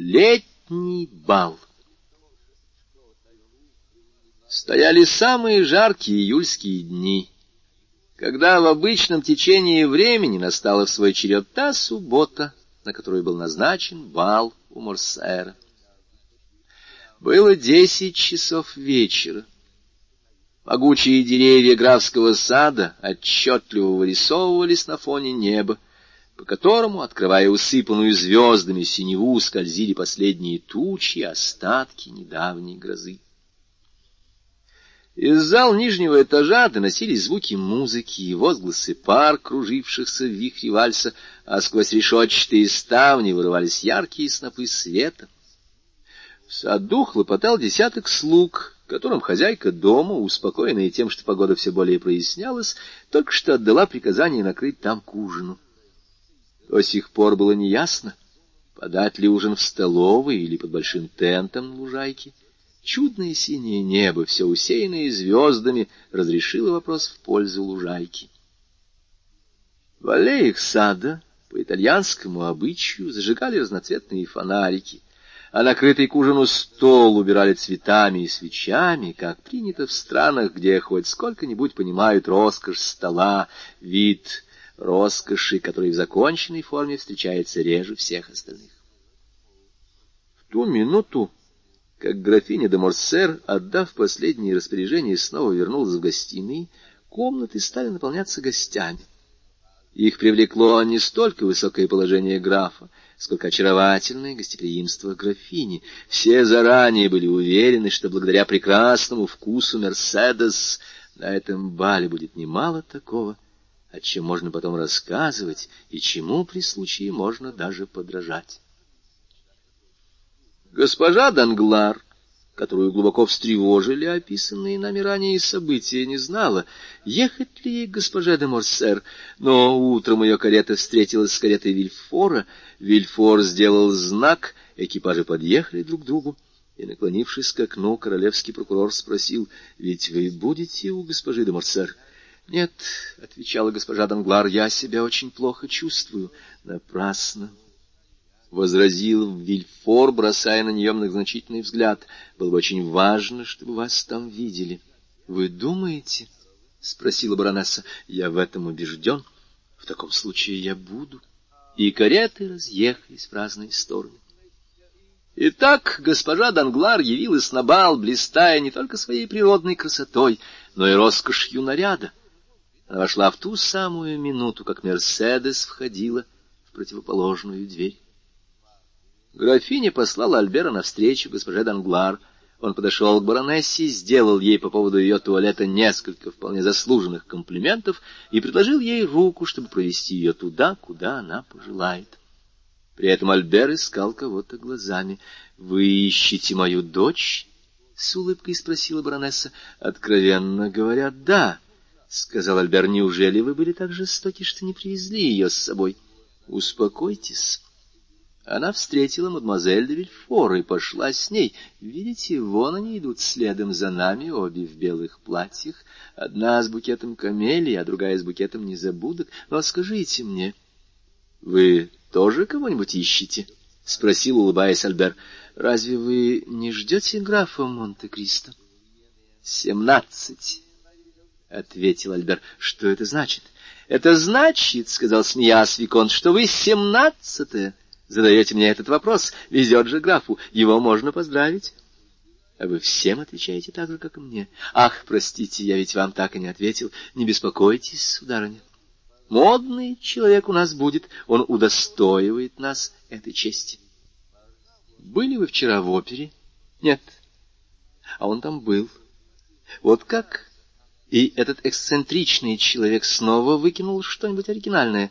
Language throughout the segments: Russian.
Летний бал. Стояли самые жаркие июльские дни, когда в обычном течении времени настала в свой черед та суббота, на которую был назначен бал у Морсера. Было десять часов вечера. Могучие деревья графского сада отчетливо вырисовывались на фоне неба, по которому, открывая усыпанную звездами синеву, скользили последние тучи, остатки недавней грозы. Из зал нижнего этажа доносились звуки музыки и возгласы пар, кружившихся в вихре вальса, а сквозь решетчатые ставни вырывались яркие снопы света. В саду хлопотал десяток слуг, которым хозяйка дома, успокоенная тем, что погода все более прояснялась, только что отдала приказание накрыть там к ужину. До сих пор было неясно, подать ли ужин в столовой или под большим тентом на лужайке. Чудное синее небо, все усеянное звездами, разрешило вопрос в пользу лужайки. В аллеях сада по итальянскому обычаю зажигали разноцветные фонарики — а накрытый к ужину стол убирали цветами и свечами, как принято в странах, где хоть сколько-нибудь понимают роскошь стола, вид роскоши, который в законченной форме встречается реже всех остальных. В ту минуту, как графиня де Морсер, отдав последние распоряжения, снова вернулась в гостиной, комнаты стали наполняться гостями. Их привлекло не столько высокое положение графа, сколько очаровательное гостеприимство графини. Все заранее были уверены, что благодаря прекрасному вкусу Мерседес на этом бале будет немало такого, о чем можно потом рассказывать и чему при случае можно даже подражать. Госпожа Данглар которую глубоко встревожили описанные нами ранее события, не знала, ехать ли ей госпожа де Морсер, но утром ее карета встретилась с каретой Вильфора, Вильфор сделал знак, экипажи подъехали друг к другу, и, наклонившись к окну, королевский прокурор спросил, «Ведь вы будете у госпожи де Морсер?» «Нет», — отвечала госпожа Данглар, — «я себя очень плохо чувствую». «Напрасно», — возразил Вильфор, бросая на нее многозначительный взгляд. — Было бы очень важно, чтобы вас там видели. — Вы думаете? — спросила баронесса. — Я в этом убежден. В таком случае я буду. И кареты разъехались в разные стороны. Итак, госпожа Данглар явилась на бал, блистая не только своей природной красотой, но и роскошью наряда. Она вошла в ту самую минуту, как Мерседес входила в противоположную дверь. Графиня послала Альбера навстречу госпоже Данглар. Он подошел к баронессе, сделал ей по поводу ее туалета несколько вполне заслуженных комплиментов и предложил ей руку, чтобы провести ее туда, куда она пожелает. При этом Альбер искал кого-то глазами. — Вы ищете мою дочь? — с улыбкой спросила баронесса. — Откровенно говоря, да, — сказал Альбер. — Неужели вы были так жестоки, что не привезли ее с собой? — Успокойтесь. Она встретила мадемуазель де Вильфор и пошла с ней. Видите, вон они идут следом за нами, обе в белых платьях. Одна с букетом камелий, а другая с букетом незабудок. Но скажите мне, вы тоже кого-нибудь ищете? — спросил, улыбаясь Альбер. — Разве вы не ждете графа Монте-Кристо? — Семнадцать, — ответил Альбер. — Что это значит? — Это значит, — сказал смеясь Виконт, — что вы семнадцатая. Задаете мне этот вопрос, везет же графу, его можно поздравить. А вы всем отвечаете так же, как и мне. Ах, простите, я ведь вам так и не ответил. Не беспокойтесь, сударыня. Модный человек у нас будет, он удостоивает нас этой чести. Были вы вчера в опере? Нет. А он там был. Вот как? И этот эксцентричный человек снова выкинул что-нибудь оригинальное.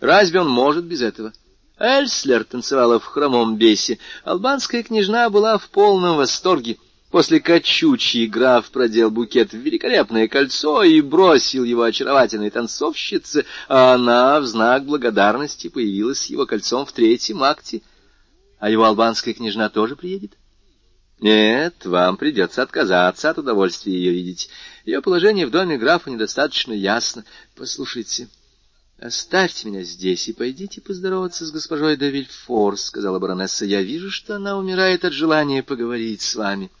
Разве он может без этого? — Эльслер танцевала в хромом бесе. Албанская княжна была в полном восторге. После качучий граф продел букет в великолепное кольцо и бросил его очаровательной танцовщице, а она в знак благодарности появилась с его кольцом в третьем акте. А его албанская княжна тоже приедет? Нет, вам придется отказаться от удовольствия ее видеть. Ее положение в доме графа недостаточно ясно. Послушайте, «Оставьте меня здесь и пойдите поздороваться с госпожой де Вильфор», — сказала баронесса. «Я вижу, что она умирает от желания поговорить с вами».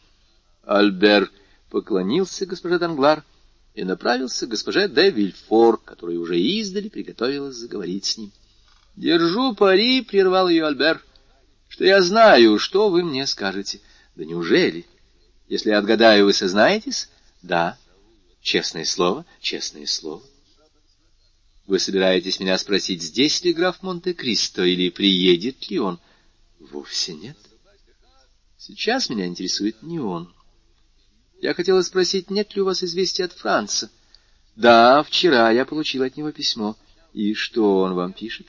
Альбер поклонился госпоже Данглар и направился к госпоже де Вильфор, которая уже издали приготовилась заговорить с ним. «Держу пари», — прервал ее Альбер, — «что я знаю, что вы мне скажете». «Да неужели? Если я отгадаю, вы сознаетесь?» «Да». «Честное слово?» «Честное слово». Вы собираетесь меня спросить, здесь ли граф Монте-Кристо или приедет ли он? Вовсе нет. Сейчас меня интересует не он. Я хотела спросить, нет ли у вас известия от Франца? Да, вчера я получил от него письмо. И что он вам пишет?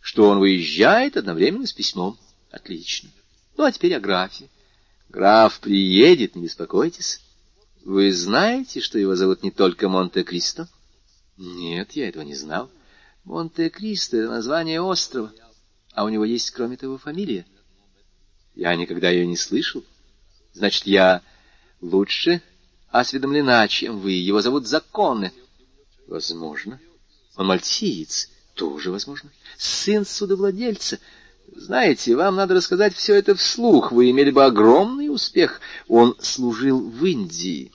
Что он выезжает одновременно с письмом. Отлично. Ну, а теперь о графе. Граф приедет, не беспокойтесь. Вы знаете, что его зовут не только Монте-Кристо? Нет, я этого не знал. Монте-Кристо — это название острова. А у него есть, кроме того, фамилия. Я никогда ее не слышал. Значит, я лучше осведомлена, чем вы. Его зовут Законы. Возможно. Он мальтиец. Тоже возможно. Сын судовладельца. Знаете, вам надо рассказать все это вслух. Вы имели бы огромный успех. Он служил в Индии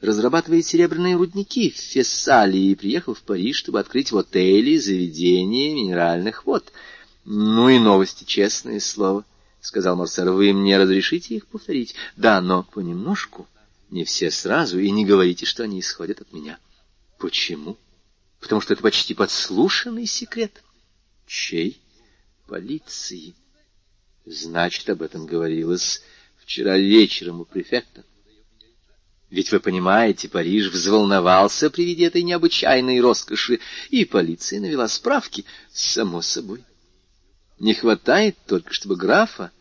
разрабатывает серебряные рудники в Фессалии и приехал в Париж, чтобы открыть в отеле заведение минеральных вод. Ну и новости, честное слово, — сказал Морсер. — Вы мне разрешите их повторить? — Да, но понемножку, не все сразу, и не говорите, что они исходят от меня. — Почему? — Потому что это почти подслушанный секрет. — Чей? — Полиции. — Значит, об этом говорилось вчера вечером у префекта. Ведь вы понимаете, Париж взволновался при виде этой необычайной роскоши, и полиция навела справки, само собой. Не хватает только, чтобы графа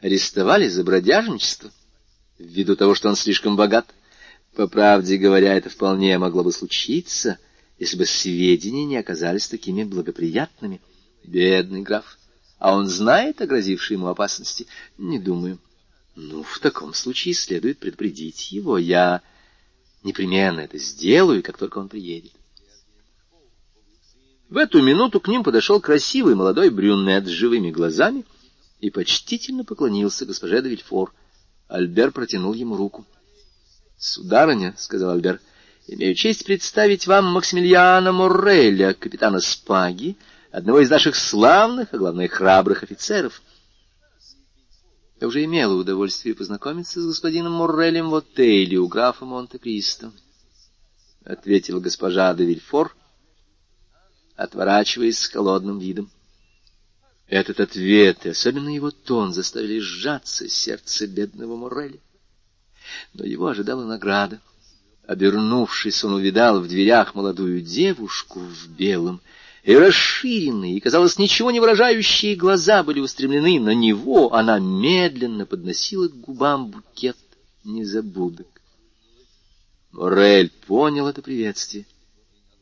арестовали за бродяжничество, ввиду того, что он слишком богат. По правде говоря, это вполне могло бы случиться, если бы сведения не оказались такими благоприятными. Бедный граф. А он знает о грозившей ему опасности? Не думаю. Ну, в таком случае следует предупредить его. Я непременно это сделаю, как только он приедет. В эту минуту к ним подошел красивый молодой брюнет с живыми глазами и почтительно поклонился госпоже де Вильфор. Альбер протянул ему руку. — Сударыня, — сказал Альбер, — имею честь представить вам Максимилиана Морреля, капитана Спаги, одного из наших славных, а главное храбрых офицеров — я уже имела удовольствие познакомиться с господином Моррелем в отеле у графа Монте-Кристо, — ответила госпожа де Вильфор, отворачиваясь с холодным видом. Этот ответ и особенно его тон заставили сжаться сердце бедного Морреля. Но его ожидала награда. Обернувшись, он увидал в дверях молодую девушку в белом, и расширенные, и, казалось, ничего не выражающие глаза были устремлены на него, она медленно подносила к губам букет незабудок. Морель понял это приветствие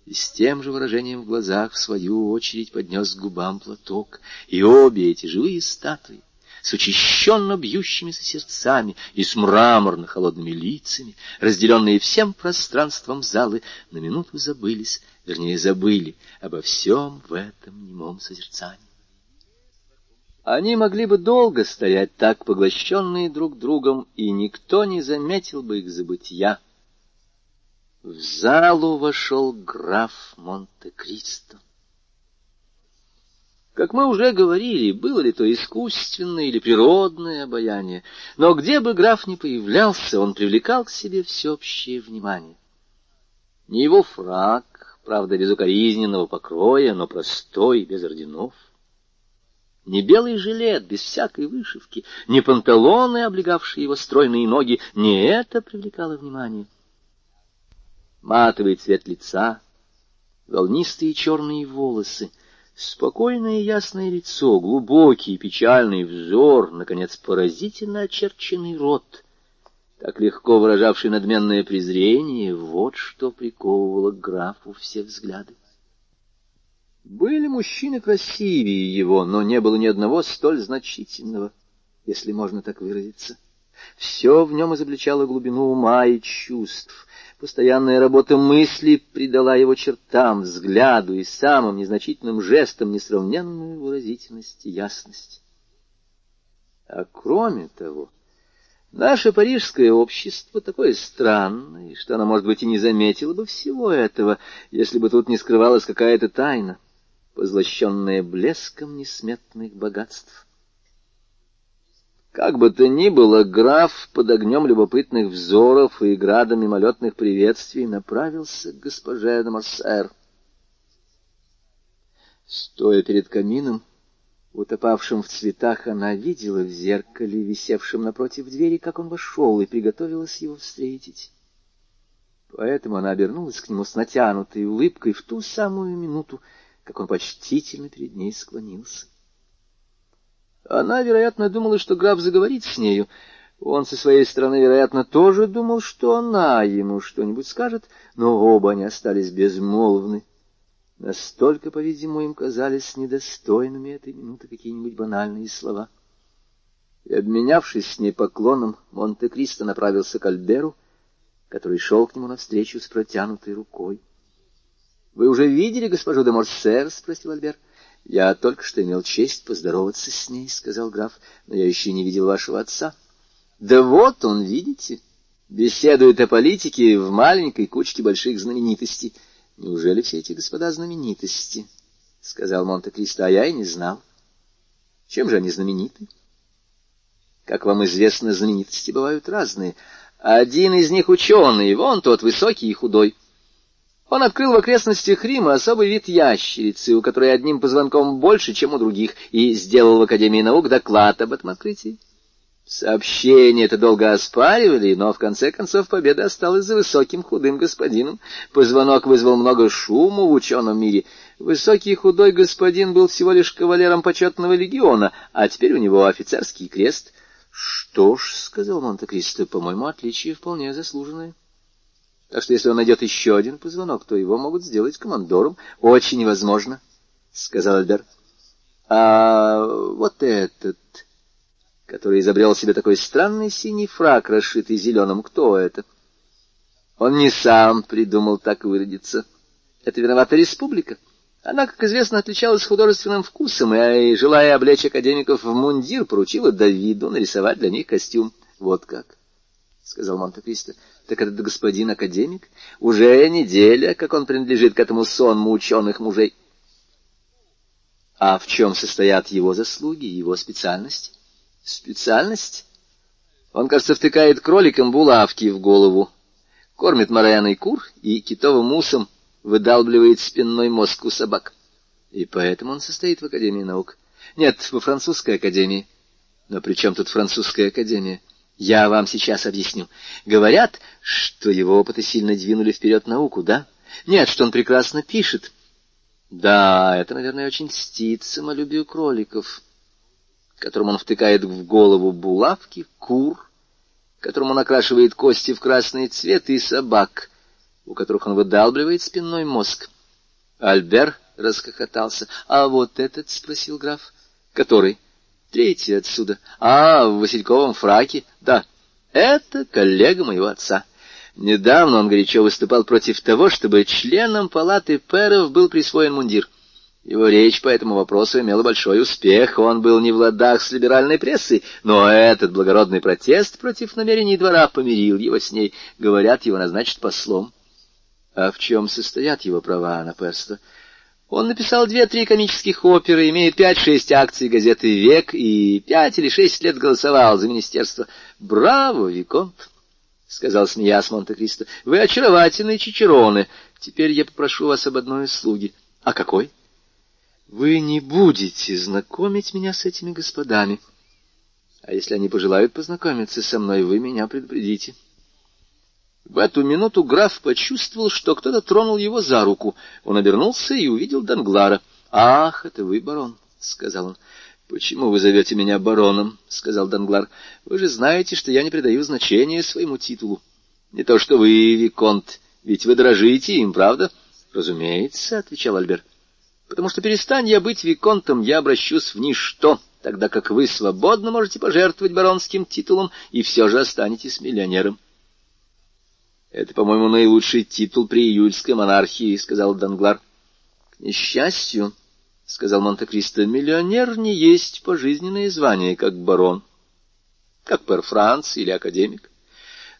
и с тем же выражением в глазах, в свою очередь, поднес к губам платок, и обе эти живые статуи с учащенно бьющимися сердцами и с мраморно-холодными лицами, разделенные всем пространством залы, на минуту забылись, вернее, забыли обо всем в этом немом созерцании. Они могли бы долго стоять так, поглощенные друг другом, и никто не заметил бы их забытия. В залу вошел граф Монте-Кристо. Как мы уже говорили, было ли то искусственное или природное обаяние, но где бы граф ни появлялся, он привлекал к себе всеобщее внимание. Не его фраг, правда, без укоризненного покроя, но простой, без орденов. Не белый жилет, без всякой вышивки, не панталоны, облегавшие его стройные ноги, не это привлекало внимание. Матовый цвет лица, волнистые черные волосы — Спокойное и ясное лицо, глубокий печальный взор, наконец, поразительно очерченный рот, так легко выражавший надменное презрение, вот что приковывало к графу все взгляды. Были мужчины красивее его, но не было ни одного столь значительного, если можно так выразиться. Все в нем изобличало глубину ума и чувств. Постоянная работа мысли придала его чертам, взгляду и самым незначительным жестам несравненную выразительность и ясность. А кроме того, наше парижское общество такое странное, что оно, может быть, и не заметило бы всего этого, если бы тут не скрывалась какая-то тайна, позлощенная блеском несметных богатств. Как бы то ни было, граф под огнем любопытных взоров и градом мимолетных приветствий направился к госпоже де. Стоя перед камином, утопавшим в цветах, она видела в зеркале, висевшем напротив двери, как он вошел, и приготовилась его встретить. Поэтому она обернулась к нему с натянутой улыбкой в ту самую минуту, как он почтительно перед ней склонился. Она, вероятно, думала, что граф заговорит с нею. Он со своей стороны, вероятно, тоже думал, что она ему что-нибудь скажет, но оба они остались безмолвны. Настолько, по-видимому, им казались недостойными этой минуты какие-нибудь банальные слова. И, обменявшись с ней поклоном, Монте-Кристо направился к Альберу, который шел к нему навстречу с протянутой рукой. — Вы уже видели госпожу де Морсер? — спросил Альбер. — я только что имел честь поздороваться с ней, — сказал граф, — но я еще не видел вашего отца. — Да вот он, видите, беседует о политике в маленькой кучке больших знаменитостей. Неужели все эти господа знаменитости? — сказал Монте-Кристо, — а я и не знал. Чем же они знамениты? Как вам известно, знаменитости бывают разные. Один из них ученый, вон тот высокий и худой. Он открыл в окрестностях Рима особый вид ящерицы, у которой одним позвонком больше, чем у других, и сделал в Академии наук доклад об этом открытии. Сообщение это долго оспаривали, но в конце концов победа осталась за высоким худым господином. Позвонок вызвал много шума в ученом мире. Высокий худой господин был всего лишь кавалером почетного легиона, а теперь у него офицерский крест. — Что ж, — сказал Монте-Кристо, — по-моему, отличие вполне заслуженное. Так что если он найдет еще один позвонок, то его могут сделать командором. Очень возможно, — сказал Альбер. А вот этот, который изобрел себе такой странный синий фрак, расшитый зеленым, кто это? Он не сам придумал так выродиться. Это виновата республика. Она, как известно, отличалась художественным вкусом, и, желая облечь академиков в мундир, поручила Давиду нарисовать для них костюм. Вот как. — сказал Монте-Кристо. — Так этот господин академик? Уже неделя, как он принадлежит к этому сонму ученых мужей. — А в чем состоят его заслуги, его специальность? — Специальность? Он, кажется, втыкает кроликам булавки в голову, кормит мореной кур и китовым мусом выдалбливает спинной мозг у собак. И поэтому он состоит в Академии наук. Нет, во французской академии. Но при чем тут французская академия? Я вам сейчас объясню. Говорят, что его опыты сильно двинули вперед науку, да? Нет, что он прекрасно пишет. Да, это, наверное, очень льстит самолюбию кроликов, которым он втыкает в голову булавки, кур, которым он окрашивает кости в красный цвет, и собак, у которых он выдалбливает спинной мозг. Альбер расхохотался. — А вот этот? — спросил граф. — Который? — Третий отсюда. А, в васильковом фраке. Да, это коллега моего отца. Недавно он горячо выступал против того, чтобы членам палаты пэров был присвоен мундир. Его речь по этому вопросу имела большой успех, он был не в ладах с либеральной прессой, но этот благородный протест против намерений двора помирил его с ней. Говорят, его назначат послом. А в чем состоят его права на перство? Он написал две-три комических оперы, имеет пять-шесть акций газеты «Век» и пять или шесть лет голосовал за министерство. «Браво, Виконт!» — сказал смеясь Монте-Кристо. — Вы очаровательные чичероны. Теперь я попрошу вас об одной услуге. — А какой? — Вы не будете знакомить меня с этими господами. А если они пожелают познакомиться со мной, вы меня предупредите. — в эту минуту граф почувствовал, что кто-то тронул его за руку. Он обернулся и увидел Данглара. — Ах, это вы, барон, — сказал он. — Почему вы зовете меня бароном? — сказал Данглар. — Вы же знаете, что я не придаю значения своему титулу. Не то что вы, Виконт, ведь вы дорожите им, правда? — Разумеется, — отвечал Альбер. — Потому что перестань я быть Виконтом, я обращусь в ничто. — тогда как вы свободно можете пожертвовать баронским титулом и все же останетесь миллионером. — Это, по-моему, наилучший титул при июльской монархии, — сказал Данглар. — К несчастью, — сказал Монте-Кристо, — миллионер не есть пожизненное звание, как барон, как пэр Франц или академик.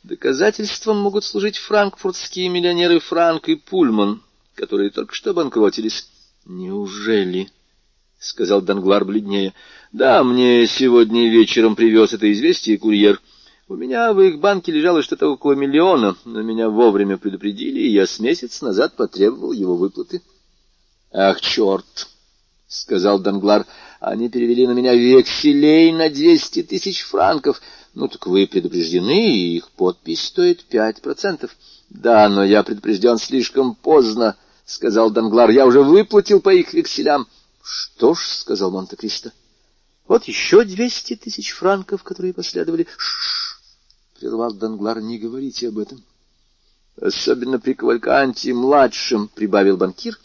Доказательством могут служить франкфуртские миллионеры Франк и Пульман, которые только что обанкротились. — Неужели? — сказал Данглар бледнее. — Да, мне сегодня вечером привез это известие курьер. У меня в их банке лежало что-то около миллиона, но меня вовремя предупредили, и я с месяц назад потребовал его выплаты. — Ах, черт! — сказал Данглар. — Они перевели на меня векселей на двести тысяч франков. Ну, так вы предупреждены, и их подпись стоит пять процентов. — Да, но я предупрежден слишком поздно, — сказал Данглар. — Я уже выплатил по их векселям. — Что ж, — сказал Монте-Кристо, — вот еще двести тысяч франков, которые последовали. — Ш-ш-ш! — прервал Данглар, — не говорите об этом. — Особенно при Кавальканте-младшем, — прибавил банкир,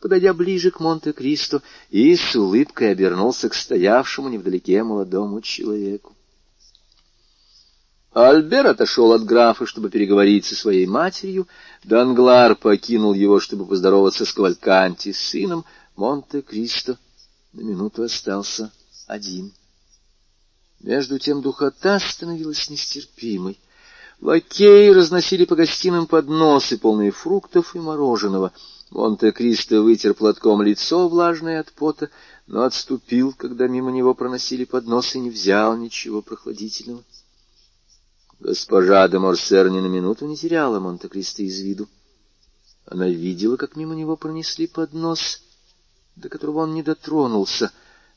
подойдя ближе к Монте-Кристо, и с улыбкой обернулся к стоявшему невдалеке молодому человеку. Альбер отошел от графа, чтобы переговорить со своей матерью. Данглар покинул его, чтобы поздороваться с Кавальканти, с сыном. Монте-Кристо на минуту остался один. Между тем духота становилась нестерпимой. Лакеи разносили по гостиным подносы, полные фруктов и мороженого. Монте-Кристо вытер платком лицо, влажное от пота, но отступил, когда мимо него проносили подносы, и не взял ничего прохладительного. Госпожа де Морсер ни на минуту не теряла Монте-Кристо из виду. Она видела, как мимо него пронесли поднос, до которого он не дотронулся.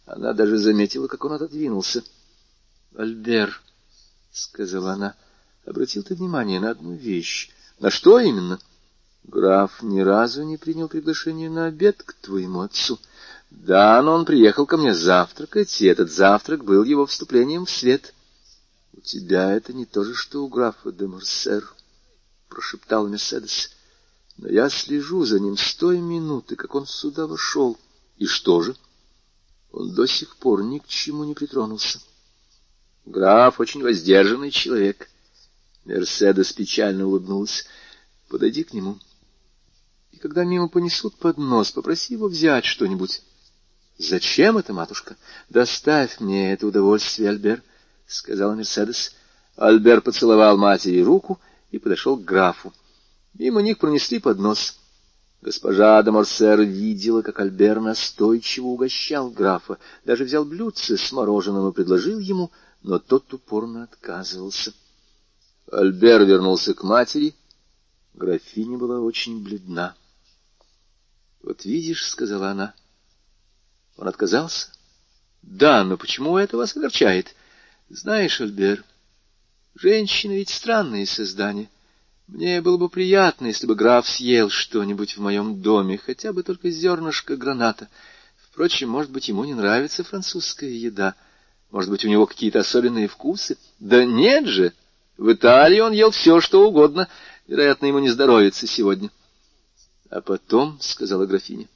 Она даже заметила, как он отодвинулся. — Альбер, — сказала она, — обратил ты внимание на одну вещь. — На что именно? — Граф ни разу не принял приглашение на обед к твоему отцу. — Да, но он приехал ко мне завтракать, и этот завтрак был его вступлением в свет. — У тебя это не то же, что у графа де Морсер, — прошептал Мерседес. — Но я слежу за ним с той минуты, как он сюда вошел. И что же? Он до сих пор ни к чему не притронулся. — Граф очень воздержанный человек. Мерседес печально улыбнулся. Подойди к нему. И когда мимо понесут поднос, попроси его взять что-нибудь. Зачем это, матушка? Доставь мне это удовольствие, Альбер, — сказала Мерседес. Альбер поцеловал матери руку и подошел к графу. Мимо них пронесли поднос. Госпожа де видела, как Альбер настойчиво угощал графа, даже взял блюдце с мороженым и предложил ему — но тот упорно отказывался. Альбер вернулся к матери. Графиня была очень бледна. — Вот видишь, — сказала она. — Он отказался? — Да, но почему это вас огорчает? Знаешь, Альбер, женщины ведь странные создания. Мне было бы приятно, если бы граф съел что-нибудь в моем доме, хотя бы только зернышко граната. Впрочем, может быть, ему не нравится французская еда — может быть, у него какие-то особенные вкусы? Да нет же! В Италии он ел все, что угодно. Вероятно, ему не здоровится сегодня. А потом, — сказала графиня,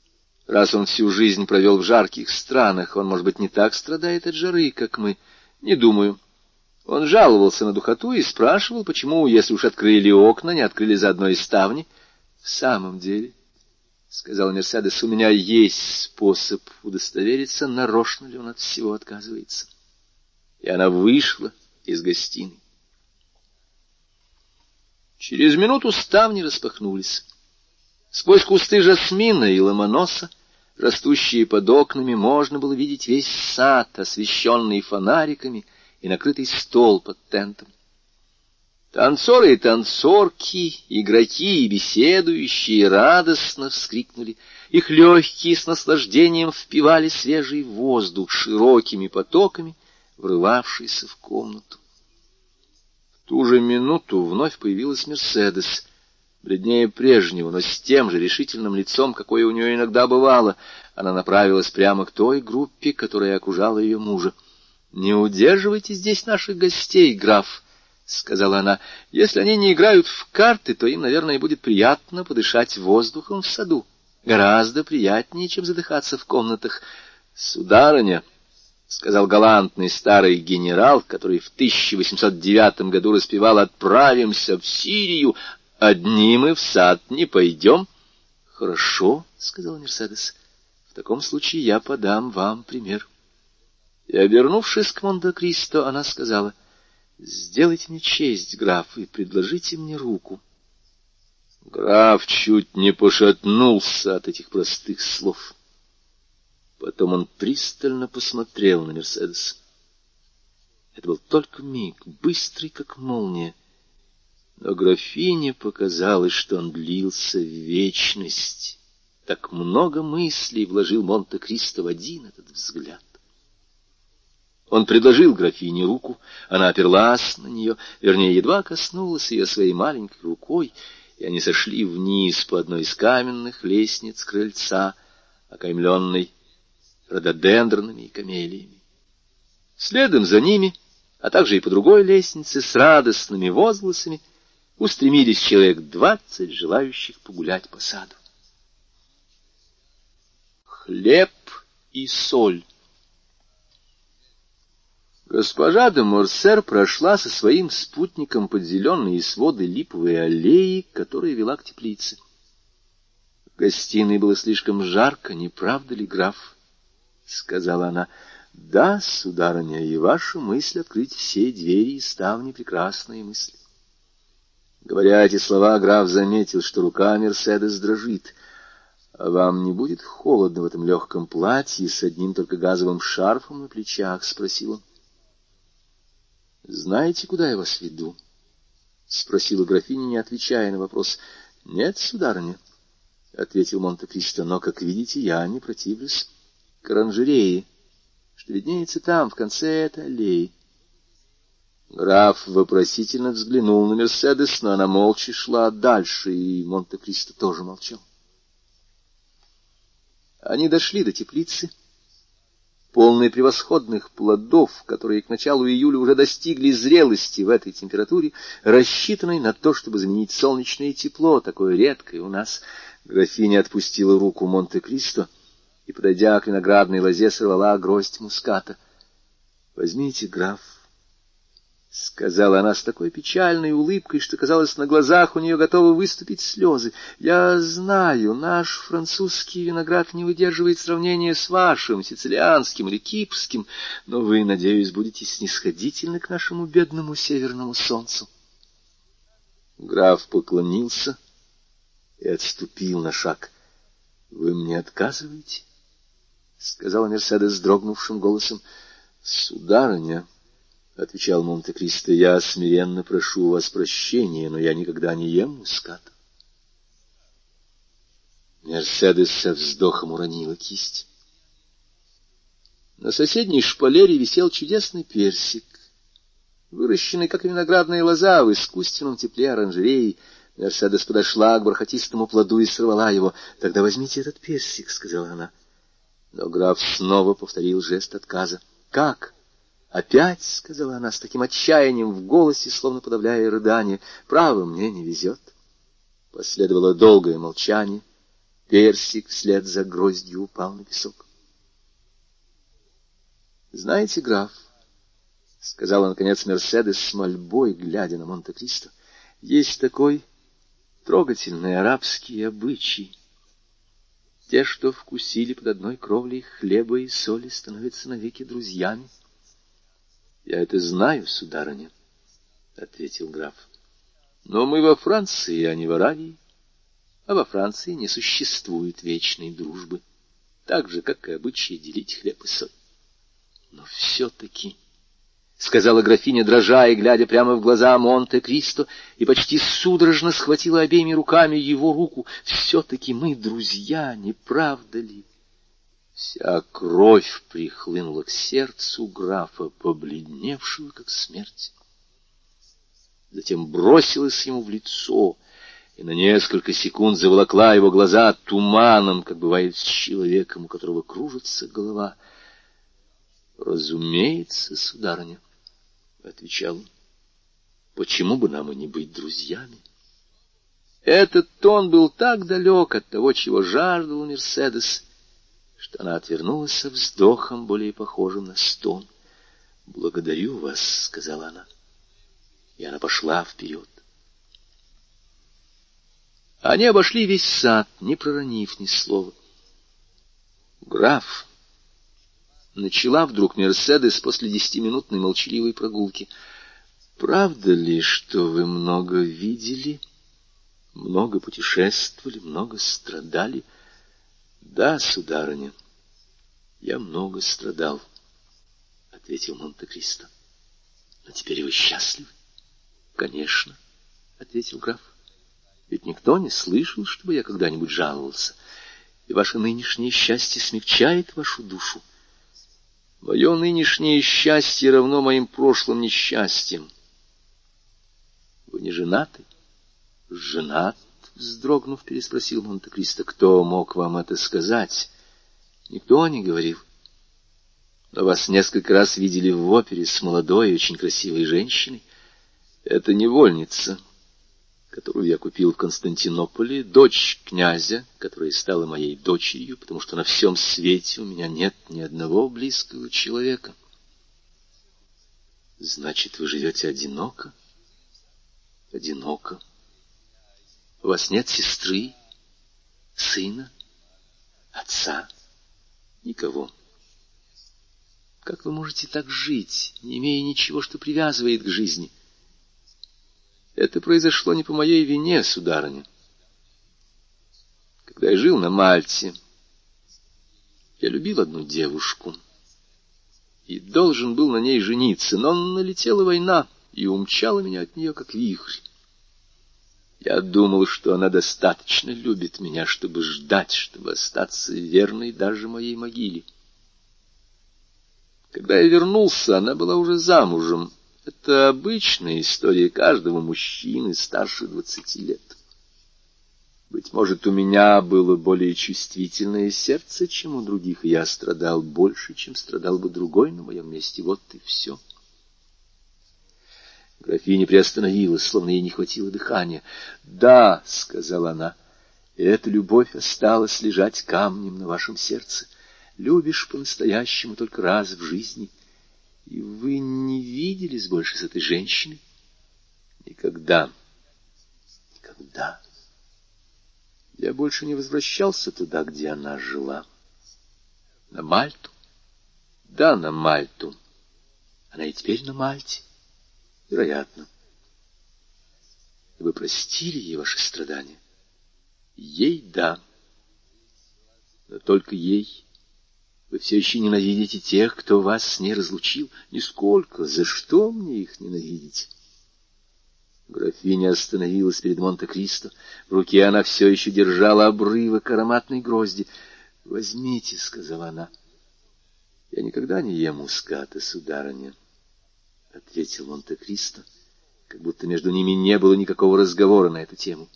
— раз он всю жизнь провел в жарких странах, он, может быть, не так страдает от жары, как мы. Не думаю. Он жаловался на духоту и спрашивал, почему, если уж открыли окна, не открыли заодно и ставни. В самом деле, — сказал Мерседес, — у меня есть способ удостовериться, нарочно ли он от всего отказывается. И она вышла из гостиной. Через минуту ставни распахнулись. Сквозь кусты жасмина и ломоноса, растущие под окнами, можно было видеть весь сад, освещенный фонариками и накрытый стол под тентом. Танцоры и танцорки, игроки и беседующие радостно вскрикнули. Их легкие с наслаждением впивали свежий воздух широкими потоками, врывавшийся в комнату. В ту же минуту вновь появилась Мерседес, бледнее прежнего, но с тем же решительным лицом, какое у нее иногда бывало. Она направилась прямо к той группе, которая окружала ее мужа. — Не удерживайте здесь наших гостей, граф! —— сказала она, — если они не играют в карты, то им, наверное, будет приятно подышать воздухом в саду. Гораздо приятнее, чем задыхаться в комнатах. Сударыня, — сказал галантный старый генерал, который в 1809 году распевал «Отправимся в Сирию, одни мы в сад не пойдем». «Хорошо», — сказал Мерседес, — «в таком случае я подам вам пример». И, обернувшись к Монте-Кристо, она сказала, «Сделайте мне честь, граф, и предложите мне руку». Граф чуть не пошатнулся от этих простых слов. Потом он пристально посмотрел на Мерседес. Это был только миг, быстрый, как молния. Но графине показалось, что он длился в вечность. Так много мыслей вложил Монте-Кристо в один этот взгляд. Он предложил графине руку, она оперлась на нее, вернее, едва коснулась ее своей маленькой рукой, и они сошли вниз по одной из каменных лестниц крыльца, окаймленной рододендронами и камелиями. Следом за ними, а также и по другой лестнице, с радостными возгласами, устремились человек двадцать, желающих погулять по саду. Хлеб и соль Госпожа де Морсер прошла со своим спутником под зеленые своды липовой аллеи, которая вела к теплице. В гостиной было слишком жарко, не правда ли, граф? — сказала она. — Да, сударыня, и ваша мысль открыть все двери и ставни — прекрасные мысли. Говоря эти слова, граф заметил, что рука Мерседес дрожит. — вам не будет холодно в этом легком платье с одним только газовым шарфом на плечах? — спросил он. — Знаете, куда я вас веду? — спросила графиня, не отвечая на вопрос. — Нет, сударыня, — ответил Монте-Кристо, — но, как видите, я не противлюсь к оранжерее, что виднеется там, в конце этой аллеи. Граф вопросительно взглянул на Мерседес, но она молча шла дальше, и Монте-Кристо тоже молчал. Они дошли до теплицы, полной превосходных плодов, которые к началу июля уже достигли зрелости в этой температуре, рассчитанной на то, чтобы заменить солнечное тепло, такое редкое у нас. Графиня отпустила руку Монте-Кристо, и, подойдя к виноградной лозе, сорвала гроздь муската. — Возьмите, граф, — сказала она с такой печальной улыбкой, что, казалось, на глазах у нее готовы выступить слезы. — Я знаю, наш французский виноград не выдерживает сравнения с вашим, сицилианским или кипрским, но вы, надеюсь, будете снисходительны к нашему бедному северному солнцу. Граф поклонился и отступил на шаг. — Вы мне отказываете? —— сказала Мерседес дрогнувшим голосом. — Сударыня, — отвечал Монте-Кристо, — я смиренно прошу у вас прощения, но я никогда не ем муската. Мерседес со вздохом уронила кисть. На соседней шпалере висел чудесный персик, выращенный, как виноградная лоза, в искусственном тепле оранжереи. Мерседес подошла к бархатистому плоду и сорвала его. — Тогда возьмите этот персик, — сказала она. — но граф снова повторил жест отказа. — Как? Опять, — сказала она с таким отчаянием в голосе, словно подавляя рыдание, — право мне не везет. Последовало долгое молчание. Персик вслед за гроздью упал на песок. — Знаете, граф, — сказала, наконец, Мерседес с мольбой, глядя на Монте-Кристо, — есть такой трогательный арабский обычай — те, что вкусили под одной кровлей хлеба и соли, становятся навеки друзьями. — Я это знаю, сударыня, — ответил граф. — Но мы во Франции, а не в Аравии. А во Франции не существует вечной дружбы, так же, как и обычай делить хлеб и соль. Но все-таки... — сказала графиня, дрожа и глядя прямо в глаза Монте-Кристо, и почти судорожно схватила обеими руками его руку. — Все-таки мы друзья, не правда ли? Вся кровь прихлынула к сердцу графа, побледневшего, как смерть. Затем бросилась ему в лицо и на несколько секунд заволокла его глаза туманом, как бывает с человеком, у которого кружится голова. — Разумеется, сударыня отвечал он. Почему бы нам и не быть друзьями? Этот тон был так далек от того, чего жаждал Мерседес, что она отвернулась со вздохом, более похожим на стон. «Благодарю вас», — сказала она. И она пошла вперед. Они обошли весь сад, не проронив ни слова. «Граф», — начала вдруг Мерседес после десятиминутной молчаливой прогулки, — «правда ли, что вы много видели, много путешествовали, много страдали?» «Да, сударыня, я много страдал», — ответил Монте-Кристо. «Но теперь вы счастливы?» «Конечно», — ответил граф. «Ведь никто не слышал, чтобы я когда-нибудь жаловался, и ваше нынешнее счастье смягчает вашу душу. Мое нынешнее счастье равно моим прошлым несчастьям. Вы не женаты?» «Женат», — вздрогнув, переспросил Монте-Кристо. «Кто мог вам это сказать?» «Никто не говорил. Но вас несколько раз видели в опере с молодой и очень красивой женщиной. Это невольница, которую я купил в Константинополе, дочь князя, которая стала моей дочерью, потому что на всем свете у меня нет ни одного близкого человека. Значит, вы живете одиноко? Одиноко. У вас нет сестры, сына, отца, никого. Как вы можете так жить, не имея ничего, что привязывает к жизни? — это произошло не по моей вине, сударыня. Когда я жил на Мальте, я любил одну девушку и должен был на ней жениться, но налетела война и умчала меня от нее, как вихрь. Я думал, что она достаточно любит меня, чтобы ждать, чтобы остаться верной даже моей могиле. Когда я вернулся, она была уже замужем, это обычная история каждого мужчины старше двадцати лет. Быть может, у меня было более чувствительное сердце, чем у других, и я страдал больше, чем страдал бы другой на моем месте. Вот и все. Графиня приостановилась, словно ей не хватило дыхания. «Да», — сказала она, — «эта любовь осталась лежать камнем на вашем сердце. Любишь по-настоящему только раз в жизни». И вы не виделись больше с этой женщиной? Никогда. Никогда. Я больше не возвращался туда, где она жила. На Мальту? Да, на Мальту. Она и теперь на Мальте. Вероятно. Вы простили ей ваши страдания? Ей — да. Но только ей. Вы все еще ненавидите тех, кто вас с ней разлучил? Нисколько. За что мне их ненавидеть? Графиня остановилась перед Монте-Кристо. В руке она все еще держала обрывок ароматной грозди. «Возьмите», — сказала она. «Я никогда не ем муската, сударыня», — ответил Монте-Кристо, как будто между ними не было никакого разговора на эту тему.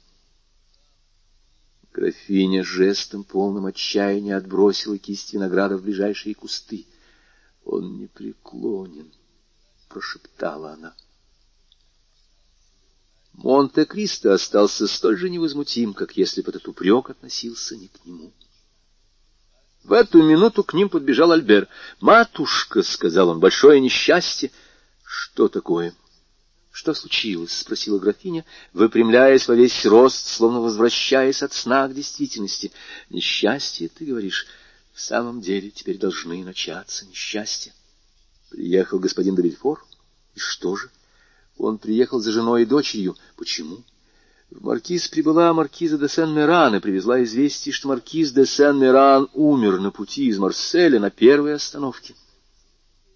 Графиня жестом, полным отчаяния, отбросила кисть винограда в ближайшие кусты. — Он не преклонен, — прошептала она. Монте-Кристо остался столь же невозмутим, как если бы этот упрек относился не к нему. В эту минуту к ним подбежал Альбер. «Матушка», — сказал он, — «большое несчастье». «Что такое?» Что случилось? — спросила графиня, выпрямляясь во весь рост, словно возвращаясь от сна к действительности. — Несчастье, ты говоришь, в самом деле теперь должны начаться несчастья. Приехал господин Давильфор. И что же? Он приехал за женой и дочерью. Почему? В Маркиз прибыла маркиза де Сен-Меран и привезла известие, что маркиз де Сен-Меран умер на пути из Марселя на первой остановке.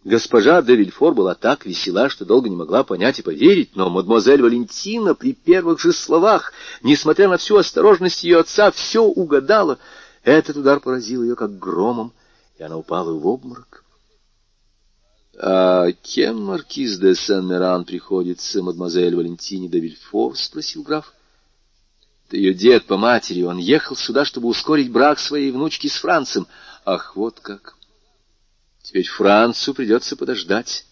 Госпожа де Вильфор была так весела, что долго не могла понять и поверить, но мадемуазель Валентина при первых же словах, несмотря на всю осторожность ее отца, все угадала. Этот удар поразил ее как громом, и она упала в обморок. — А кем маркиз де Сен-Меран приходится мадемуазель Валентине де Вильфор? — спросил граф. — Это ее дед по матери. Он ехал сюда, чтобы ускорить брак своей внучки с Францем. Ах, вот как! Теперь Францу придется подождать.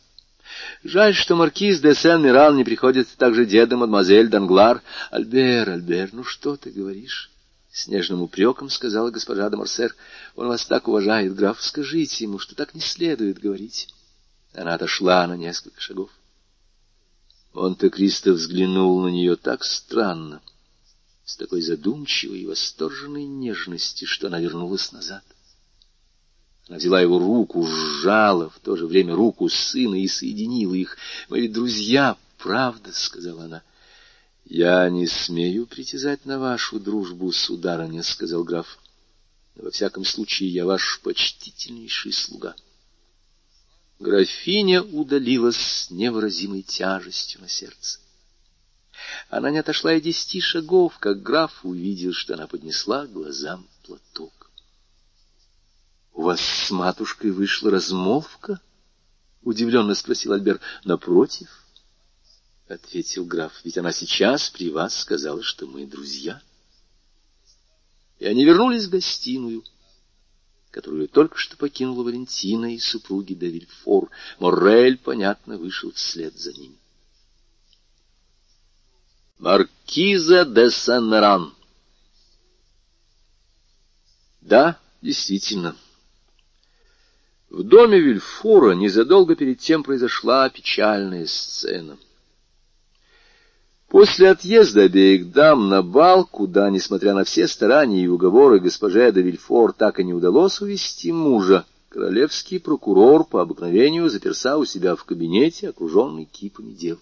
Жаль, что маркиз де Сен-Миран не приходит также деда мадемуазель Данглар. Альбер, Альбер, ну что ты говоришь? — с нежным упреком сказала госпожа де Морсер. — Он вас так уважает, граф. Скажите ему, что так не следует говорить. Она отошла на несколько шагов. Монте-Кристо взглянул на нее так странно, с такой задумчивой и восторженной нежностью, что она вернулась назад. Она взяла его руку, сжала в то же время руку сына и соединила их. «Мы ведь друзья, правда?» — сказала она. — Я не смею притязать на вашу дружбу, сударыня, — сказал граф. — Во всяком случае, я ваш почтительнейший слуга. Графиня удалилась с невыразимой тяжестью на сердце. Она не отошла и десяти шагов, как граф увидел, что она поднесла глазам платок. — У вас с матушкой вышла размолвка? — удивленно спросил Альбер. — Напротив, — ответил граф, — ведь она сейчас при вас сказала, что мы друзья. И они вернулись в гостиную, которую только что покинула Валентина и супруги де. Моррель, понятно, вышел вслед за ними. Маркиза де Сен-Меран Да, действительно, в доме Вильфора незадолго перед тем произошла печальная сцена — После отъезда обеих дам на бал, куда, несмотря на все старания и уговоры госпоже де Вильфор, так и не удалось увести мужа, королевский прокурор по обыкновению заперся у себя в кабинете, окруженный кипами дел.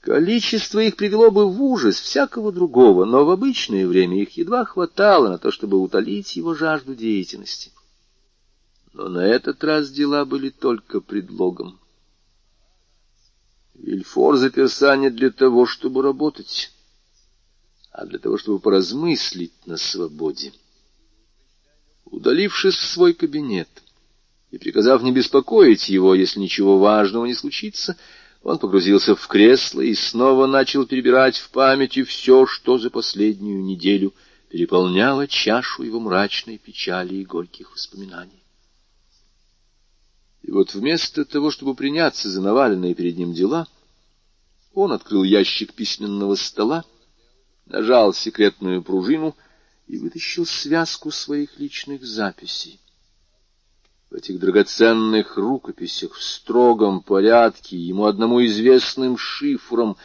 Количество их привело бы в ужас всякого другого, но в обычное время их едва хватало на то, чтобы утолить его жажду деятельности. Но на этот раз дела были только предлогом. Вильфор заперся не для того, чтобы работать, а для того, чтобы поразмыслить на свободе. Удалившись в свой кабинет и приказав не беспокоить его, если ничего важного не случится, он погрузился в кресло и снова начал перебирать в памяти все, что за последнюю неделю переполняло чашу его мрачной печали и горьких воспоминаний. И вот вместо того, чтобы приняться за наваленные перед ним дела, он открыл ящик письменного стола, нажал секретную пружину и вытащил связку своих личных записей. В этих драгоценных рукописях в строгом порядке ему одному известным шифром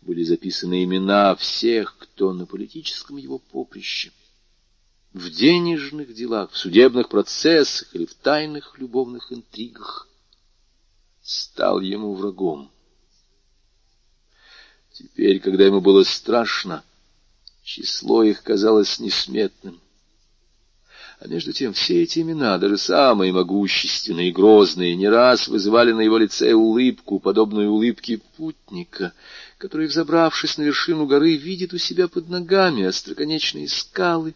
были записаны имена всех, кто на политическом его поприще в денежных делах, в судебных процессах или в тайных любовных интригах стал ему врагом. Теперь, когда ему было страшно, число их казалось несметным. А между тем все эти имена, даже самые могущественные и грозные, не раз вызывали на его лице улыбку, подобную улыбке путника, который, взобравшись на вершину горы, видит у себя под ногами остроконечные скалы,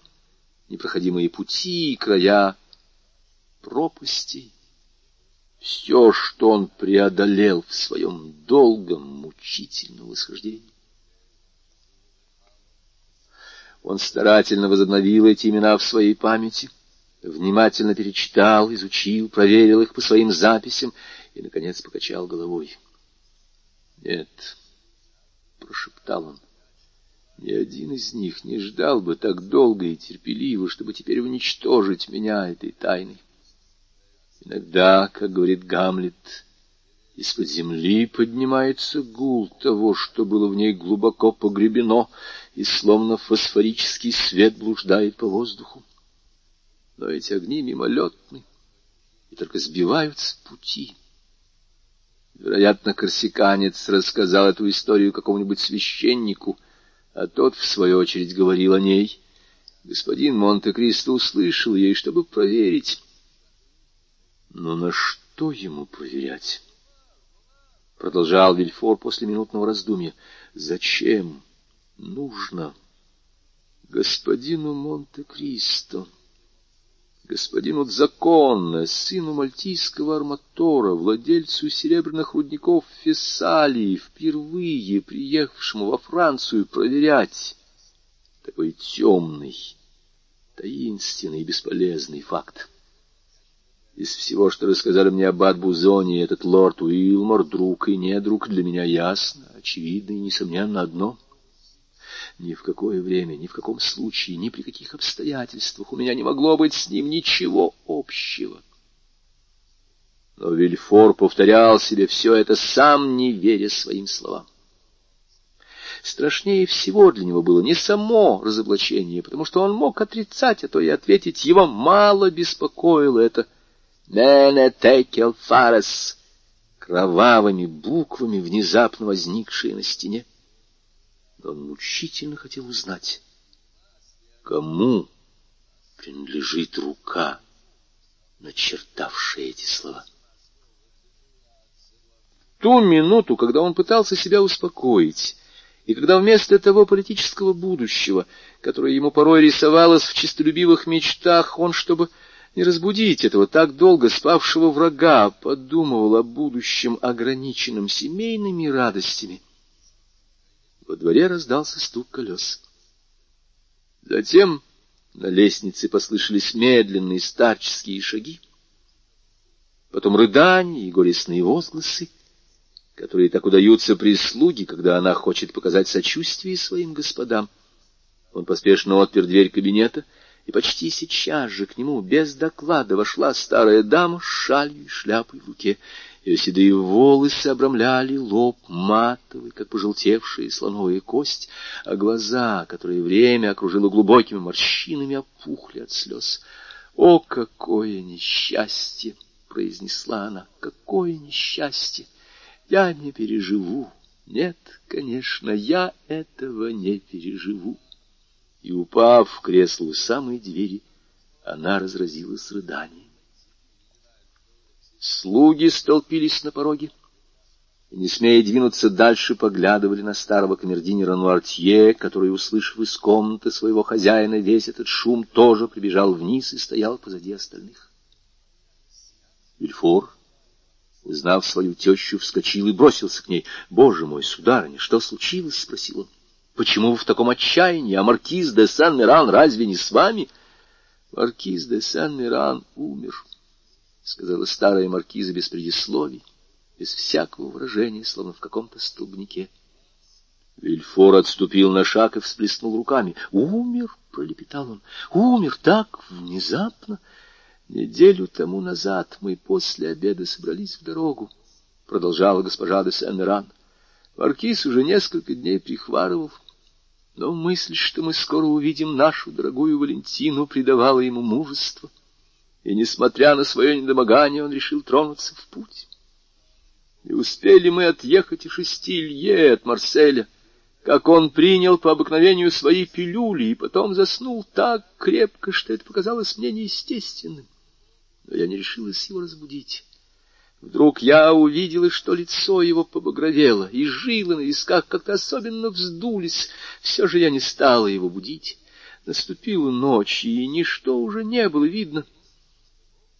непроходимые пути и края пропастей. Все, что он преодолел в своем долгом, мучительном восхождении. Он старательно возобновил эти имена в своей памяти, внимательно перечитал, изучил, проверил их по своим записям и, наконец, покачал головой. «Нет», — прошептал он, ни один из них не ждал бы так долго и терпеливо, чтобы теперь уничтожить меня этой тайной. Иногда, как говорит Гамлет, из-под земли поднимается гул того, что было в ней глубоко погребено, и словно фосфорический свет блуждает по воздуху. Но эти огни мимолетны и только сбивают с пути. Вероятно, корсиканец рассказал эту историю какому-нибудь священнику — а тот, в свою очередь, говорил о ней. Господин Монте-Кристо услышал ей, чтобы проверить. Но на что ему проверять? Продолжал Вильфор после минутного раздумья. Зачем нужно господину Монте-Кристо? Господину Законно, сыну мальтийского арматора, владельцу серебряных рудников Фессалии, впервые приехавшему во Францию проверять такой темный, таинственный и бесполезный факт. Из всего, что рассказали мне аббат Бузони, этот лорд Уилмор, друг и не друг, для меня ясно, очевидно и несомненно одно. Ни в какое время, ни в каком случае, ни при каких обстоятельствах у меня не могло быть с ним ничего общего. Но Вильфор повторял себе все это, сам не веря своим словам. Страшнее всего для него было не само разоблачение, потому что он мог отрицать, а то и ответить, его мало беспокоило это «Мене текел фарес» кровавыми буквами, внезапно возникшие на стене. Он мучительно хотел узнать, кому принадлежит рука, начертавшая эти слова. Ту минуту, когда он пытался себя успокоить, и когда вместо того политического будущего, которое ему порой рисовалось в честолюбивых мечтах, он, чтобы не разбудить этого так долго спавшего врага, подумывал о будущем, ограниченном семейными радостями. Во дворе раздался стук колес. Затем на лестнице послышались медленные старческие шаги, потом рыдания и горестные возгласы, которые так удаются прислуге, когда она хочет показать сочувствие своим господам. Он поспешно отпер дверь кабинета, и почти сейчас же к нему без доклада вошла старая дама с шалью и шляпой в руке. Ее седые волосы обрамляли лоб матовый, как пожелтевшая слоновая кость, а глаза, которые время окружило глубокими морщинами, опухли от слез. «О, какое несчастье!» — произнесла она. «Какое несчастье!» Я не переживу. Нет, конечно, я этого не переживу. И, упав в кресло у самой двери, она разразилась рыданием. Слуги столпились на пороге и, не смея двинуться дальше, поглядывали на старого камердинера Нуартье, который, услышав из комнаты своего хозяина весь этот шум, тоже прибежал вниз и стоял позади остальных. Вильфор Узнав свою тещу, вскочил и бросился к ней. — Боже мой, сударыня, что случилось? — спросил он. — Почему вы в таком отчаянии? А маркиз де Сан-Миран разве не с вами? — Маркиз де Сан-Миран умер, — сказала старая маркиза без предисловий, без всякого выражения, словно в каком-то столбнике. Вильфор отступил на шаг и всплеснул руками. — Умер, — пролепетал он, — умер так внезапно. — Неделю тому назад мы после обеда собрались в дорогу, — продолжала госпожа де Сен-Меран. Маркиз уже несколько дней прихварывал, но мысль, что мы скоро увидим нашу дорогую Валентину, придавала ему мужество, и, несмотря на свое недомогание, он решил тронуться в путь. Не успели мы отъехать и шести лье от Марселя, как он принял по обыкновению свои пилюли и потом заснул так крепко, что это показалось мне неестественным но я не решилась его разбудить. Вдруг я увидела, что лицо его побагровело, и жилы на висках как-то особенно вздулись. Все же я не стала его будить. Наступила ночь, и ничто уже не было видно.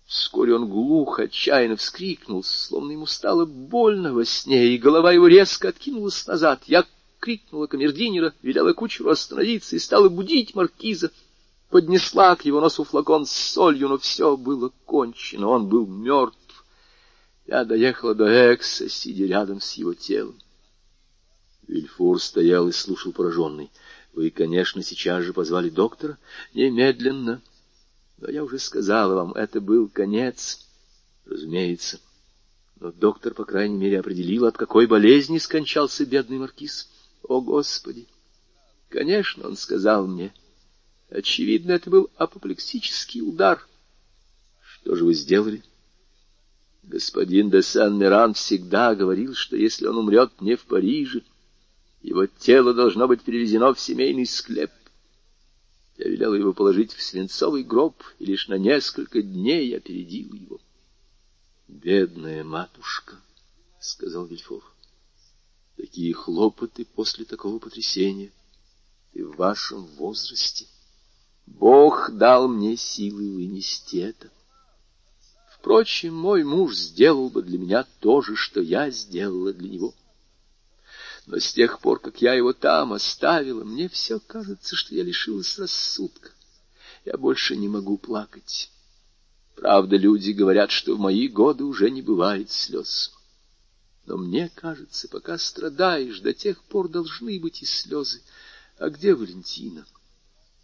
Вскоре он глухо, отчаянно вскрикнул, словно ему стало больно во сне, и голова его резко откинулась назад. Я крикнула камердинера, велела кучеру остановиться и стала будить маркиза поднесла к его носу флакон с солью, но все было кончено, он был мертв. Я доехала до Экса, сидя рядом с его телом. Вильфур стоял и слушал пораженный. Вы, конечно, сейчас же позвали доктора? Немедленно. Но я уже сказала вам, это был конец. Разумеется. Но доктор, по крайней мере, определил, от какой болезни скончался бедный маркиз. О, Господи! Конечно, он сказал мне, — Очевидно, это был апоплексический удар. Что же вы сделали? Господин де Сан-Миран всегда говорил, что если он умрет не в Париже, его тело должно быть перевезено в семейный склеп. Я велел его положить в свинцовый гроб, и лишь на несколько дней опередил его. — Бедная матушка, — сказал Вильфов, — такие хлопоты после такого потрясения и в вашем возрасте. — Бог дал мне силы вынести это. Впрочем, мой муж сделал бы для меня то же, что я сделала для него. Но с тех пор, как я его там оставила, мне все кажется, что я лишилась рассудка. Я больше не могу плакать. Правда, люди говорят, что в мои годы уже не бывает слез. Но мне кажется, пока страдаешь, до тех пор должны быть и слезы. А где Валентина?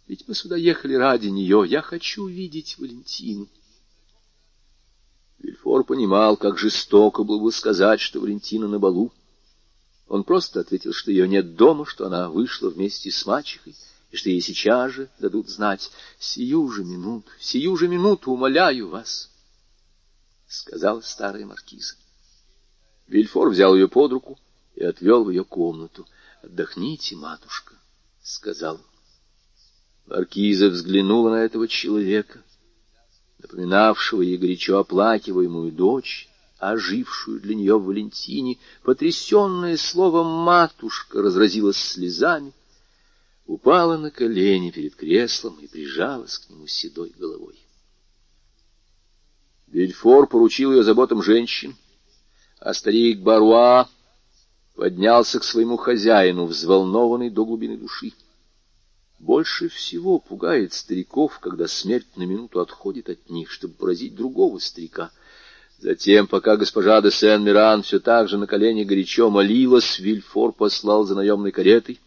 Ведь мы сюда ехали ради нее. Я хочу видеть Валентину. Вильфор понимал, как жестоко было бы сказать, что Валентина на балу. Он просто ответил, что ее нет дома, что она вышла вместе с мачехой, и что ей сейчас же дадут знать. «Сию же минуту, сию же минуту, умоляю вас», — сказала старая маркиза. Вильфор взял ее под руку и отвел в ее комнату. «Отдохните, матушка», — сказал. Маркиза взглянула на этого человека, напоминавшего ей горячо оплакиваемую дочь, ожившую для нее Валентине, потрясенное словом «матушка» разразилась слезами, упала на колени перед креслом и прижалась к нему седой головой. Бельфор поручил ее заботам женщин, а старик Баруа поднялся к своему хозяину, взволнованный до глубины души. Больше всего пугает стариков, когда смерть на минуту отходит от них, чтобы поразить другого старика. Затем, пока госпожа де Сен-Миран все так же на колени горячо молилась, Вильфор послал за наемной каретой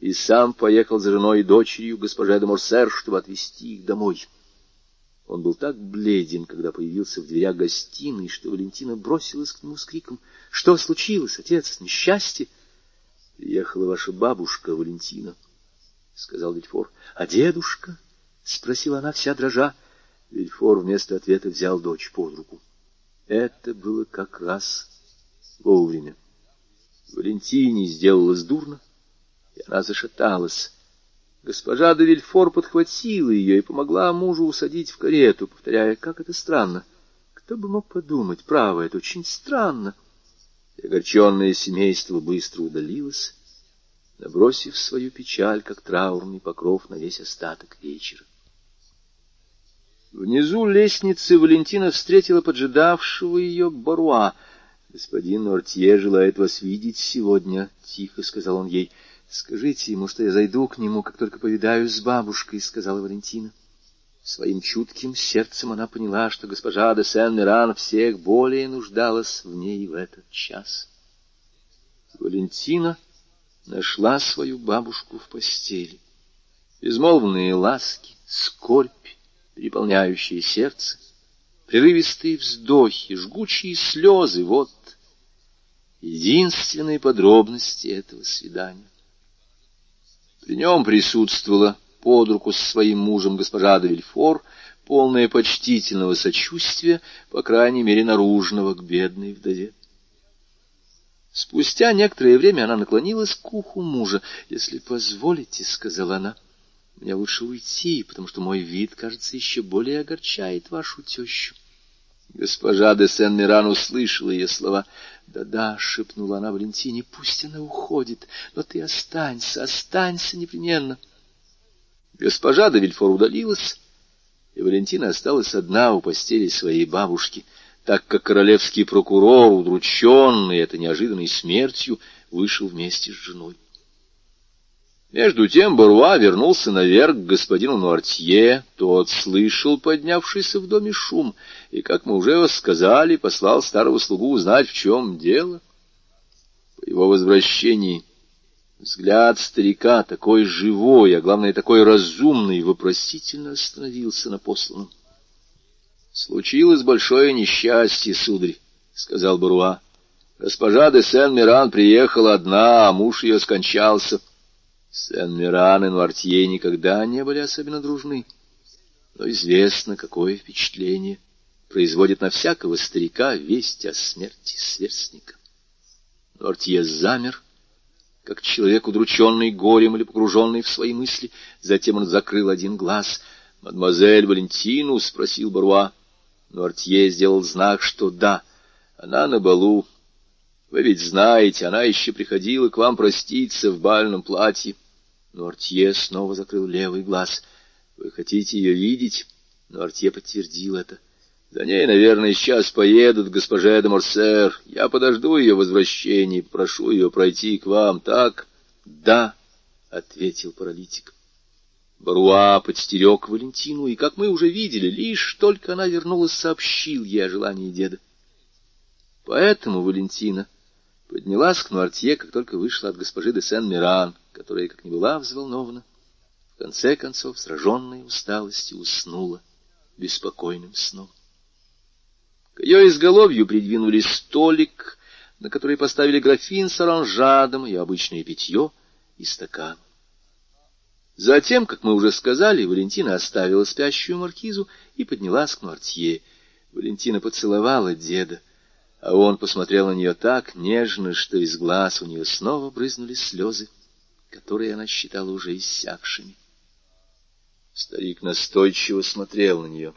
и сам поехал за женой и дочерью госпожа де Морсер, чтобы отвезти их домой. Он был так бледен, когда появился в дверях гостиной, что Валентина бросилась к нему с криком. — Что случилось, отец? Несчастье? — Приехала ваша бабушка, Валентина, — сказал Вильфор. — А дедушка? — спросила она вся дрожа. Вильфор вместо ответа взял дочь под руку. Это было как раз вовремя. Валентине сделалось дурно, и она зашаталась. Госпожа де Вильфор подхватила ее и помогла мужу усадить в карету, повторяя, как это странно. Кто бы мог подумать, право, это очень странно. И огорченное семейство быстро удалилось, набросив свою печаль, как траурный покров на весь остаток вечера. Внизу лестницы Валентина встретила поджидавшего ее Баруа. — Господин Нортье желает вас видеть сегодня, — тихо сказал он ей. — Скажите ему, что я зайду к нему, как только повидаюсь с бабушкой, — сказала Валентина. Своим чутким сердцем она поняла, что госпожа де Сен-Миран всех более нуждалась в ней в этот час. Валентина нашла свою бабушку в постели. Безмолвные ласки, скорбь, переполняющие сердце, прерывистые вздохи, жгучие слезы — вот единственные подробности этого свидания. При нем присутствовала под руку со своим мужем госпожа де Вильфор, полная почтительного сочувствия, по крайней мере, наружного к бедной вдове. Спустя некоторое время она наклонилась к уху мужа. «Если позволите, — сказала она, — мне лучше уйти, потому что мой вид, кажется, еще более огорчает вашу тещу». Госпожа де Сен-Миран услышала ее слова. «Да-да», — шепнула она Валентине, — «пусть она уходит, но ты останься, останься непременно». Госпожа де Вильфор удалилась, и Валентина осталась одна у постели своей бабушки — так как королевский прокурор, удрученный этой неожиданной смертью, вышел вместе с женой. Между тем Баруа вернулся наверх к господину Нуартье. Тот слышал поднявшийся в доме шум, и, как мы уже сказали, послал старого слугу узнать, в чем дело. По его возвращении взгляд старика, такой живой, а главное, такой разумный, вопросительно остановился на посланном. — Случилось большое несчастье, сударь, — сказал Баруа. Госпожа де Сен-Миран приехала одна, а муж ее скончался. Сен-Миран и Нуартье никогда не были особенно дружны. Но известно, какое впечатление производит на всякого старика весть о смерти сверстника. Нуартье замер, как человек, удрученный горем или погруженный в свои мысли. Затем он закрыл один глаз. «Мадемуазель Валентину?» — спросил Баруа. Но Артье сделал знак, что да, она на балу. Вы ведь знаете, она еще приходила к вам проститься в бальном платье. Но Артье снова закрыл левый глаз. Вы хотите ее видеть? Но Артье подтвердил это. За ней, наверное, сейчас поедут госпоже де Морсер. Я подожду ее возвращения, прошу ее пройти к вам, так? — Да, — ответил паралитик. Баруа подстерег Валентину, и, как мы уже видели, лишь только она вернулась, сообщил ей о желании деда. Поэтому Валентина поднялась к Нуартье, как только вышла от госпожи де Сен-Миран, которая, как ни была взволнована, в конце концов, сраженной усталостью, уснула беспокойным сном. К ее изголовью придвинули столик, на который поставили графин с оранжадом и обычное питье и стакан. Затем, как мы уже сказали, Валентина оставила спящую маркизу и поднялась к Нуартье. Валентина поцеловала деда, а он посмотрел на нее так нежно, что из глаз у нее снова брызнули слезы, которые она считала уже иссякшими. Старик настойчиво смотрел на нее.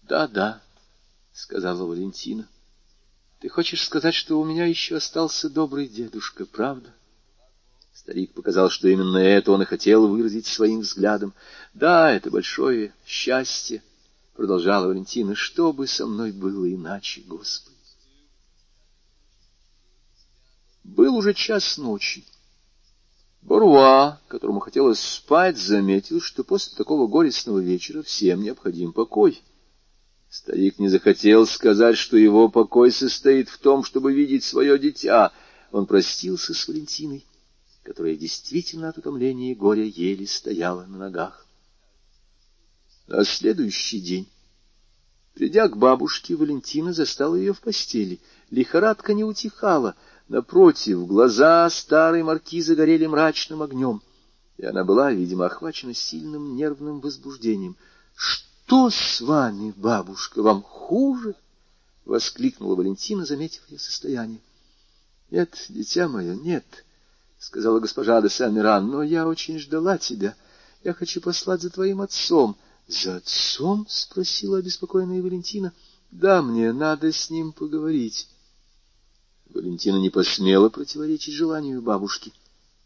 «Да, да», — сказала Валентина. «Ты хочешь сказать, что у меня еще остался добрый дедушка, правда?» Старик показал, что именно это он и хотел выразить своим взглядом. «Да, это большое счастье», — продолжала Валентина, — «что бы со мной было иначе, Господи?» Был уже час ночи. Боруа, которому хотелось спать, заметил, что после такого горестного вечера всем необходим покой. Старик не захотел сказать, что его покой состоит в том, чтобы видеть свое дитя. Он простился с Валентиной которая действительно от утомления и горя еле стояла на ногах. А следующий день, придя к бабушке, Валентина застала ее в постели. Лихорадка не утихала. Напротив, глаза старой маркизы горели мрачным огнем, и она была, видимо, охвачена сильным нервным возбуждением. — Что с вами, бабушка, вам хуже? — воскликнула Валентина, заметив ее состояние. — Нет, дитя мое, нет. —— сказала госпожа де Сен-Миран, — но я очень ждала тебя. Я хочу послать за твоим отцом. — За отцом? — спросила обеспокоенная Валентина. — Да, мне надо с ним поговорить. Валентина не посмела противоречить желанию бабушки,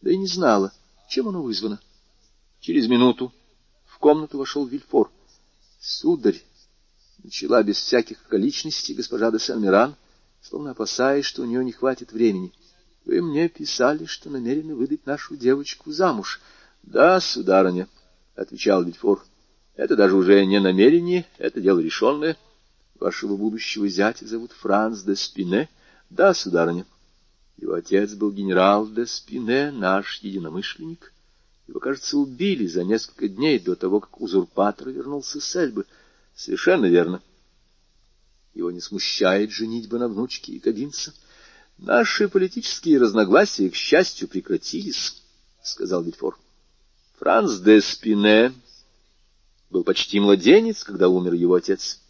да и не знала, чем оно вызвано. Через минуту в комнату вошел Вильфор. — Сударь, — начала без всяких околичностей госпожа де Сен-Миран, словно опасаясь, что у нее не хватит времени — вы мне писали, что намерены выдать нашу девочку замуж. — Да, сударыня, — отвечал Вильфор. — Это даже уже не намерение, это дело решенное. Вашего будущего зятя зовут Франц де Спине. — Да, сударыня. Его отец был генерал де Спине, наш единомышленник. Его, кажется, убили за несколько дней до того, как узурпатор вернулся с Эльбы. Совершенно верно. Его не смущает женитьба на внучке Якобинца. — Наши политические разногласия, к счастью, прекратились, — сказал Вильфор. Франц де Спине был почти младенец, когда умер его отец.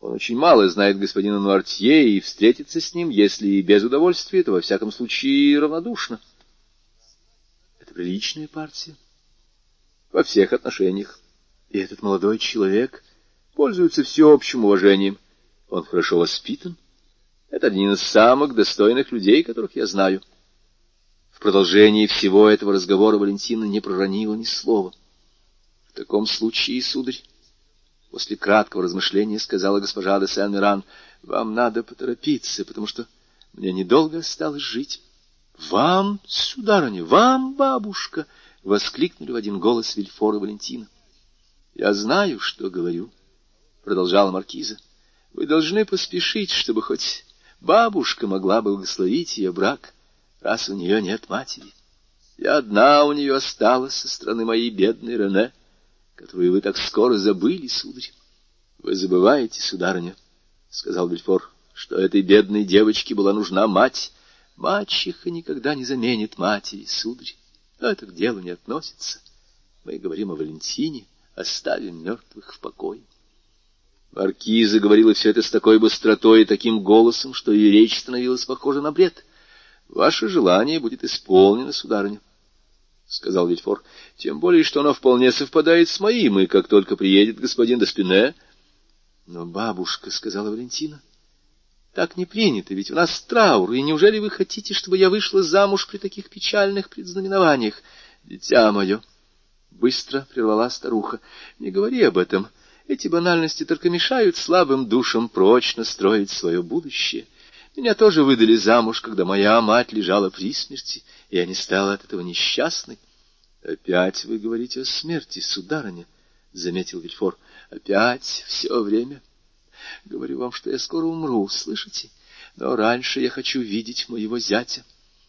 Он очень мало знает господина Нуартье, и встретиться с ним, если и без удовольствия, то во всяком случае равнодушно. Это приличная партия. Во всех отношениях. И этот молодой человек пользуется всеобщим уважением — он хорошо воспитан. Это один из самых достойных людей, которых я знаю. В продолжении всего этого разговора Валентина не проронила ни слова. В таком случае, сударь, после краткого размышления сказала госпожа де Сен-Миран, вам надо поторопиться, потому что мне недолго осталось жить. — Вам, сударыня, вам, бабушка! — воскликнули в один голос Вильфор и Валентина. — Я знаю, что говорю, — продолжала маркиза. Вы должны поспешить, чтобы хоть бабушка могла благословить ее брак, раз у нее нет матери. Я одна у нее осталась со стороны моей бедной Рене, которую вы так скоро забыли, сударь. — Вы забываете, сударыня, — сказал Бельфор, — что этой бедной девочке была нужна мать. Мачеха никогда не заменит матери, сударь. Но это к делу не относится. Мы говорим о Валентине, оставим мертвых в покое. Маркиза говорила все это с такой быстротой и таким голосом, что ее речь становилась похожа на бред. — Ваше желание будет исполнено, сударыня, — сказал Вильфор, — тем более, что оно вполне совпадает с моим, и как только приедет господин Доспине... — Но бабушка, — сказала Валентина, — так не принято, ведь у нас траур, и неужели вы хотите, чтобы я вышла замуж при таких печальных предзнаменованиях? — Дитя мое! — быстро прервала старуха. — Не говори об этом. — эти банальности только мешают слабым душам прочно строить свое будущее. Меня тоже выдали замуж, когда моя мать лежала при смерти, и я не стала от этого несчастной. — Опять вы говорите о смерти, сударыня, — заметил Вильфор. — Опять все время. Говорю вам, что я скоро умру, слышите? Но раньше я хочу видеть моего зятя.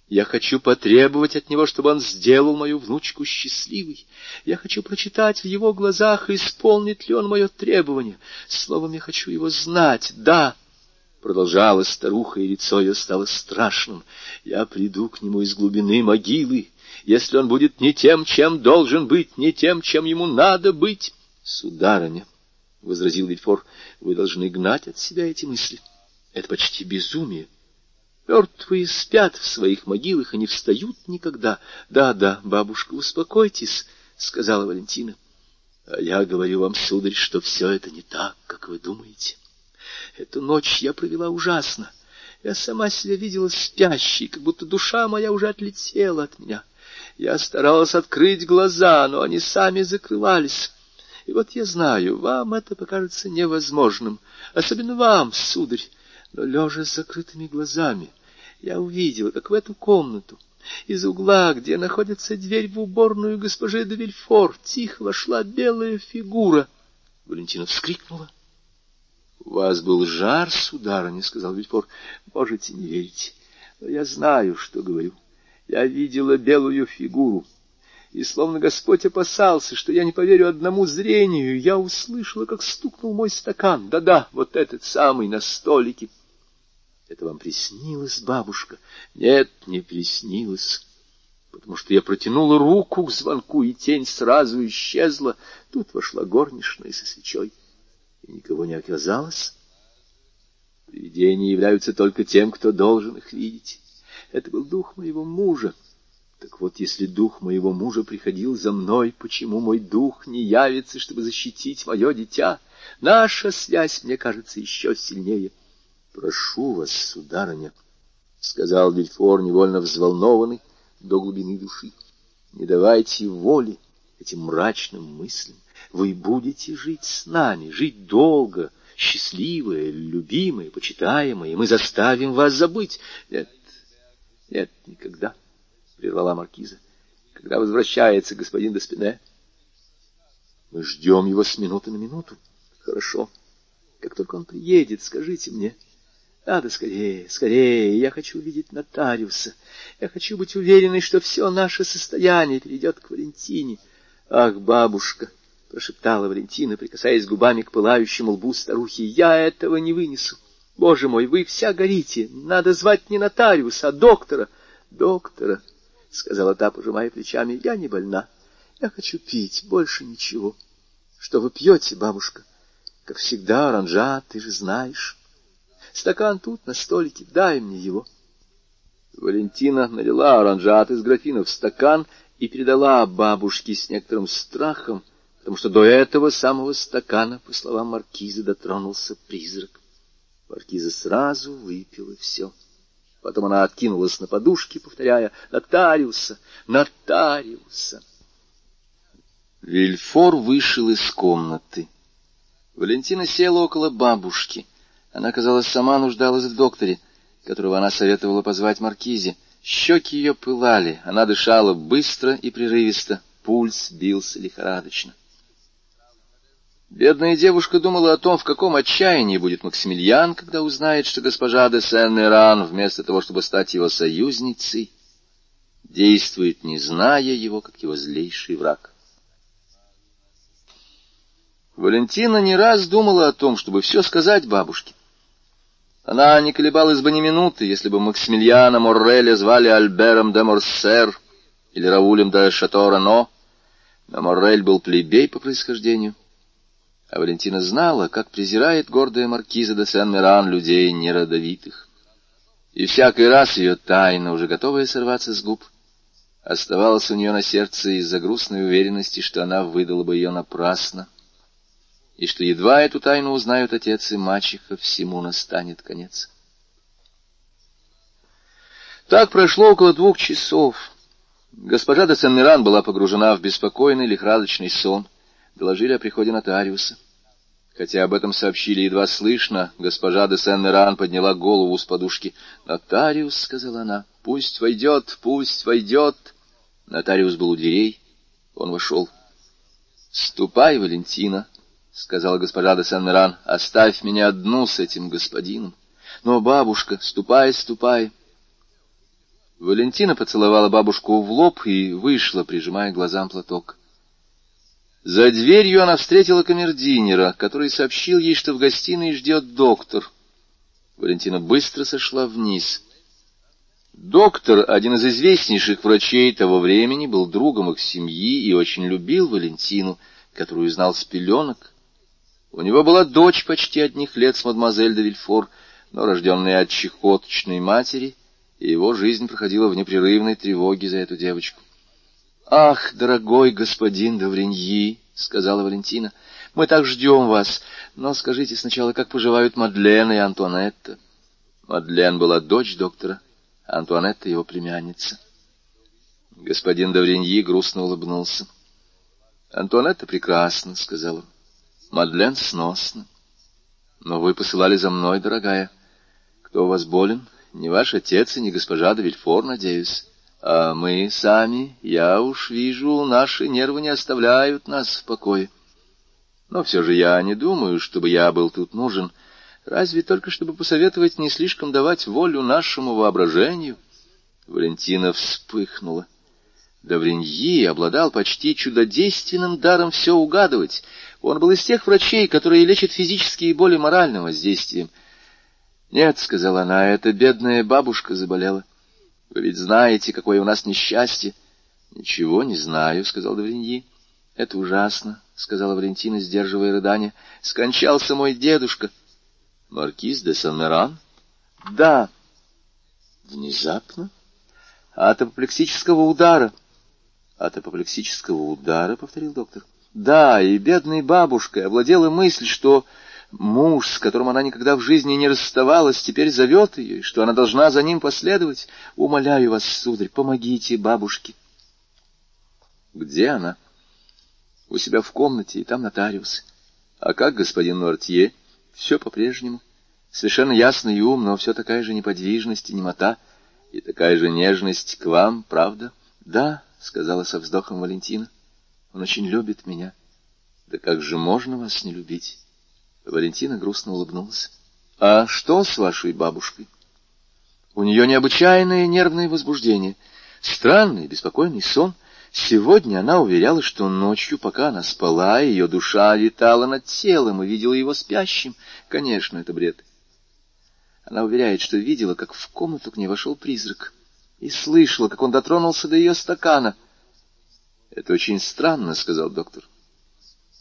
Я хочу потребовать от него, чтобы он сделал мою внучку счастливой. Я хочу прочитать в его глазах, исполнит ли он мое требование. Словом, я хочу его знать. Да, — продолжала старуха, и лицо ее стало страшным. Я приду к нему из глубины могилы, если он будет не тем, чем должен быть, не тем, чем ему надо быть. — Сударыня, — возразил Вильфор, — вы должны гнать от себя эти мысли. Это почти безумие. — Мертвые спят в своих могилах и не встают никогда. Да, да, бабушка, успокойтесь, — сказала Валентина. А я говорю вам, сударь, что все это не так, как вы думаете. Эту ночь я провела ужасно. Я сама себя видела спящей, как будто душа моя уже отлетела от меня. Я старалась открыть глаза, но они сами закрывались. И вот я знаю, вам это покажется невозможным, особенно вам, сударь, но, лежа с закрытыми глазами, я увидела, как в эту комнату, из угла, где находится дверь в уборную госпожи де Вильфор, тихо вошла белая фигура. Валентина вскрикнула. — У вас был жар, сударыня, — сказал Вильфор. — Можете не верить, но я знаю, что говорю. Я видела белую фигуру, и, словно Господь опасался, что я не поверю одному зрению, я услышала, как стукнул мой стакан. Да-да, вот этот самый на столике. Это вам приснилось, бабушка? Нет, не приснилось, потому что я протянула руку к звонку, и тень сразу исчезла. Тут вошла горничная со свечой, никого не оказалось. Привидения являются только тем, кто должен их видеть. Это был дух моего мужа. Так вот, если дух моего мужа приходил за мной, почему мой дух не явится, чтобы защитить мое дитя? Наша связь, мне кажется, еще сильнее. — Прошу вас, сударыня, — сказал Вильфор, невольно взволнованный до глубины души, — не давайте воли этим мрачным мыслям. Вы будете жить с нами, жить долго, счастливые, любимые, почитаемые, мы заставим вас забыть. Нет, нет, никогда, — прервала маркиза. Когда возвращается господин Доспине? Мы ждем его с минуты на минуту. Хорошо. Как только он приедет, скажите мне... Надо скорее, скорее, я хочу увидеть нотариуса. Я хочу быть уверенной, что все наше состояние перейдет к Валентине. Ах, бабушка, — прошептала Валентина, прикасаясь губами к пылающему лбу старухи, — я этого не вынесу. Боже мой, вы вся горите. Надо звать не нотариуса, а доктора. Доктора, — сказала та, пожимая плечами, — я не больна. Я хочу пить, больше ничего. Что вы пьете, бабушка? Как всегда, оранжа, ты же знаешь. Стакан тут, на столике, дай мне его. Валентина налила оранжат из графина в стакан и передала бабушке с некоторым страхом, потому что до этого самого стакана, по словам маркиза, дотронулся призрак. Маркиза сразу выпила все. Потом она откинулась на подушки, повторяя «Нотариуса! Нотариуса!». Вильфор вышел из комнаты. Валентина села около бабушки — она, казалось, сама нуждалась в докторе, которого она советовала позвать Маркизе. Щеки ее пылали, она дышала быстро и прерывисто, пульс бился лихорадочно. Бедная девушка думала о том, в каком отчаянии будет Максимилиан, когда узнает, что госпожа де Сен-Эран, вместо того, чтобы стать его союзницей, действует, не зная его, как его злейший враг. Валентина не раз думала о том, чтобы все сказать бабушке. Она не колебалась бы ни минуты, если бы Максимилиана Морреля звали Альбером де Морсер или Раулем де Шато-Рено, но Моррель был плебей по происхождению. А Валентина знала, как презирает гордая маркиза де Сен-Меран людей неродовитых. И всякий раз ее тайна, уже готовая сорваться с губ, оставалась у нее на сердце из-за грустной уверенности, что она выдала бы ее напрасно и что едва эту тайну узнают отец и мачеха, всему настанет конец. Так прошло около двух часов. Госпожа де Сен-Миран была погружена в беспокойный лихорадочный сон. Доложили о приходе нотариуса. Хотя об этом сообщили едва слышно, госпожа де Сен-Миран подняла голову с подушки. «Нотариус», — сказала она, — «пусть войдет, пусть войдет». Нотариус был у дверей. Он вошел. «Ступай, Валентина», — сказала госпожа де Сен-Меран, — оставь меня одну с этим господином. Но, бабушка, ступай, ступай. Валентина поцеловала бабушку в лоб и вышла, прижимая глазам платок. За дверью она встретила камердинера, который сообщил ей, что в гостиной ждет доктор. Валентина быстро сошла вниз. Доктор, один из известнейших врачей того времени, был другом их семьи и очень любил Валентину, которую знал с пеленок. У него была дочь почти одних лет с мадемуазель де Вильфор, но рожденная от чехоточной матери, и его жизнь проходила в непрерывной тревоге за эту девочку. — Ах, дорогой господин Давриньи, — сказала Валентина, — мы так ждем вас, но скажите сначала, как поживают Мадлен и Антуанетта. Мадлен была дочь доктора, а Антуанетта — его племянница. Господин Давриньи грустно улыбнулся. — Антуанетта прекрасна, — сказал он. Мадлен сносно. Но вы посылали за мной, дорогая. Кто у вас болен? Не ваш отец и не госпожа де Вильфор, надеюсь. А мы сами, я уж вижу, наши нервы не оставляют нас в покое. Но все же я не думаю, чтобы я был тут нужен, разве только чтобы посоветовать не слишком давать волю нашему воображению. Валентина вспыхнула. Давриньи обладал почти чудодейственным даром все угадывать. Он был из тех врачей, которые лечат физические боли моральным воздействием. — Нет, — сказала она, — эта бедная бабушка заболела. Вы ведь знаете, какое у нас несчастье. — Ничего не знаю, — сказал Давриньи. — Это ужасно, — сказала Валентина, сдерживая рыдание. — Скончался мой дедушка. — Маркиз де Сан-Меран? — Да. — Внезапно? — От апоплексического удара. — От апоплексического удара, — повторил доктор. — Да, и бедной бабушкой овладела мысль, что Муж, с которым она никогда в жизни не расставалась, теперь зовет ее, и что она должна за ним последовать. Умоляю вас, сударь, помогите бабушке. Где она? У себя в комнате, и там нотариус. А как господин Нуартье? Все по-прежнему. Совершенно ясный и ум, но все такая же неподвижность и немота, и такая же нежность к вам, правда? Да, — сказала со вздохом Валентина. Он очень любит меня. Да как же можно вас не любить? Валентина грустно улыбнулась. — А что с вашей бабушкой? У нее необычайное нервное возбуждение, странный беспокойный сон. Сегодня она уверяла, что ночью, пока она спала, ее душа летала над телом и видела его спящим. Конечно, это бред. Она уверяет, что видела, как в комнату к ней вошел призрак, и слышала, как он дотронулся до ее стакана. — Это очень странно, — сказал доктор. —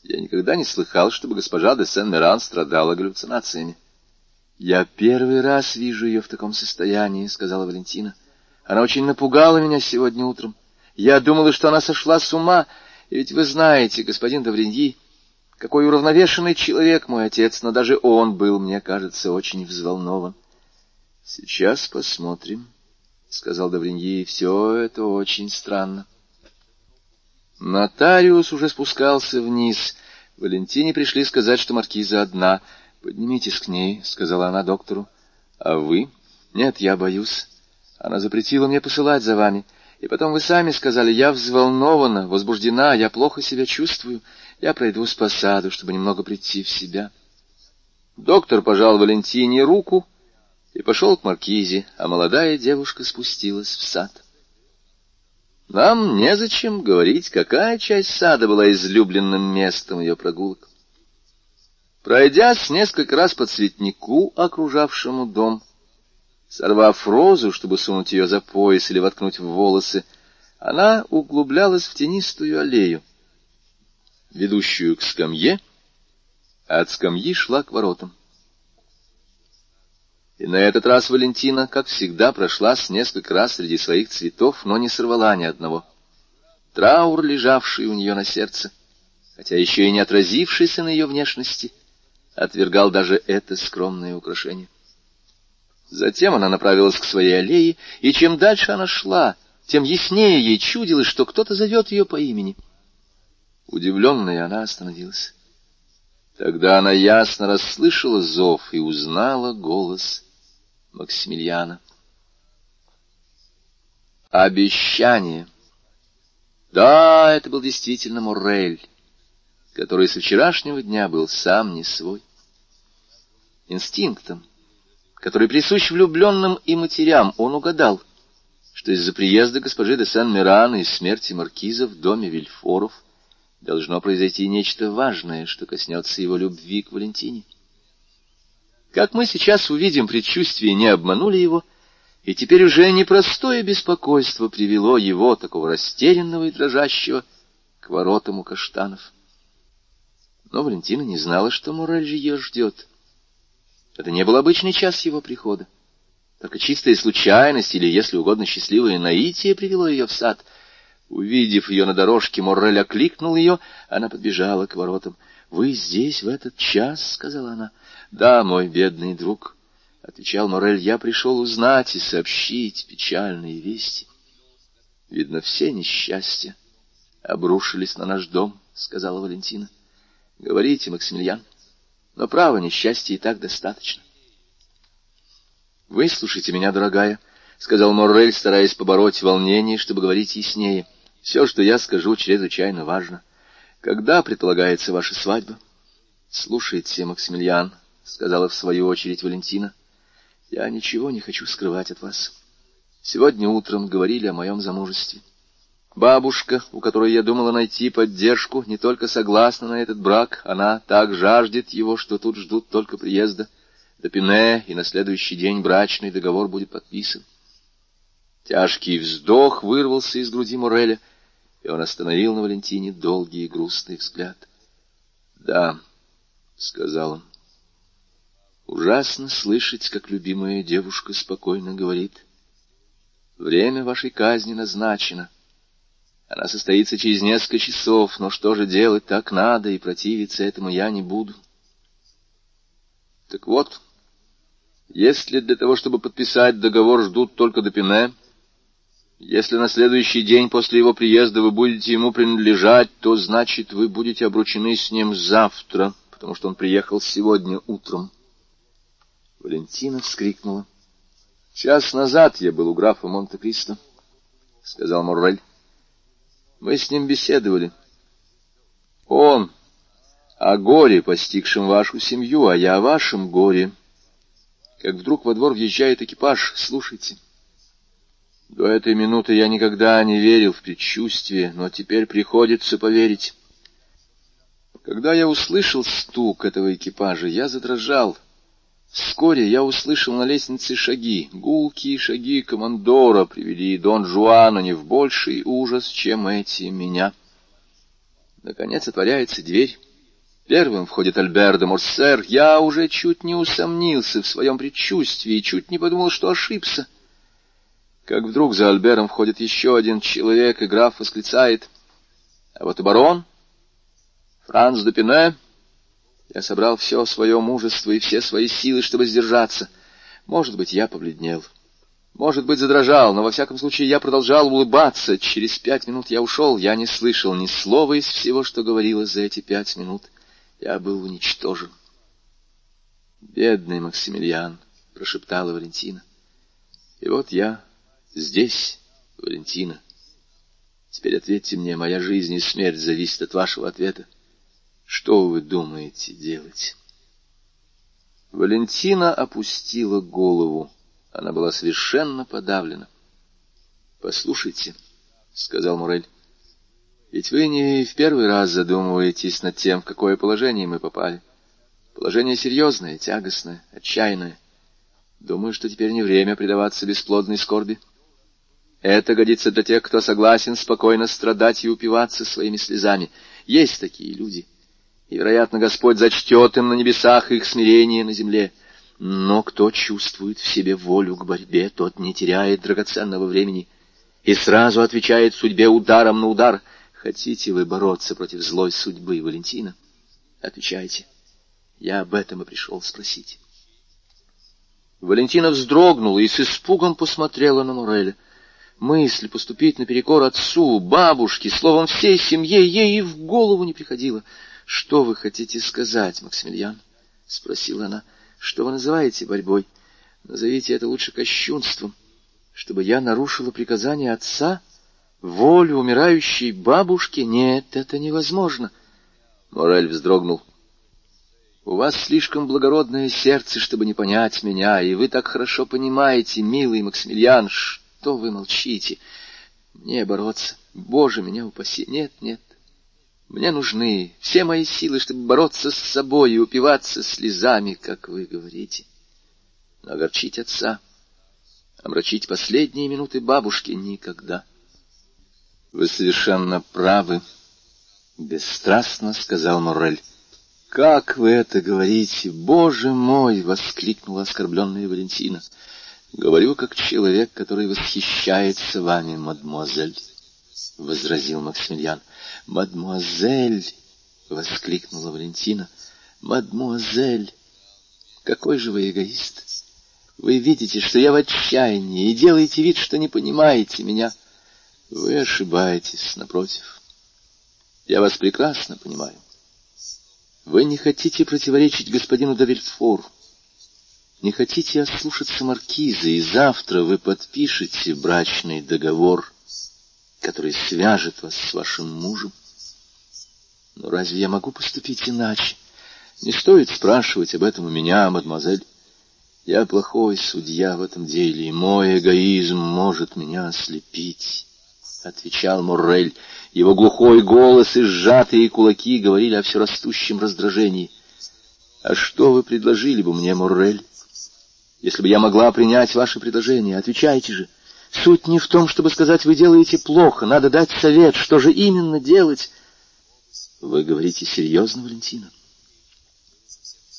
я никогда не слыхал, чтобы госпожа де Сен-Меран страдала галлюцинациями. — Я первый раз вижу ее в таком состоянии, — сказала Валентина. — Она очень напугала меня сегодня утром. Я думала, что она сошла с ума, и ведь вы знаете, господин Давриньи, какой уравновешенный человек мой отец, но даже он был, мне кажется, очень взволнован. — Сейчас посмотрим, — сказал Давриньи, — все это очень странно. — Нотариус уже спускался вниз. Валентине пришли сказать, что маркиза одна. «Поднимитесь к ней», — сказала она доктору. «А вы?» «Нет, я боюсь. Она запретила мне посылать за вами. И потом вы сами сказали, я взволнована, возбуждена, я плохо себя чувствую. Я пройдусь по саду, чтобы немного прийти в себя». Доктор пожал Валентине руку и пошел к маркизе, а молодая девушка спустилась в сад. Нам незачем говорить, какая часть сада была излюбленным местом ее прогулок. Пройдясь несколько раз по цветнику, окружавшему дом, сорвав розу, чтобы сунуть ее за пояс или воткнуть в волосы, она углублялась в тенистую аллею, ведущую к скамье, а от скамьи шла к воротам. И на этот раз Валентина, как всегда, прошлась несколько раз среди своих цветов, но не сорвала ни одного. Траур, лежавший у нее на сердце, хотя еще и не отразившийся на ее внешности, отвергал даже это скромное украшение. Затем она направилась к своей аллее, и чем дальше она шла, тем яснее ей чудилось, что кто-то зовет ее по имени. Удивленная она остановилась. Тогда она ясно расслышала зов и узнала голос Максимилиана. Обещание. Да, это был действительно Моррель. который со вчерашнего дня был сам не свой. Инстинктом, который присущ влюбленным и матерям, он угадал, что из-за приезда госпожи де Сен-Миран и смерти маркиза в доме Вильфоров должно произойти нечто важное, что коснется его любви к Валентине. Как мы сейчас увидим, предчувствия не обманули его, и теперь уже непростое беспокойство привело его, такого растерянного и дрожащего, к воротам у каштанов. Но Валентина не знала, что Морель ее ждет. Это не был обычный час его прихода. Только чистая случайность или, если угодно, счастливое наитие привело ее в сад. Увидев ее на дорожке, Моррель окликнул ее, она подбежала к воротам. — Вы здесь в этот час? — сказала она. — Да, мой бедный друг, — отвечал Моррель, — я пришел узнать и сообщить печальные вести. — Видно, все несчастья обрушились на наш дом, — сказала Валентина. — Говорите, Максимилиан, но право несчастья и так достаточно. — Выслушайте меня, дорогая, — сказал Моррель, стараясь побороть волнение, чтобы говорить яснее. — Все, что я скажу, чрезвычайно важно. Когда предполагается ваша свадьба? — Слушайте, Максимилиан, — сказала в свою очередь Валентина, — я ничего не хочу скрывать от вас. Сегодня утром говорили о моем замужестве. Бабушка, у которой я думала найти поддержку, не только согласна на этот брак, она так жаждет его, что тут ждут только приезда до Пине, и на следующий день брачный договор будет подписан. Тяжкий вздох вырвался из груди Мореля, и он остановил на Валентине долгий и грустный взгляд. — Да, — сказал он, — ужасно слышать, как любимая девушка спокойно говорит. Время вашей казни назначено. — она состоится через несколько часов, но что же делать, так надо, и противиться этому я не буду. Так вот, если для того, чтобы подписать договор, ждут только до если на следующий день после его приезда вы будете ему принадлежать, то, значит, вы будете обручены с ним завтра, потому что он приехал сегодня утром. Валентина вскрикнула. — Час назад я был у графа Монте-Кристо, — сказал Моррель. Мы с ним беседовали. Он о горе, постигшем вашу семью, а я о вашем горе. Как вдруг во двор въезжает экипаж, слушайте. До этой минуты я никогда не верил в предчувствие, но теперь приходится поверить. Когда я услышал стук этого экипажа, я задрожал — Вскоре я услышал на лестнице шаги, гулкие шаги командора привели Дон Жуана не в больший ужас, чем эти меня. Наконец отворяется дверь. Первым входит Альбер де Морсер. Я уже чуть не усомнился в своем предчувствии и чуть не подумал, что ошибся. Как вдруг за Альбером входит еще один человек, и граф восклицает. А вот и барон, Франц де Пине... Я собрал все свое мужество и все свои силы, чтобы сдержаться. Может быть, я побледнел. Может быть, задрожал, но во всяком случае я продолжал улыбаться. Через пять минут я ушел, я не слышал ни слова из всего, что говорилось за эти пять минут. Я был уничтожен. «Бедный Максимилиан», — прошептала Валентина. «И вот я здесь, Валентина. Теперь ответьте мне, моя жизнь и смерть зависят от вашего ответа. Что вы думаете делать? Валентина опустила голову. Она была совершенно подавлена. — Послушайте, — сказал Мурель, — ведь вы не в первый раз задумываетесь над тем, в какое положение мы попали. Положение серьезное, тягостное, отчаянное. Думаю, что теперь не время предаваться бесплодной скорби. Это годится для тех, кто согласен спокойно страдать и упиваться своими слезами. Есть такие люди — и, вероятно, Господь зачтет им на небесах их смирение на земле. Но кто чувствует в себе волю к борьбе, тот не теряет драгоценного времени и сразу отвечает судьбе ударом на удар. Хотите вы бороться против злой судьбы, Валентина? Отвечайте. Я об этом и пришел спросить. Валентина вздрогнула и с испугом посмотрела на Муреля. Мысль поступить наперекор отцу, бабушке, словом, всей семье ей и в голову не приходила — что вы хотите сказать, Максимилиан? — спросила она. — Что вы называете борьбой? Назовите это лучше кощунством. Чтобы я нарушила приказание отца? Волю умирающей бабушки? Нет, это невозможно. Морель вздрогнул. У вас слишком благородное сердце, чтобы не понять меня, и вы так хорошо понимаете, милый Максимилиан, что вы молчите. Мне бороться, Боже, меня упаси. Нет, нет. Мне нужны все мои силы, чтобы бороться с собой и упиваться слезами, как вы говорите. Но огорчить отца, омрачить последние минуты бабушки никогда. Вы совершенно правы, — бесстрастно сказал Моррель. «Как вы это говорите? Боже мой!» — воскликнула оскорбленная Валентина. «Говорю, как человек, который восхищается вами, мадемуазель», — возразил Максимилиан. «Мадемуазель!» — воскликнула Валентина. «Мадемуазель! Какой же вы эгоист! Вы видите, что я в отчаянии, и делаете вид, что не понимаете меня. Вы ошибаетесь, напротив. Я вас прекрасно понимаю. Вы не хотите противоречить господину Давильфору, не хотите ослушаться маркиза, и завтра вы подпишете брачный договор, который свяжет вас с вашим мужем. Но разве я могу поступить иначе? Не стоит спрашивать об этом у меня, мадемуазель. Я плохой судья в этом деле, и мой эгоизм может меня ослепить, — отвечал Моррель. Его глухой голос и сжатые кулаки говорили о все растущем раздражении. «А что вы предложили бы мне, Моррель? Если бы я могла принять ваше предложение, отвечайте же. Суть не в том, чтобы сказать, вы делаете плохо, надо дать совет, что же именно делать». «Вы говорите серьезно, Валентина?»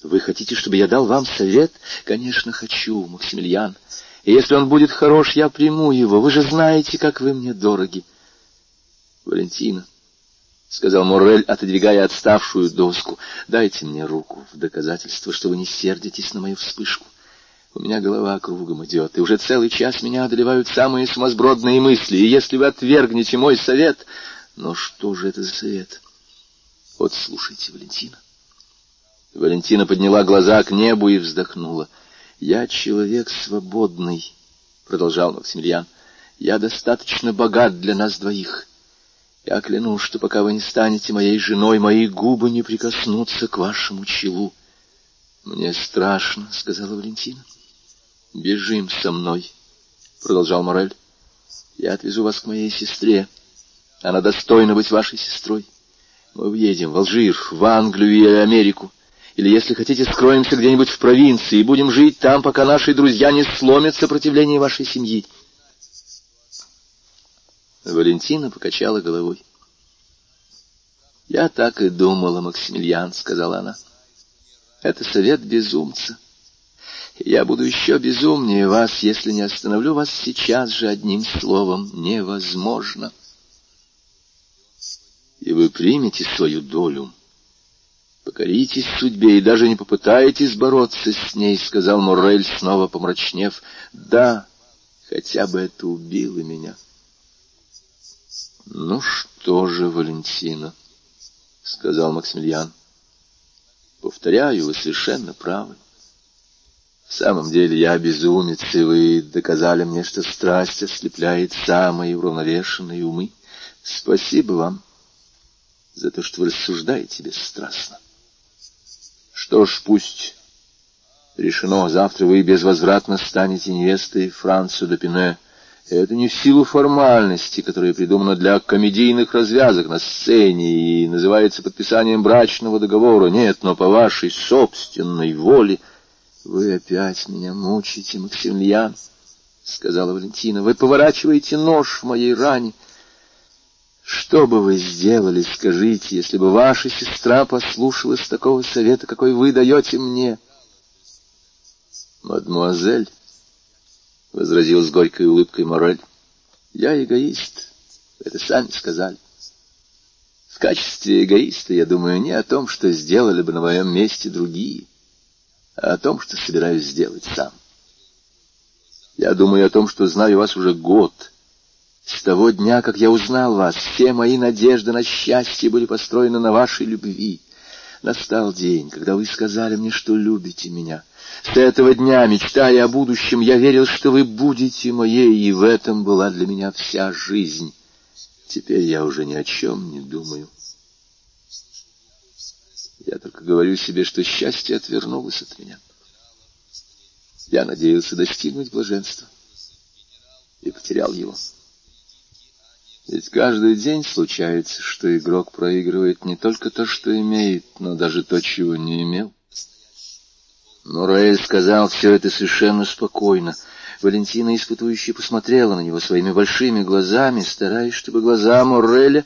«Вы хотите, чтобы я дал вам совет?» «Конечно, хочу, Максимилиан. И если он будет хорош, я приму его. Вы же знаете, как вы мне дороги». Валентина, — сказал Моррель, отодвигая отставшую доску, — дайте мне руку в доказательство, что вы не сердитесь на мою вспышку. У меня голова кругом идет, и уже целый час меня одолевают самые сумасбродные мысли, и если вы отвергнете мой совет... Но что же это за совет? Вот слушайте, Валентина. Валентина подняла глаза к небу и вздохнула. «Я человек свободный», — продолжал Максимилиан. «Я достаточно богат для нас двоих. Я клянусь, что пока вы не станете моей женой, мои губы не прикоснутся к вашему челу. — Мне страшно, — сказала Валентина. — Бежим со мной, — продолжал Морель. — Я отвезу вас к моей сестре. Она достойна быть вашей сестрой. Мы уедем в Алжир, в Англию и Америку. Или, если хотите, скроемся где-нибудь в провинции и будем жить там, пока наши друзья не сломят сопротивление вашей семьи. Валентина покачала головой. «Я так и думала, Максимилиан», — сказала она. «Это совет безумца. Я буду еще безумнее вас, если не остановлю вас сейчас же одним словом. Невозможно». «И вы примете свою долю». «Покоритесь судьбе и даже не попытаетесь бороться с ней», — сказал Моррель, снова помрачнев. «Да, хотя бы это убило меня». «Ну что же, Валентина», — сказал Максимилиан, — «повторяю, вы совершенно правы. В самом деле я безумец, и вы доказали мне, что страсть ослепляет самые уравновешенные умы. Спасибо вам за то, что вы рассуждаете бесстрастно. Что ж, пусть решено, завтра вы безвозвратно станете невестой Францу де Пине, — это не в силу формальности, которая придумана для комедийных развязок на сцене и называется подписанием брачного договора. Нет, но по вашей собственной воле. Вы опять меня мучите, Максимилиан, — сказала Валентина. Вы поворачиваете нож в моей ране. Что бы вы сделали, скажите, если бы ваша сестра послушалась такого совета, какой вы даете мне? Мадемуазель, — возразил с горькой улыбкой Морель. — Я эгоист, это сами сказали. В качестве эгоиста я думаю не о том, что сделали бы на моем месте другие, а о том, что собираюсь сделать сам. Я думаю о том, что знаю вас уже год. С того дня, как я узнал вас, все мои надежды на счастье были построены на вашей любви. Настал день, когда вы сказали мне, что любите меня — с этого дня, мечтая о будущем, я верил, что вы будете моей, и в этом была для меня вся жизнь. Теперь я уже ни о чем не думаю. Я только говорю себе, что счастье отвернулось от меня. Я надеялся достигнуть блаженства и потерял его. Ведь каждый день случается, что игрок проигрывает не только то, что имеет, но даже то, чего не имел. Мурель сказал все это совершенно спокойно. Валентина испытующе посмотрела на него своими большими глазами, стараясь, чтобы глаза Мореля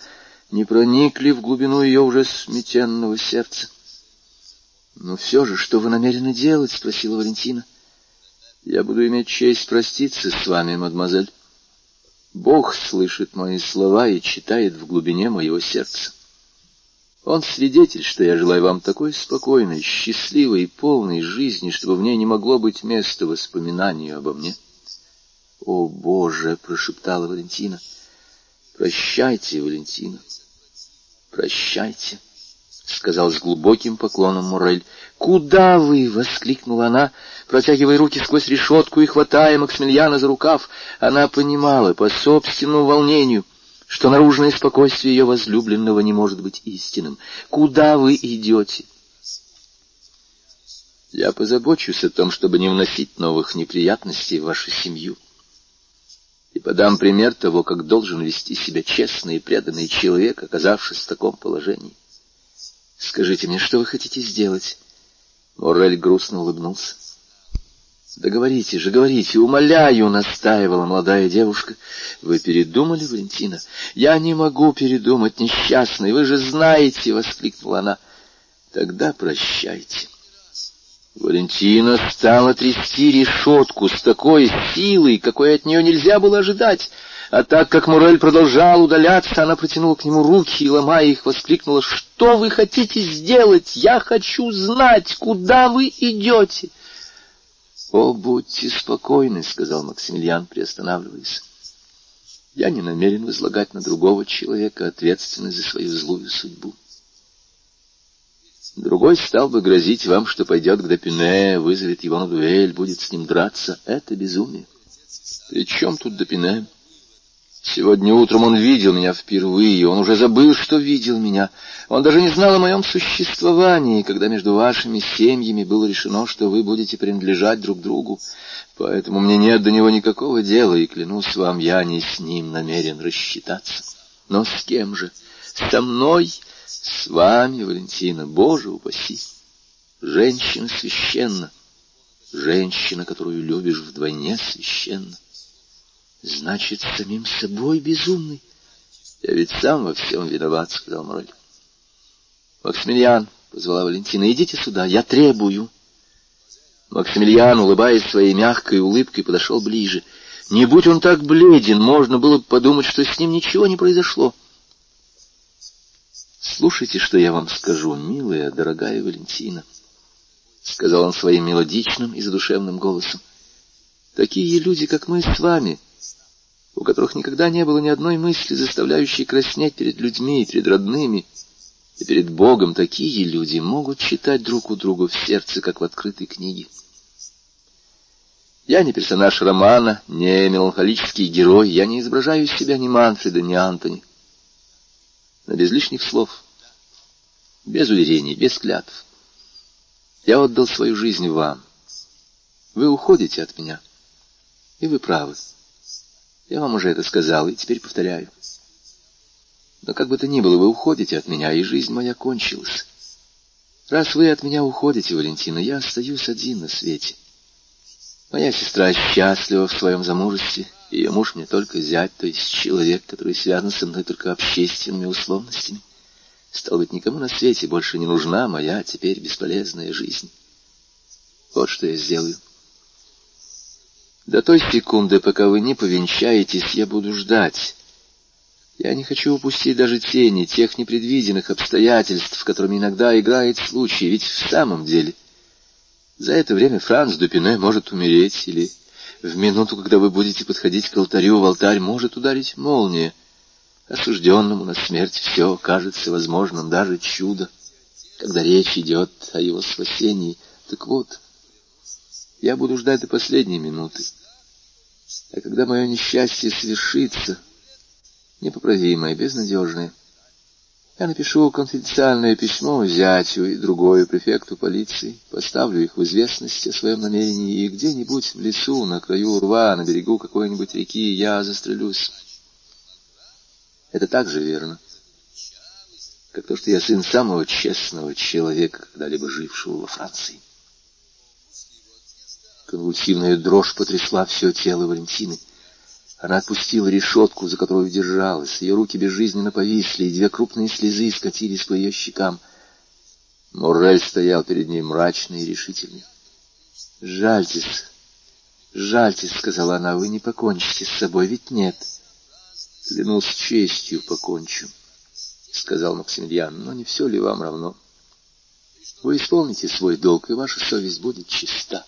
не проникли в глубину ее уже сметенного сердца. — Но все же, что вы намерены делать? — спросила Валентина. — Я буду иметь честь проститься с вами, мадемуазель. Бог слышит мои слова и читает в глубине моего сердца. Он свидетель, что я желаю вам такой спокойной, счастливой и полной жизни, чтобы в ней не могло быть места воспоминанию обо мне. — О, Боже! — прошептала Валентина. — Прощайте, Валентина, прощайте, — сказал с глубоким поклоном Мурель. — Куда вы? — воскликнула она, протягивая руки сквозь решетку и хватая Максимилиана за рукав. Она понимала по собственному волнению — что наружное спокойствие ее возлюбленного не может быть истинным. Куда вы идете? Я позабочусь о том, чтобы не вносить новых неприятностей в вашу семью. И подам пример того, как должен вести себя честный и преданный человек, оказавшись в таком положении. Скажите мне, что вы хотите сделать? Моррель грустно улыбнулся. Да говорите же, говорите, умоляю, настаивала молодая девушка. Вы передумали, Валентина? Я не могу передумать, несчастный, вы же знаете, воскликнула она. Тогда прощайте. Валентина стала трясти решетку с такой силой, какой от нее нельзя было ожидать. А так как Мурель продолжал удаляться, она протянула к нему руки и, ломая их, воскликнула, «Что вы хотите сделать? Я хочу знать, куда вы идете!» «О, будьте спокойны», — сказал Максимилиан, приостанавливаясь. «Я не намерен возлагать на другого человека ответственность за свою злую судьбу. Другой стал бы грозить вам, что пойдет к Допине, вызовет его на дуэль, будет с ним драться. Это безумие. При чем тут Допине?» Сегодня утром он видел меня впервые, он уже забыл, что видел меня. Он даже не знал о моем существовании, когда между вашими семьями было решено, что вы будете принадлежать друг другу. Поэтому мне нет до него никакого дела, и, клянусь вам, я не с ним намерен рассчитаться. Но с кем же? Со мной? С вами, Валентина, Боже упаси! Женщина священна, женщина, которую любишь, вдвойне священна. Значит, самим собой безумный. Я ведь сам во всем виноват, — сказал Морель. Максимилиан, — позвала Валентина, — идите сюда, я требую. Максимилиан, улыбаясь своей мягкой улыбкой, подошел ближе. Не будь он так бледен, можно было бы подумать, что с ним ничего не произошло. «Слушайте, что я вам скажу, милая, дорогая Валентина», — сказал он своим мелодичным и задушевным голосом. «Такие люди, как мы с вами, — у которых никогда не было ни одной мысли, заставляющей краснеть перед людьми и перед родными, и перед Богом, такие люди могут читать друг у друга в сердце, как в открытой книге. Я не персонаж романа, не меланхолический герой, я не изображаю из себя ни Манфреда, ни Антони. Но без лишних слов, без уверений, без клятв. Я отдал свою жизнь вам. Вы уходите от меня, и вы правы. Я вам уже это сказал, и теперь повторяю. Но как бы то ни было, вы уходите от меня, и жизнь моя кончилась. Раз вы от меня уходите, Валентина, я остаюсь один на свете. Моя сестра счастлива в своем замужестве, ее муж мне только зять, то есть человек, который связан со мной только общественными условностями. Стал быть, никому на свете больше не нужна моя теперь бесполезная жизнь. Вот что я сделаю. До той секунды, пока вы не повенчаетесь, я буду ждать. Я не хочу упустить даже тени тех непредвиденных обстоятельств, которыми иногда играет случай, ведь в самом деле за это время Франц Дупине может умереть, или в минуту, когда вы будете подходить к алтарю, в алтарь может ударить молния. Осужденному на смерть все кажется возможным, даже чудо, когда речь идет о его спасении. Так вот, я буду ждать до последней минуты. А когда мое несчастье свершится, непоправимое, безнадежное, Я напишу конфиденциальное письмо зятю и другое префекту полиции, поставлю их в известность о своем намерении, и где-нибудь в лесу, на краю рва, на берегу какой-нибудь реки я застрелюсь. Это также верно, как то, что я сын самого честного человека, когда-либо жившего во Франции. Конвульсивная дрожь потрясла все тело Валентины. Она отпустила решетку, за которую держалась. Ее руки безжизненно повисли, и две крупные слезы скатились по ее щекам. Моррель стоял перед ней мрачный и решительный. — Жальтесь, жальтесь, — сказала она, — вы не покончите с собой, ведь нет. — Клянусь честью покончу, — сказал Максимилиан, — но не все ли вам равно? Вы исполните свой долг, и ваша совесть будет чиста.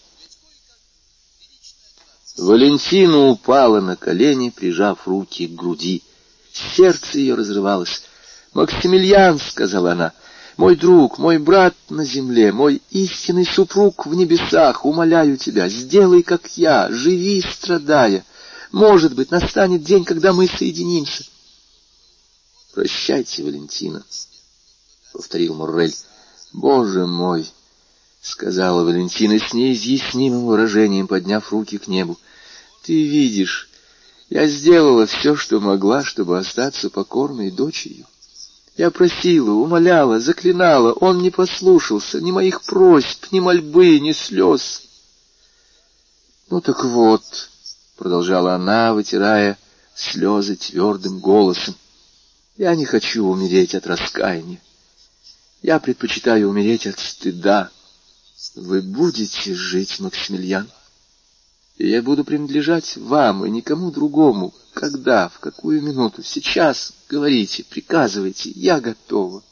Валентина упала на колени, прижав руки к груди. Сердце ее разрывалось. «Максимилиан», — сказала она, — «мой друг, мой брат на земле, мой истинный супруг в небесах, умоляю тебя, сделай, как я, живи, страдая. Может быть, настанет день, когда мы соединимся». «Прощайте, Валентина», — повторил Муррель. «Боже мой!» — сказала Валентина с неизъяснимым выражением, подняв руки к небу. Ты видишь, я сделала все, что могла, чтобы остаться покорной дочерью. Я просила, умоляла, заклинала, он не послушался ни моих просьб, ни мольбы, ни слез. Ну так вот, — продолжала она, вытирая слезы твердым голосом, — я не хочу умереть от раскаяния. Я предпочитаю умереть от стыда. Вы будете жить, Максимилиан? — и я буду принадлежать вам и никому другому. Когда, в какую минуту, сейчас, говорите, приказывайте, я готова.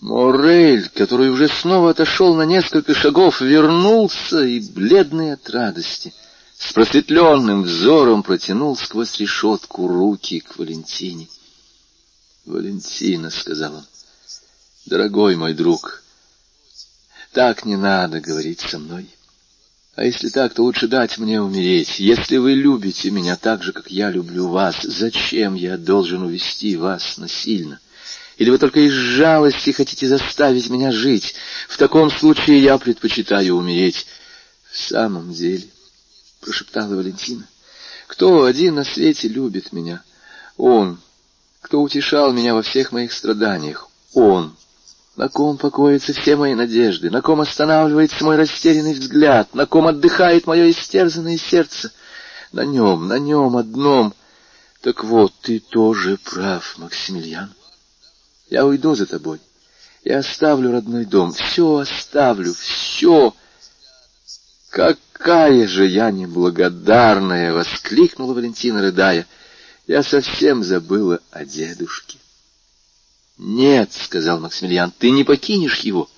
Морель, который уже снова отошел на несколько шагов, вернулся и, бледный от радости, с просветленным взором протянул сквозь решетку руки к Валентине. «Валентина», — сказал он, — «дорогой мой друг, так не надо говорить со мной». А если так, то лучше дать мне умереть. Если вы любите меня так же, как я люблю вас, зачем я должен увести вас насильно? Или вы только из жалости хотите заставить меня жить? В таком случае я предпочитаю умереть. В самом деле, — прошептала Валентина, — кто один на свете любит меня? Он, кто утешал меня во всех моих страданиях. Он, на ком покоятся все мои надежды, на ком останавливается мой растерянный взгляд, на ком отдыхает мое истерзанное сердце. На нем, на нем одном. Так вот, ты тоже прав, Максимилиан. Я уйду за тобой. Я оставлю родной дом. Все оставлю, все. Какая же я неблагодарная! — воскликнула Валентина, рыдая. Я совсем забыла о дедушке. «Нет», — сказал Максимилиан, — «ты не покинешь его.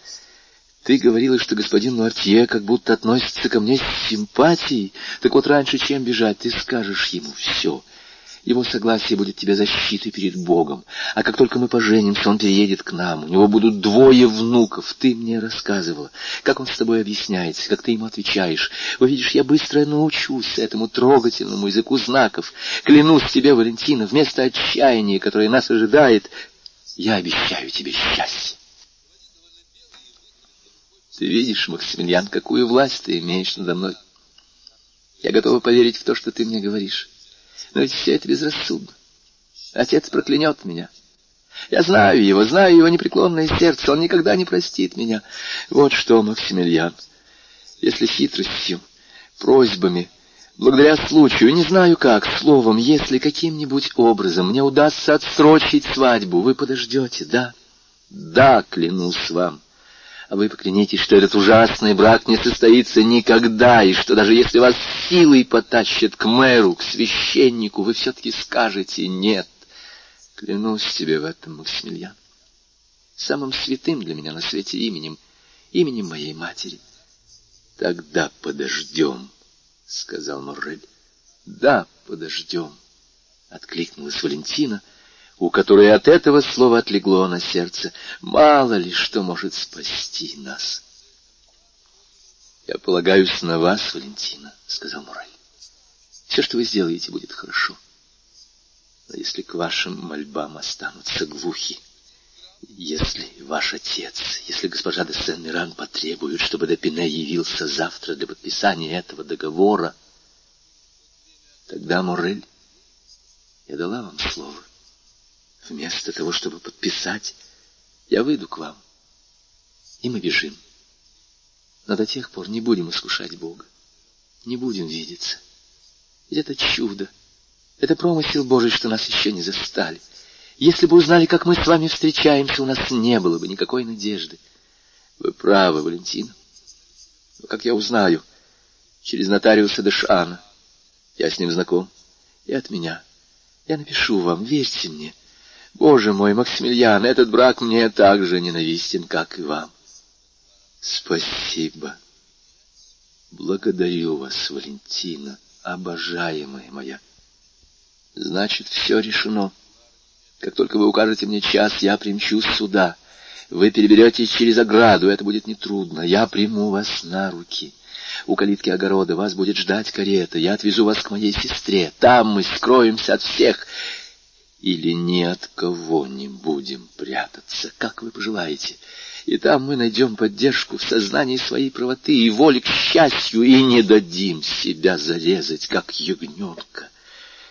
Ты говорила, что господин Нуартье как будто относится ко мне с симпатией. Так вот, раньше, чем бежать, ты скажешь ему все. Его согласие будет тебе защитой перед Богом. А как только мы поженимся, он переедет к нам. У него будут двое внуков. Ты мне рассказывала, как он с тобой объясняется, как ты ему отвечаешь. Вы видишь, я быстро научусь этому трогательному языку знаков. Клянусь тебе, Валентина, вместо отчаяния, которое нас ожидает, я обещаю тебе счастье. Ты видишь, Максимилиан, какую власть ты имеешь надо мной. Я готова поверить в то, что ты мне говоришь. Но ведь все это безрассудно. Отец проклянет меня. Я знаю его, знаю его непреклонное сердце. Он никогда не простит меня. Вот что, Максимилиан, если хитростью, просьбами, Благодаря случаю, не знаю как, словом, если каким-нибудь образом мне удастся отсрочить свадьбу, вы подождете, да? Да, клянусь вам. А вы поклянитесь, что этот ужасный брак не состоится никогда, и что даже если вас силой потащат к мэру, к священнику, вы все-таки скажете «нет». Клянусь тебе в этом, Максимилиан. Самым святым для меня на свете именем, именем моей матери. Тогда подождем. — сказал Моррель. — Да, подождем, — откликнулась Валентина, у которой от этого слова отлегло на сердце. Мало ли что может спасти нас. — Я полагаюсь на вас, Валентина, — сказал Моррель. — Все, что вы сделаете, будет хорошо. Но если к вашим мольбам останутся глухи, если ваш отец, если госпожа де Сен-Миран потребует, чтобы Депине явился завтра для подписания этого договора, тогда, Морель, я дала вам слово. Вместо того, чтобы подписать, я выйду к вам, и мы бежим. Но до тех пор не будем искушать Бога, не будем видеться. Ведь это чудо, это промысел Божий, что нас еще не застали. Если бы узнали, как мы с вами встречаемся, у нас не было бы никакой надежды. Вы правы, Валентин. Но как я узнаю? Через нотариуса Дэшана. Я с ним знаком. И от меня. Я напишу вам, верьте мне. Боже мой, Максимилиан, этот брак мне так же ненавистен, как и вам. Спасибо. Благодарю вас, Валентина, обожаемая моя. Значит, все решено. Как только вы укажете мне час, я примчусь сюда. Вы переберетесь через ограду, это будет нетрудно. Я приму вас на руки. У калитки огорода вас будет ждать карета. Я отвезу вас к моей сестре. Там мы скроемся от всех. Или ни от кого не будем прятаться, как вы пожелаете. И там мы найдем поддержку в сознании своей правоты и воли к счастью, и не дадим себя зарезать, как ягненка,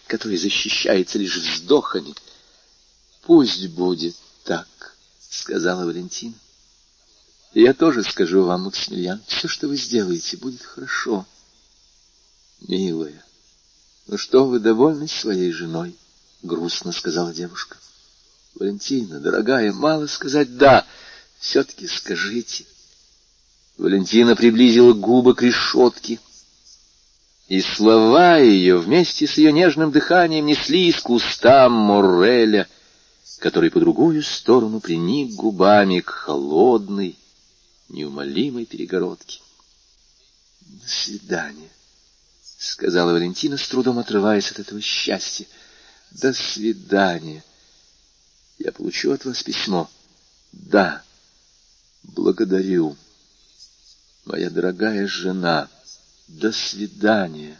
который защищается лишь вздохами. Пусть будет так, — сказала Валентина. Я тоже скажу вам, Максимилиан, все, что вы сделаете, будет хорошо. Милая, ну что вы довольны своей женой? — грустно сказала девушка. Валентина, дорогая, мало сказать «да». Все-таки скажите. Валентина приблизила губы к решетке, и слова ее вместе с ее нежным дыханием неслись к устам Морреля, который по другую сторону приник губами к холодной, неумолимой перегородке. — До свидания, — сказала Валентина, с трудом отрываясь от этого счастья. — До свидания. Я получу от вас письмо. — Да. — Благодарю. Моя дорогая жена, до свидания.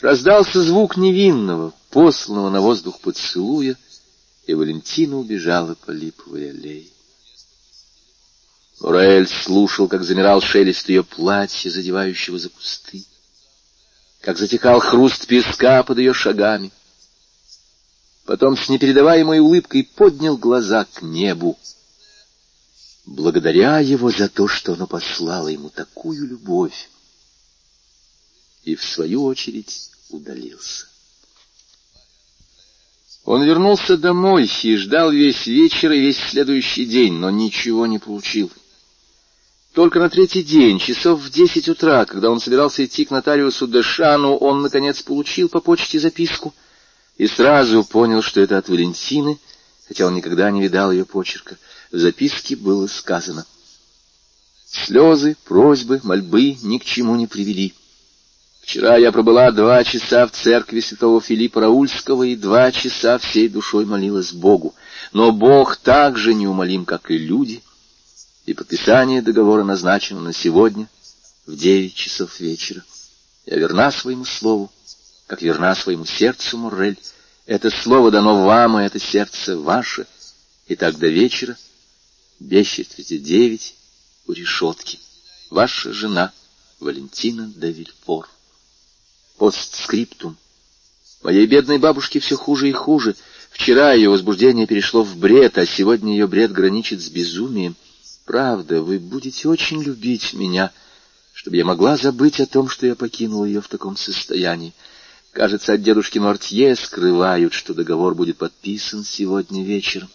Раздался звук невинного, посланного на воздух поцелуя, и Валентина убежала по липовой аллее. Мураэль слушал, как замирал шелест ее платья, задевающего за кусты, как затекал хруст песка под ее шагами. Потом с непередаваемой улыбкой поднял глаза к небу, благодаря его за то, что оно послало ему такую любовь, и, в свою очередь, удалился. Он вернулся домой и ждал весь вечер и весь следующий день, но ничего не получил. Только на третий день, часов в десять утра, когда он собирался идти к нотариусу Дэшану, он, наконец, получил по почте записку и сразу понял, что это от Валентины, хотя он никогда не видал ее почерка. В записке было сказано. Слезы, просьбы, мольбы ни к чему не привели. Вчера я пробыла два часа в церкви святого Филиппа Раульского и два часа всей душой молилась Богу. Но Бог так же неумолим, как и люди, и подписание договора назначено на сегодня в девять часов вечера. Я верна своему слову, как верна своему сердцу, Моррель. Это слово дано вам, и это сердце ваше. И так до вечера без четверти девять у решетки. Ваша жена Валентина де Вильфор. Постскриптум. Моей бедной бабушке все хуже и хуже. Вчера ее возбуждение перешло в бред, а сегодня ее бред граничит с безумием. Правда, вы будете очень любить меня, чтобы я могла забыть о том, что я покинула ее в таком состоянии. Кажется, от дедушки Мортье скрывают, что договор будет подписан сегодня вечером.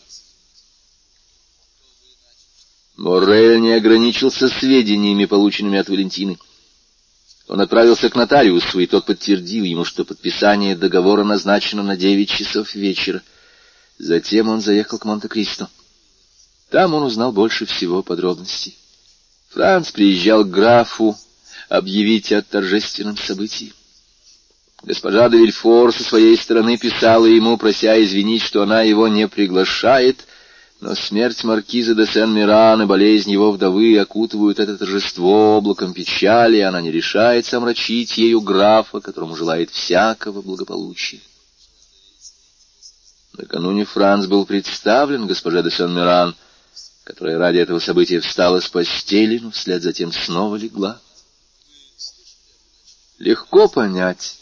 Моррель не ограничился сведениями, полученными от Валентины. Он отправился к нотариусу, и тот подтвердил ему, что подписание договора назначено на девять часов вечера. Затем он заехал к Монте-Кристо. Там он узнал больше всего подробностей. Франц приезжал к графу объявить о торжественном событии. Госпожа де Вильфор со своей стороны писала ему, прося извинить, что она его не приглашает — но смерть маркиза де Сен-Миран и болезнь его вдовы окутывают это торжество облаком печали, и она не решается омрачить ею графа, которому желает всякого благополучия. Накануне Франц был представлен госпоже де Сен-Миран, которая ради этого события встала с постели, но вслед за тем снова легла. Легко понять,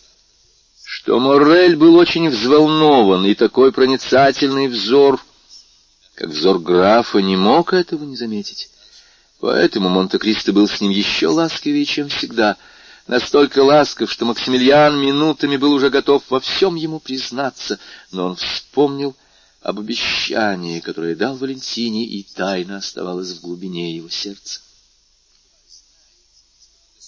что Моррель был очень взволнован, и такой проницательный взор, как взор графа, не мог этого не заметить. Поэтому Монте-Кристо был с ним еще ласковее, чем всегда, настолько ласков, что Максимилиан минутами был уже готов во всем ему признаться, но он вспомнил об обещании, которое дал Валентине, и тайна оставалась в глубине его сердца.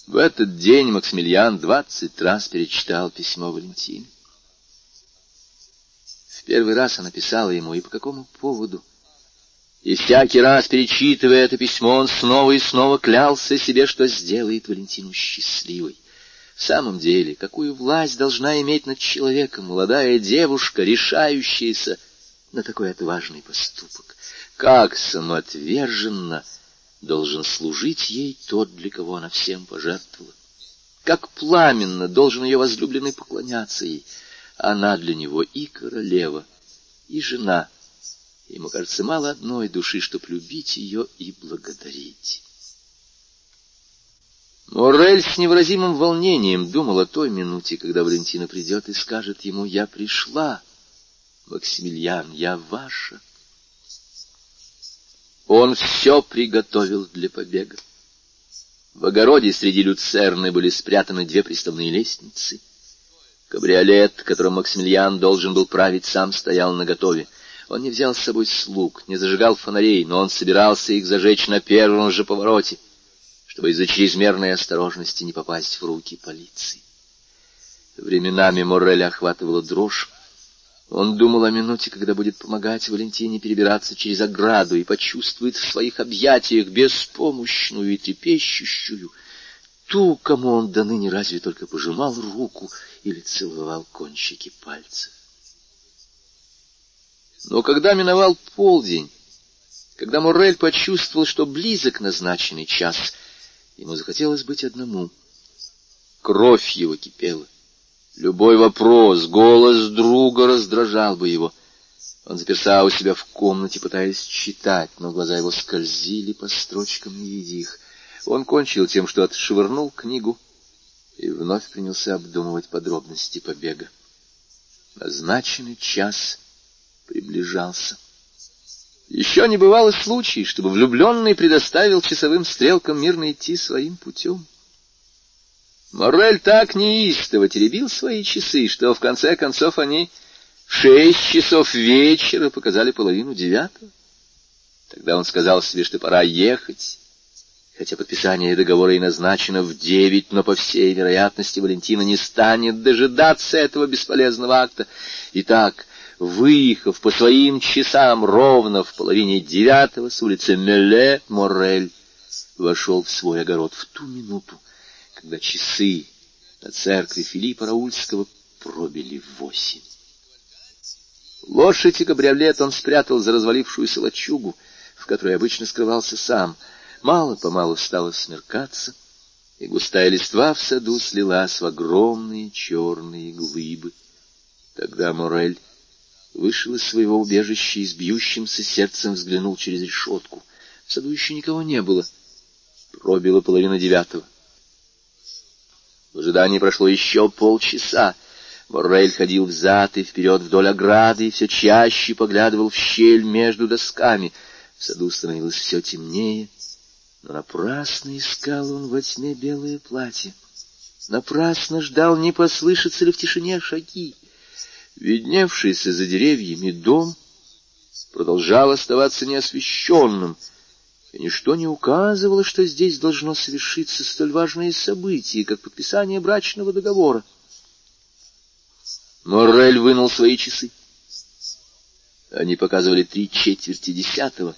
В этот день Максимилиан двадцать раз перечитал письмо Валентины. В первый раз она писала ему, и по какому поводу. И всякий раз, перечитывая это письмо, он снова и снова клялся себе, что сделает Валентину счастливой. В самом деле, какую власть должна иметь над человеком молодая девушка, решающаяся на такой отважный поступок? Как самоотверженно должен служить ей тот, для кого она всем пожертвовала. Как пламенно должен ее возлюбленный поклоняться ей. Она для него и королева, и жена. Ему кажется, мало одной души, чтоб любить ее и благодарить. Морель с невыразимым волнением думал о той минуте, когда Валентина придет и скажет ему «Я пришла, Максимилиан, я ваша». Он все приготовил для побега. В огороде среди люцерны были спрятаны две приставные лестницы. Кабриолет, которым Максимилиан должен был править, сам стоял наготове. Он не взял с собой слуг, не зажигал фонарей, но он собирался их зажечь на первом же повороте, чтобы из-за чрезмерной осторожности не попасть в руки полиции. Временами Морреля охватывала дрожь, он думал о минуте, когда будет помогать Валентине перебираться через ограду и почувствует в своих объятиях беспомощную и трепещущую ту, кому он до ныне разве только пожимал руку или целовал кончики пальцев. Но когда миновал полдень, когда Моррель почувствовал, что близок назначенный час, ему захотелось быть одному. Кровь его кипела. Любой вопрос, голос друга раздражал бы его. Он заперся у себя в комнате, пытаясь читать, но глаза его скользили по строчкам, не видя их. Он кончил тем, что отшвырнул книгу и вновь принялся обдумывать подробности побега. Назначенный час приближался. Еще не бывало случаев, чтобы влюбленный предоставил часовым стрелкам мирно идти своим путем. Моррель так неистово теребил свои часы, что в конце концов они в шесть часов вечера показали половину девятого. Тогда он сказал себе, что пора ехать, хотя подписание договора и назначено в девять, но, по всей вероятности, Валентина не станет дожидаться этого бесполезного акта. Итак, выехав по своим часам ровно в половине девятого с улицы Меле, Моррель вошел в свой огород в ту минуту, когда часы на церкви Филиппа Раульского пробили восемь. Лошадь и кабриолет он спрятал за развалившуюся лачугу, в которой обычно скрывался сам. Мало-помалу стало смеркаться, и густая листва в саду слилась в огромные черные глыбы. Тогда Морель вышел из своего убежища и с бьющимся сердцем взглянул через решетку. В саду еще никого не было. Пробило половина девятого. В ожидании прошло еще полчаса. Моррель ходил взад и вперед вдоль ограды и все чаще поглядывал в щель между досками. В саду становилось все темнее, но напрасно искал он во тьме белое платье. Напрасно ждал, не послышатся ли в тишине шаги. Видневшийся за деревьями дом продолжал оставаться неосвещенным — и ничто не указывало, что здесь должно совершиться столь важное событие, как подписание брачного договора. Моррель вынул свои часы. Они показывали три четверти десятого.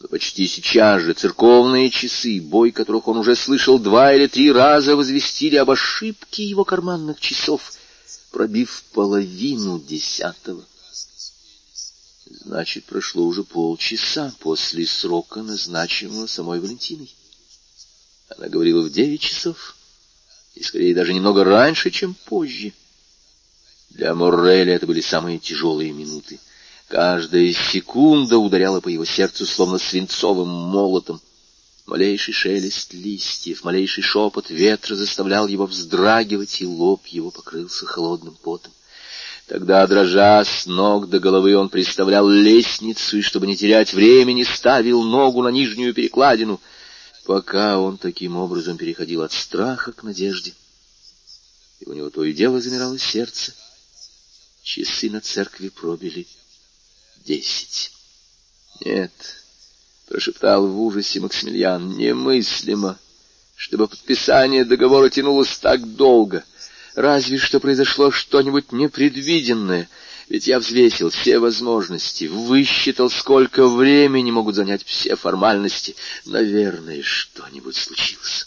Но почти сейчас же церковные часы, бой которых он уже слышал два или три раза, возвестили об ошибке его карманных часов, пробив половину десятого. Значит, прошло уже полчаса после срока, назначенного самой Валентиной. Она говорила в девять часов, и скорее даже немного раньше, чем позже. Для Морреля это были самые тяжелые минуты. Каждая секунда ударяла по его сердцу, словно свинцовым молотом. Малейший шелест листьев, малейший шепот ветра заставлял его вздрагивать, и лоб его покрылся холодным потом. Тогда, дрожа с ног до головы, он представлял лестницу, и, чтобы не терять времени, ставил ногу на нижнюю перекладину, пока он таким образом переходил от страха к надежде. И у него то и дело замирало сердце. Часы на церкви пробили десять. Нет, — прошептал в ужасе Максимилиан, — немыслимо, чтобы подписание договора тянулось так долго — Разве что произошло что-нибудь непредвиденное, ведь я взвесил все возможности, высчитал, сколько времени могут занять все формальности. Наверное, что-нибудь случилось.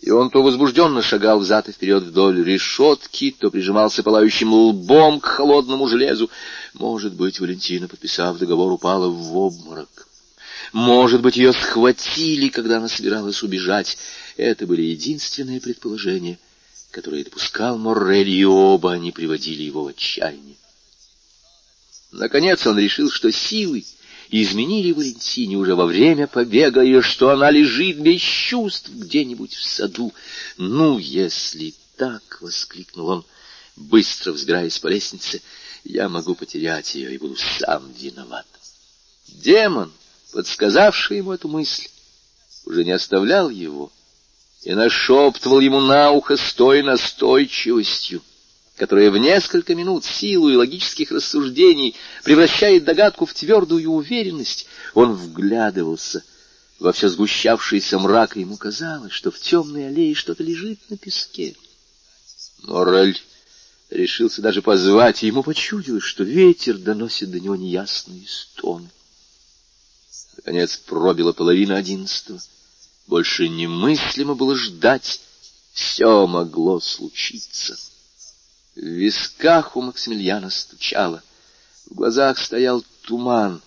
И он то возбужденно шагал взад и вперед вдоль решетки, то прижимался пылающим лбом к холодному железу. Может быть, Валентина, подписав договор, упала в обморок. Может быть, ее схватили, когда она собиралась убежать. Это были единственные предположения, которые допускал Моррель, и оба они приводили его в отчаяние. Наконец он решил, что силы изменили Валентине уже во время побега, и что она лежит без чувств где-нибудь в саду. «Ну, если так!» — воскликнул он, быстро взбираясь по лестнице. «Я могу потерять ее и буду сам виноват». Демон, подсказавший ему эту мысль, уже не оставлял его и нашептывал ему на ухо с той настойчивостью, которая в несколько минут силу и логических рассуждений превращает догадку в твердую уверенность. Он вглядывался во все сгущавшийся мрак, и ему казалось, что в темной аллее что-то лежит на песке. Морель решился даже позвать, и ему почудилось, что ветер доносит до него неясные стоны. Наконец пробила половина одиннадцатого. Больше немыслимо было ждать. Все могло случиться. В висках у Максимилиана стучало. В глазах стоял туман.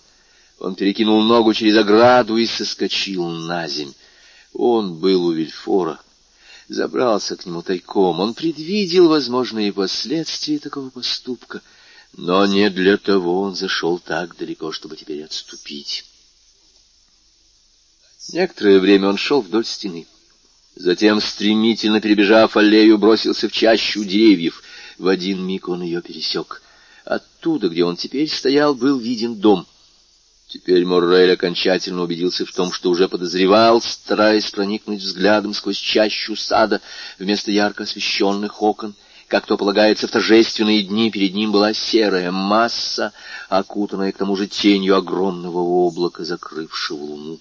Он перекинул ногу через ограду и соскочил на земь. Он был у Вильфора. Забрался к нему тайком. Он предвидел возможные последствия такого поступка. Но не для того он зашел так далеко, чтобы теперь отступить. Некоторое время он шел вдоль стены. Затем, стремительно перебежав аллею, бросился в чащу деревьев. В один миг он ее пересек. Оттуда, где он теперь стоял, был виден дом. Теперь Моррель окончательно убедился в том, что уже подозревал, стараясь проникнуть взглядом сквозь чащу сада вместо ярко освещенных окон. Как то полагается в торжественные дни, перед ним была серая масса, окутанная к тому же тенью огромного облака, закрывшего луну.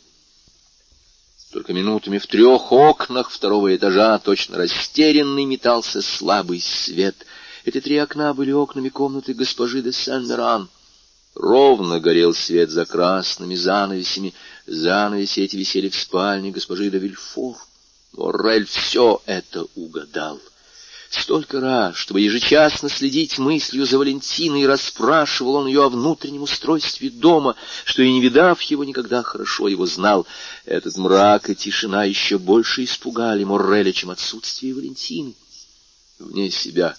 Только минутами в трех окнах второго этажа точно растерянный метался слабый свет. Эти три окна были окнами комнаты госпожи де Сен-Меран. Ровно горел свет за красными занавесями. Занавеси эти висели в спальне госпожи де Вильфор. Моррель все это угадал. Столько раз, чтобы ежечасно следить мыслью за Валентиной, расспрашивал он ее о внутреннем устройстве дома, что и не видав его никогда хорошо его знал. Этот мрак и тишина еще больше испугали Морреля, чем отсутствие Валентины. Вне себя,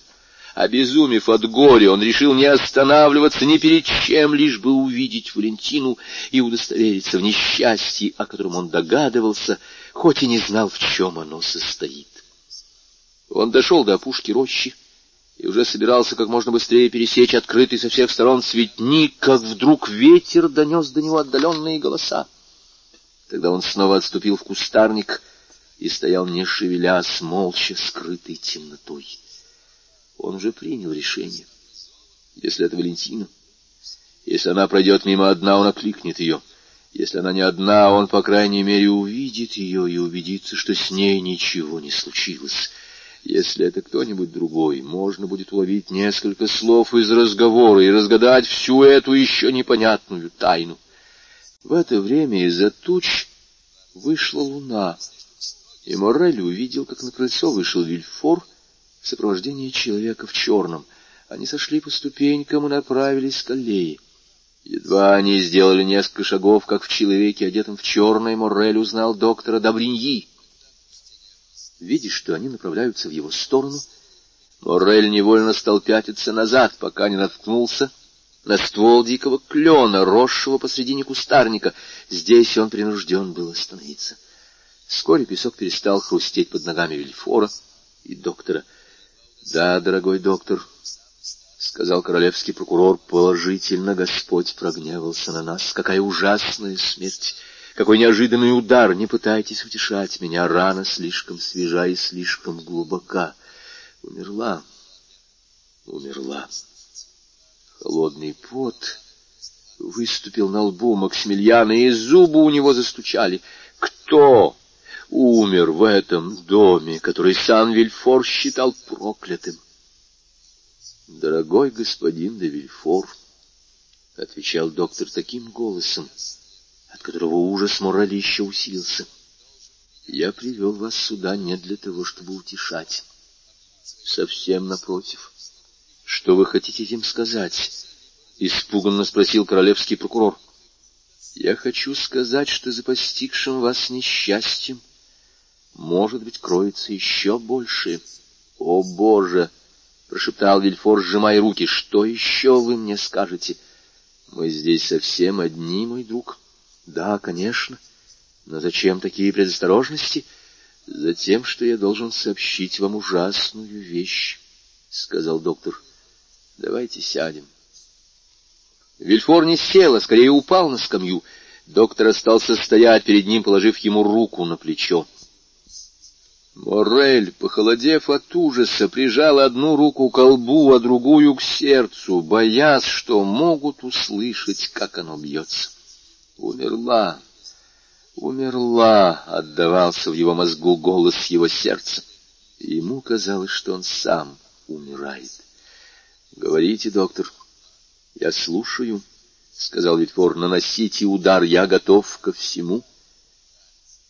обезумев от горя, он решил не останавливаться ни перед чем, лишь бы увидеть Валентину и удостовериться в несчастье, о котором он догадывался, хоть и не знал, в чем оно состоит. Он дошел до опушки рощи и уже собирался как можно быстрее пересечь открытый со всех сторон цветник, как вдруг ветер донес до него отдаленные голоса. Тогда он снова отступил в кустарник и стоял, не шевелясь, молча, скрытый темнотой. Он уже принял решение. Если это Валентина, если она пройдет мимо одна, он окликнет ее. Если она не одна, он, по крайней мере, увидит ее и убедится, что с ней ничего не случилось. Если это кто-нибудь другой, можно будет уловить несколько слов из разговора и разгадать всю эту еще непонятную тайну. В это время из-за туч вышла луна, и Моррель увидел, как на крыльцо вышел Вильфор в сопровождении человека в черном. Они сошли по ступенькам и направились к аллее. Едва они сделали несколько шагов, как в человеке, одетом в черное, Моррель узнал доктора Добриньи. Видя, что они направляются в его сторону, Моррель невольно стал пятиться назад, пока не наткнулся на ствол дикого клена, росшего посредине кустарника. Здесь он принужден был остановиться. Вскоре песок перестал хрустеть под ногами Вильфора и доктора. — Да, дорогой доктор, — сказал королевский прокурор, — положительно Господь прогневался на нас. Какая ужасная смерть! Какой неожиданный удар! Не пытайтесь утешать меня, рана слишком свежа и слишком глубока. Умерла, умерла. Холодный пот выступил на лбу Максимилиана, и зубы у него застучали. Кто умер в этом доме, который сам Вильфор считал проклятым? «Дорогой господин де Вильфор», — отвечал доктор таким голосом, от которого ужас морали еще усилился, — «я привел вас сюда не для того, чтобы утешать. Совсем напротив. Что вы хотите этим сказать? Испуганно спросил королевский прокурор. Я хочу сказать, что за постигшим вас несчастьем, может быть, кроется еще больше. О, Боже! прошептал Вильфор, сжимая руки. Что еще вы мне скажете? Мы здесь совсем одни, мой друг. Да, конечно. Но зачем такие предосторожности? Затем, что я должен сообщить вам ужасную вещь, сказал доктор. Давайте сядем. Вильфор не сел, а скорее упал на скамью. Доктор остался стоять перед ним, положив ему руку на плечо. Морель, похолодев от ужаса, прижал одну руку к колбу, а другую к сердцу, боясь, что могут услышать, как оно бьется. Умерла, умерла, отдавался в его мозгу голос его сердца. ему казалось, что он сам умирает. Говорите, доктор. Я слушаю, сказал Витфор. Наносите удар, я готов ко всему.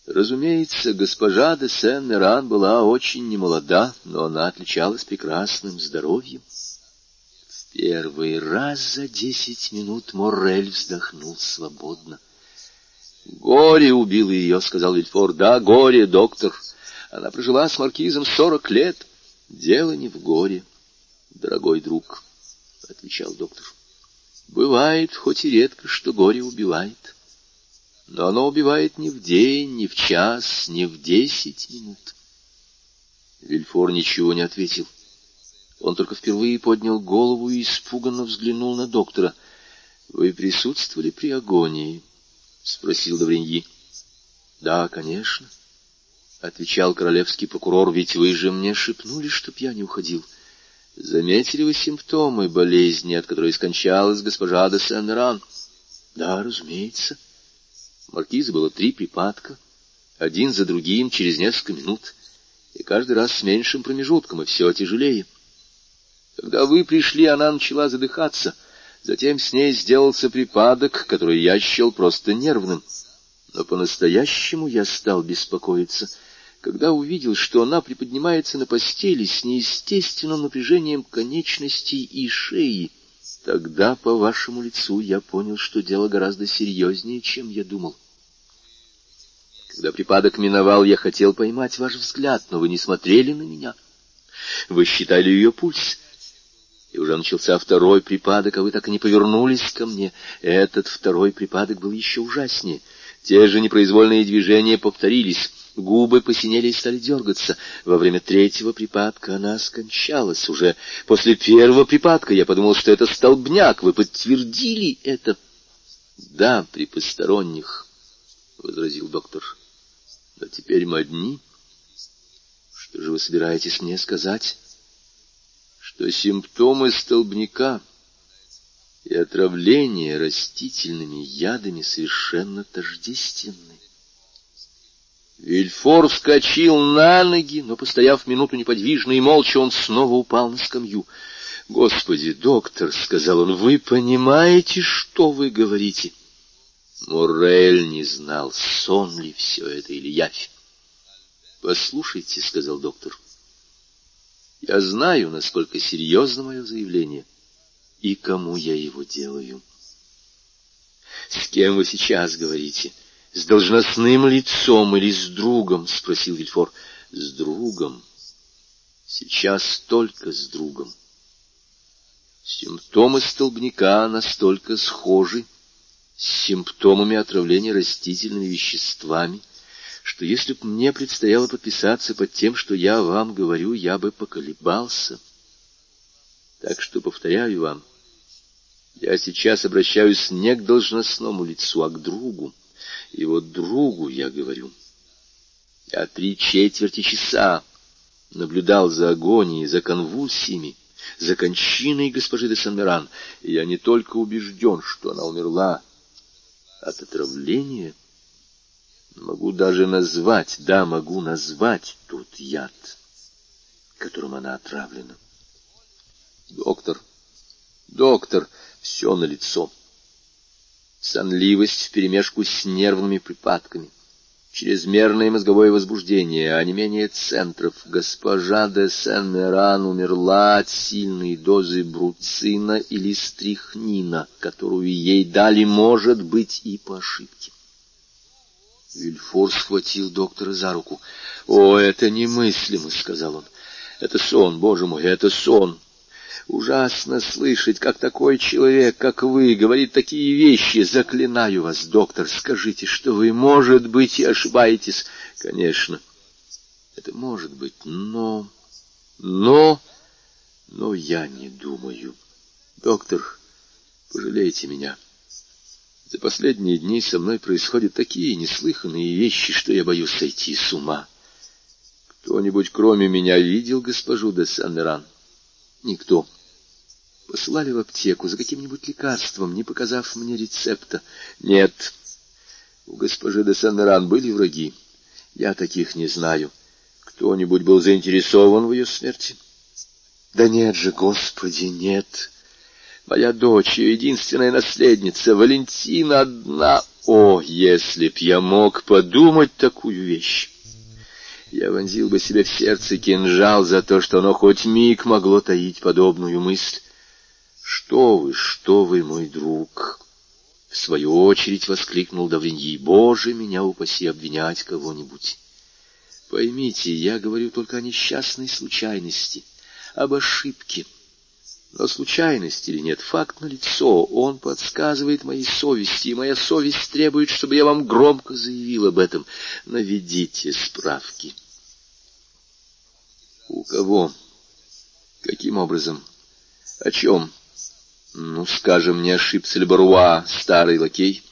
Разумеется, госпожа де Сен-Меран была очень немолода, но она отличалась прекрасным здоровьем. Первый раз за десять минут Моррель вздохнул свободно. «Горе убило ее», — сказал Вильфор. «Да, горе, доктор. Она прожила с маркизом сорок лет. Дело не в горе дорогой друг, — отвечал доктор. — Бывает, хоть и редко, что горе убивает. Но оно убивает не в день, не в час, не в десять минут. Вильфор ничего не ответил. Он только впервые поднял голову и испуганно взглянул на доктора. — Вы присутствовали при агонии? — спросил Довриньи. — Да, конечно, — отвечал королевский прокурор, — ведь вы же мне шепнули, чтоб я не уходил. — Заметили вы симптомы болезни, от которой скончалась госпожа де Сен-Ран? Да, разумеется. Маркиза было три припадка, один за другим через несколько минут, и каждый раз с меньшим промежутком, и все тяжелее. Когда вы пришли, она начала задыхаться, затем с ней сделался припадок, который я счел просто нервным. Но по-настоящему я стал беспокоиться — когда увидел, что она приподнимается на постели с неестественным напряжением конечностей и шеи, тогда по вашему лицу я понял, что дело гораздо серьезнее, чем я думал. Когда припадок миновал, я хотел поймать ваш взгляд, но вы не смотрели на меня. Вы считали ее пульс. И уже начался второй припадок, а вы так и не повернулись ко мне. Этот второй припадок был еще ужаснее. Те же непроизвольные движения повторились. Губы посинели и стали дергаться. Во время третьего припадка она скончалась. Уже после первого припадка я подумал, что это столбняк. Вы подтвердили это? — Да, при посторонних, — возразил доктор. — Но теперь мы одни. Что же вы собираетесь мне сказать? — Что симптомы столбняка и отравление растительными ядами совершенно тождественны. Вильфор вскочил на ноги, но, постояв минуту неподвижно и молча, он снова упал на скамью. — Господи, доктор, — сказал он, — вы понимаете, что вы говорите? Моррель не знал, сон ли все это или явь. — Послушайте, — сказал доктор, — я знаю, насколько серьезно мое заявление и кому я его делаю. — С кем вы сейчас говорите? — с должностным лицом или с другом? — спросил Вильфор. — С другом, — Сейчас только с другом. Симптомы столбняка настолько схожи с симптомами отравления растительными веществами, что если бы мне предстояло подписаться под тем, что я вам говорю, я бы поколебался. Так что, повторяю вам, я сейчас обращаюсь не к должностному лицу, а к другу. И вот другу я говорю. Я три четверти часа наблюдал за агонией, за конвульсиями, за кончиной госпожи де Сен-Меран, и я не только убежден, что она умерла от отравления, могу даже назвать, да, могу назвать тот яд, которым она отравлена. Доктор, доктор, все на лицо. Сонливость вперемешку с нервными припадками — чрезмерное мозговое возбуждение, а не менее центров. Госпожа де Сен-Меран умерла от сильной дозы бруцина или стрихнина, которую ей дали, может быть, и по ошибке. Вильфор схватил доктора за руку. «О, это немыслимо!» — сказал он. «Это сон, боже мой, это сон!» Ужасно слышать, как такой человек, как вы, говорит такие вещи. Заклинаю вас, доктор, скажите, что вы, может быть, и ошибаетесь. Конечно, это может быть, но... Но... Но я не думаю. Доктор, пожалейте меня. За последние дни со мной происходят такие неслыханные вещи, что я боюсь сойти с ума. Кто-нибудь, кроме меня, видел госпожу де Сан-Меран? Никто. Посылали в аптеку за каким-нибудь лекарством, не показав мне рецепта. Нет, у госпожи де Сен-Меран были враги. Я таких не знаю. Кто-нибудь был заинтересован в ее смерти? Да нет же, Господи, нет. Моя дочь, единственная наследница, Валентина одна. О, если б я мог подумать такую вещь! Я вонзил бы себе в сердце кинжал за то, что оно хоть миг могло таить подобную мысль. «Что вы, что вы, мой друг!» В свою очередь воскликнул Давриньи. «Боже, меня упаси обвинять кого-нибудь!» Поймите, я говорю только о несчастной случайности, об ошибке. Но случайность или нет, факт налицо, он подсказывает моей совести, и моя совесть требует, чтобы я вам громко заявил об этом. Наведите справки. У кого? Каким образом? О чем? Ну, скажем, не ошибся ли Баруа, старый лакей,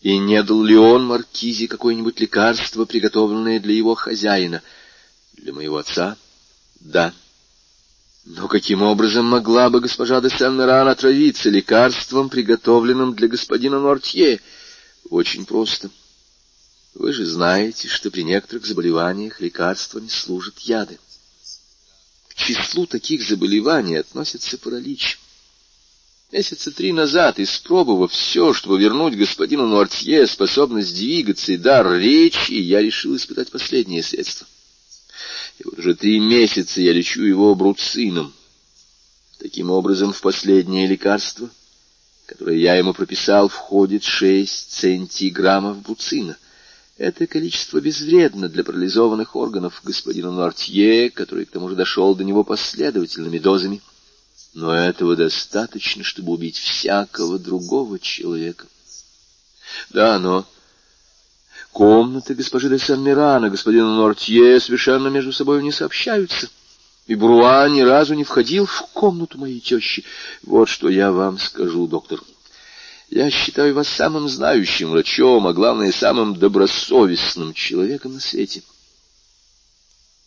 и не дал ли он Маркизе какое-нибудь лекарство, приготовленное для его хозяина? Для моего отца? Да. Но каким образом могла бы госпожа де Сен-Меран отравиться лекарством, приготовленным для господина Нортье? Очень просто. Вы же знаете, что при некоторых заболеваниях лекарствами служат яды. К числу таких заболеваний относится паралич. Месяца три назад, испробовав все, чтобы вернуть господину Нуартье способность двигаться и дар речи, я решил испытать последнее средство. И вот уже три месяца я лечу его бруцином. Таким образом, в последнее лекарство, которое я ему прописал, входит шесть центиграммов бруцина. Это количество безвредно для парализованных органов господина Нуартье, который к тому же дошел до него последовательными дозами но этого достаточно, чтобы убить всякого другого человека. Да, но комнаты госпожи де Сан-Мирана, господина Нортье совершенно между собой не сообщаются, и Бруа ни разу не входил в комнату моей тещи. Вот что я вам скажу, доктор. Я считаю вас самым знающим врачом, а главное, самым добросовестным человеком на свете. —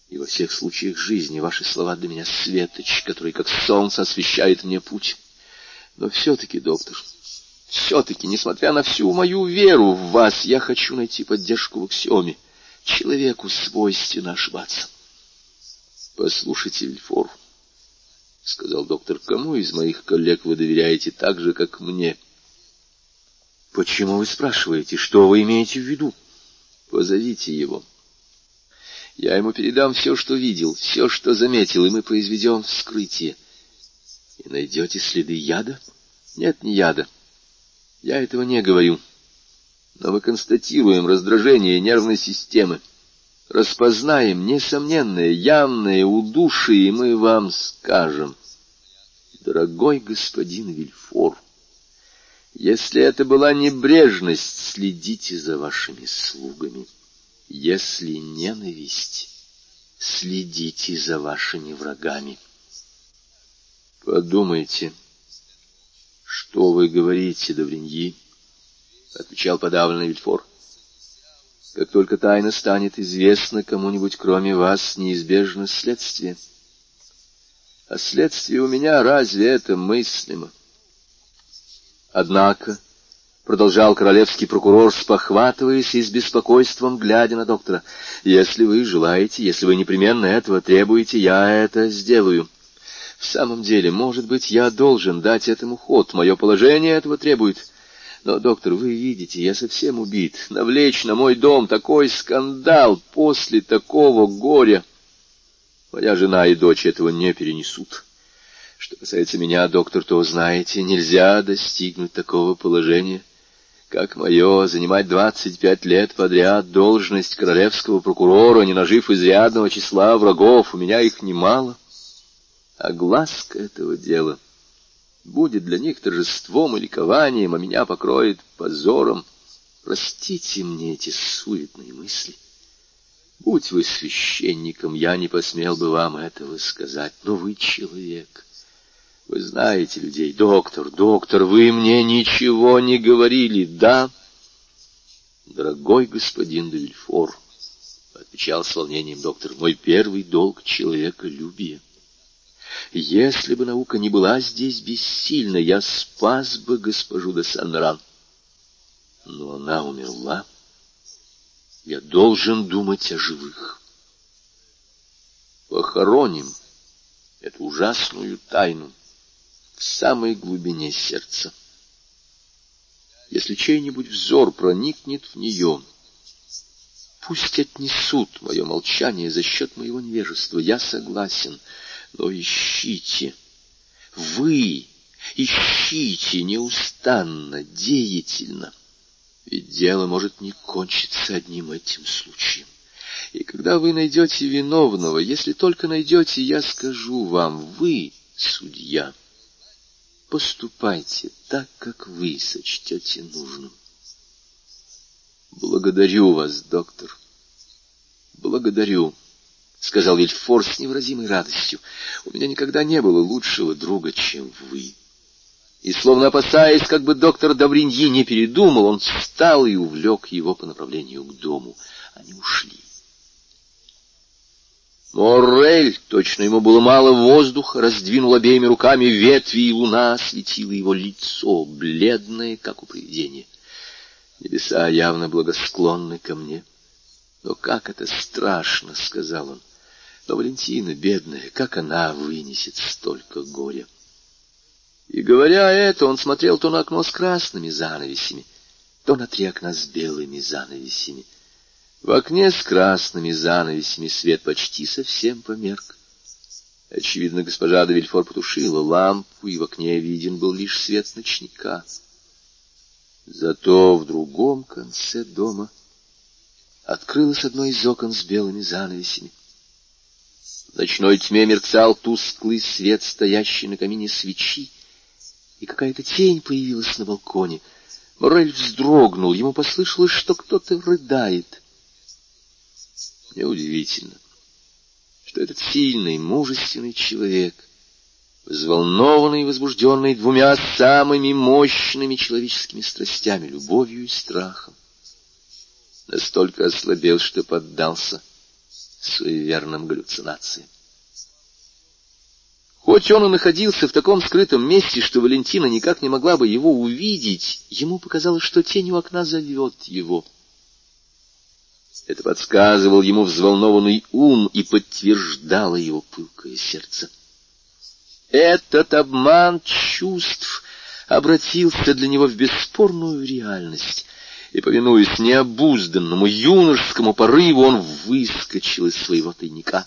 и во всех случаях жизни ваши слова для меня светоч, который как солнце освещает мне путь. Но все-таки, доктор, все-таки, несмотря на всю мою веру в вас, я хочу найти поддержку в аксиоме. Человеку свойственно ошибаться. Послушайте, Вильфор, — сказал доктор, — кому из моих коллег вы доверяете так же, как мне? Почему вы спрашиваете? Что вы имеете в виду? Позовите его. — я ему передам все, что видел, все, что заметил, и мы произведем вскрытие. И найдете следы яда? Нет, не яда. Я этого не говорю. Но мы констатируем раздражение нервной системы. распознаем несомненное, явное удушие, и мы вам скажем, дорогой господин Вильфор, если это была небрежность, следите за вашими слугами. Если ненависть, следите за вашими врагами. Подумайте, что вы говорите, Давриньи, — отвечал подавленный Вильфор. Как только тайна станет известна кому-нибудь, кроме вас, неизбежно следствие. А следствие у меня разве это мыслимо? Однако, — продолжал королевский прокурор, спохватываясь и с беспокойством глядя на доктора, — если вы желаете, если вы непременно этого требуете, я это сделаю. В самом деле, может быть, я должен дать этому ход, мое положение этого требует. Но, доктор, вы видите, я совсем убит. Навлечь на мой дом такой скандал после такого горя. Моя жена и дочь этого не перенесут. Что касается меня, доктор, то, знаете, нельзя достигнуть такого положения, как мое, занимать двадцать пять лет подряд должность королевского прокурора, не нажив изрядного числа врагов, у меня их немало. А глазка этого дела будет для них торжеством и ликованием, а меня покроет позором. Простите мне эти суетные мысли. Будь вы священником, я не посмел бы вам этого сказать, но вы человек. Вы знаете людей. Доктор, доктор, вы мне ничего не говорили, да? Дорогой господин Дельфор, отвечал с волнением доктор, мой первый долг человеколюбие. Если бы наука не была здесь бессильна, я спас бы госпожу де Санран. Но она умерла. Я должен думать о живых. Похороним эту ужасную тайну в самой глубине сердца. Если чей-нибудь взор проникнет в нее, пусть отнесут мое молчание за счет моего невежества, я согласен, но ищите, вы ищите неустанно, деятельно, ведь дело может не кончиться одним этим случаем. И когда вы найдете виновного, если только найдете, я скажу вам, вы, судья, — поступайте так, как вы сочтете нужным. Благодарю вас, доктор. Благодарю, — сказал Вильфор с невыразимой радостью. У меня никогда не было лучшего друга, чем вы. И, словно опасаясь, как бы доктор Добриньи не передумал, он встал и увлек его по направлению к дому. Они ушли. Моррель, точно ему было мало воздуха, раздвинул обеими руками ветви, и луна осветила его лицо, бледное, как у привидения. Небеса явно благосклонны ко мне. Но как это страшно, — сказал он. Но Валентина, бедная, как она вынесет столько горя? И, говоря это, он смотрел то на окно с красными занавесями, то на три окна с белыми занавесями. В окне с красными занавесями свет почти совсем померк. Очевидно, госпожа де Вильфор потушила лампу, и в окне виден был лишь свет ночника. Зато в другом конце дома открылось одно из окон с белыми занавесями. Ночной тьме мерцал тусклый свет, стоящий на камине свечи, и какая-то тень появилась на балконе. Морель вздрогнул, ему послышалось, что кто-то рыдает — Неудивительно, что этот сильный, мужественный человек, взволнованный и возбужденный двумя самыми мощными человеческими страстями, любовью и страхом, настолько ослабел, что поддался суеверным галлюцинациям. Хоть он и находился в таком скрытом месте, что Валентина никак не могла бы его увидеть, ему показалось, что тень у окна зовет его — это подсказывал ему взволнованный ум и подтверждало его пылкое сердце. Этот обман чувств обратился для него в бесспорную реальность, и, повинуясь необузданному юношескому порыву, он выскочил из своего тайника.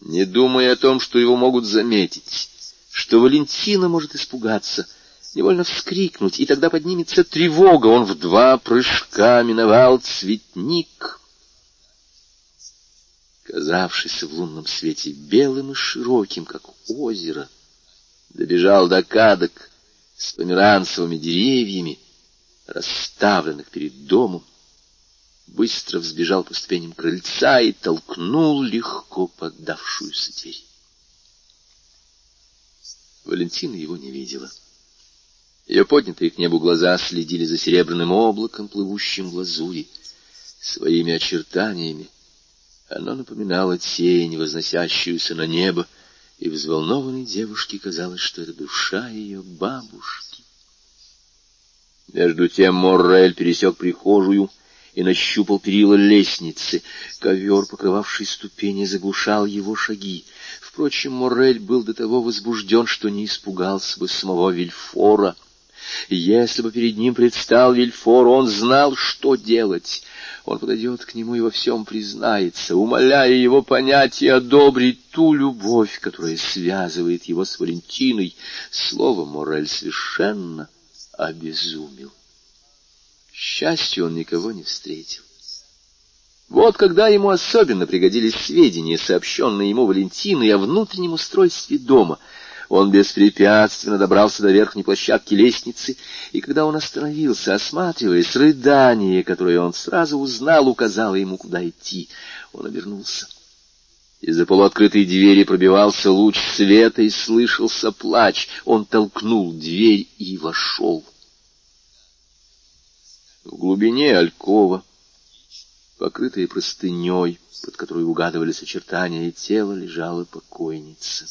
Не думая о том, что его могут заметить, что Валентина может испугаться — невольно вскрикнуть, и тогда поднимется тревога. Он в два прыжка миновал цветник казавшийся в лунном свете белым и широким, как озеро, добежал до кадок с померанцевыми деревьями, расставленных перед домом, быстро взбежал по ступеням крыльца и толкнул легко поддавшуюся дверь. Валентина его не видела. Ее поднятые к небу глаза следили за серебряным облаком, плывущим в лазури. Своими очертаниями оно напоминало тень, возносящуюся на небо, и взволнованной девушке казалось, что это душа ее бабушки. Между тем Моррель пересек прихожую и нащупал перила лестницы. Ковер, покрывавший ступени, заглушал его шаги. Впрочем, Моррель был до того возбужден, что не испугался бы самого Вильфора. Если бы перед ним предстал Вильфор, он знал, что делать. Он подойдет к нему и во всем признается, умоляя его понять и одобрить ту любовь, которая связывает его с Валентиной. Слово Моррель совершенно обезумел счастью, он никого не встретил. Вот когда ему особенно пригодились сведения, сообщенные ему Валентиной о внутреннем устройстве дома. Он беспрепятственно добрался до верхней площадки лестницы, и когда он остановился, осматриваясь, рыдание, которое он сразу узнал, указало ему, куда идти. Он обернулся. Из-за полуоткрытой двери пробивался луч света и слышался плач. Он толкнул дверь и вошел. В глубине алькова, покрытая простыней, под которой угадывались очертания тела, лежала покойница.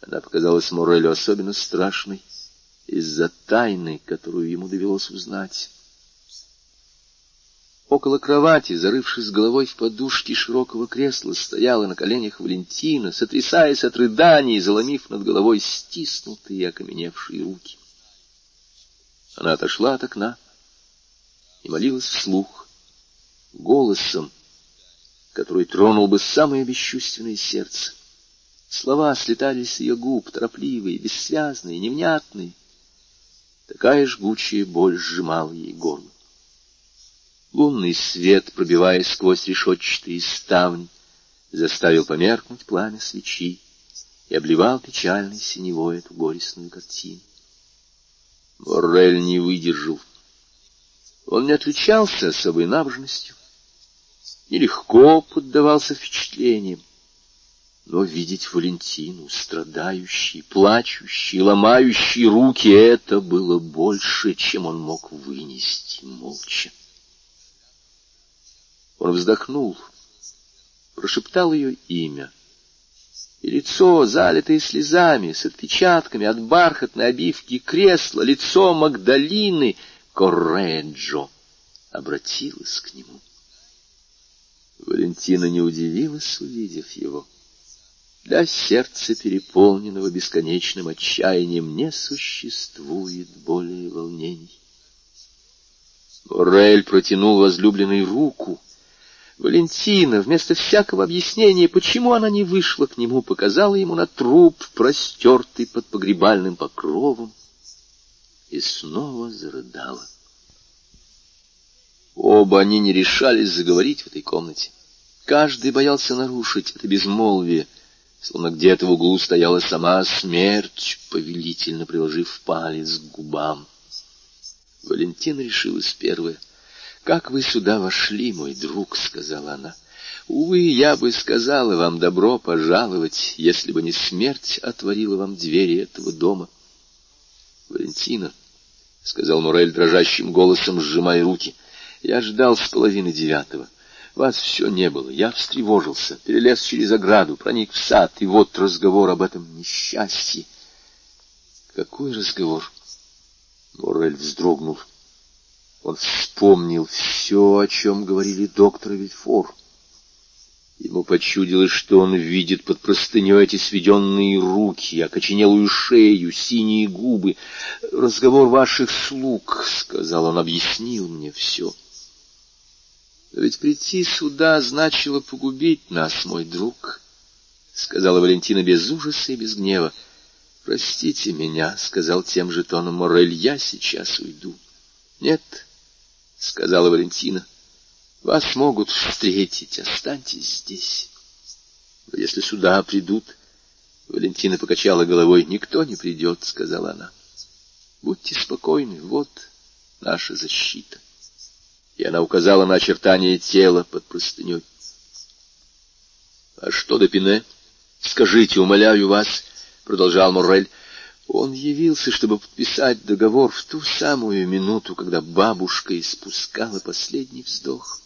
Она показалась Морелю особенно страшной из-за тайны, которую ему довелось узнать. Около кровати, зарывшись головой в подушки широкого кресла, стояла на коленях Валентина, сотрясаясь от рыданий, заломив над головой стиснутые окаменевшие руки. Она отошла от окна, и молилась вслух, голосом, который тронул бы самое бесчувственное сердце. Слова слетали с ее губ, торопливые, бессвязные, невнятные. Такая жгучая боль сжимала ей горло. Лунный свет, пробиваясь сквозь решетчатые ставни, заставил померкнуть пламя свечи и обливал печальной синевой эту горестную картину. Моррель не выдержал он не отличался особой набожностью, нелегко поддавался впечатлениям. Но видеть Валентину, страдающей, плачущей, ломающей руки, это было больше, чем он мог вынести молча. Он вздохнул, прошептал ее имя, и лицо, залитое слезами, с отпечатками от бархатной обивки кресла, лицо Магдалины — Корреджо обратилась к нему. Валентина не удивилась, увидев его. Для сердца, переполненного бесконечным отчаянием, не существует более волнений. Морель протянул возлюбленной руку. Валентина, вместо всякого объяснения, почему она не вышла к нему, показала ему на труп, простертый под погребальным покровом, и снова зарыдала. Оба они не решались заговорить в этой комнате. Каждый боялся нарушить это безмолвие, словно где-то в углу стояла сама смерть, повелительно приложив палец к губам. Валентина решилась первая. «Как вы сюда вошли, мой друг?» — сказала она. «Увы, я бы сказала вам добро пожаловать, если бы не смерть отворила вам двери этого дома». Валентина, — сказал Мурель дрожащим голосом, сжимая руки, — я ждал с половины девятого. Вас все не было. Я встревожился, перелез через ограду, проник в сад, и вот разговор об этом несчастье. Какой разговор? Морель вздрогнул. Он вспомнил все, о чем говорили доктор Вильфор. Ему почудилось, что он видит под простыней эти сведенные руки, окоченелую шею, синие губы. «Разговор ваших слуг», — сказал он, — объяснил мне все. «Ведь прийти сюда значило погубить нас, мой друг», — сказала Валентина без ужаса и без гнева. «Простите меня», — сказал тем же тоном Морель, — «я сейчас уйду». «Нет», — сказала Валентина, — Вас могут встретить, останьтесь здесь. Если сюда придут... Валентина покачала головой. «Никто не придет», — сказала она. «Будьте спокойны, вот наша защита». И она указала на очертания тела под простыней. «А что до Пине? Скажите, умоляю вас», — продолжал Моррель. Он явился, чтобы подписать договор в ту самую минуту, когда бабушка испускала последний вздох.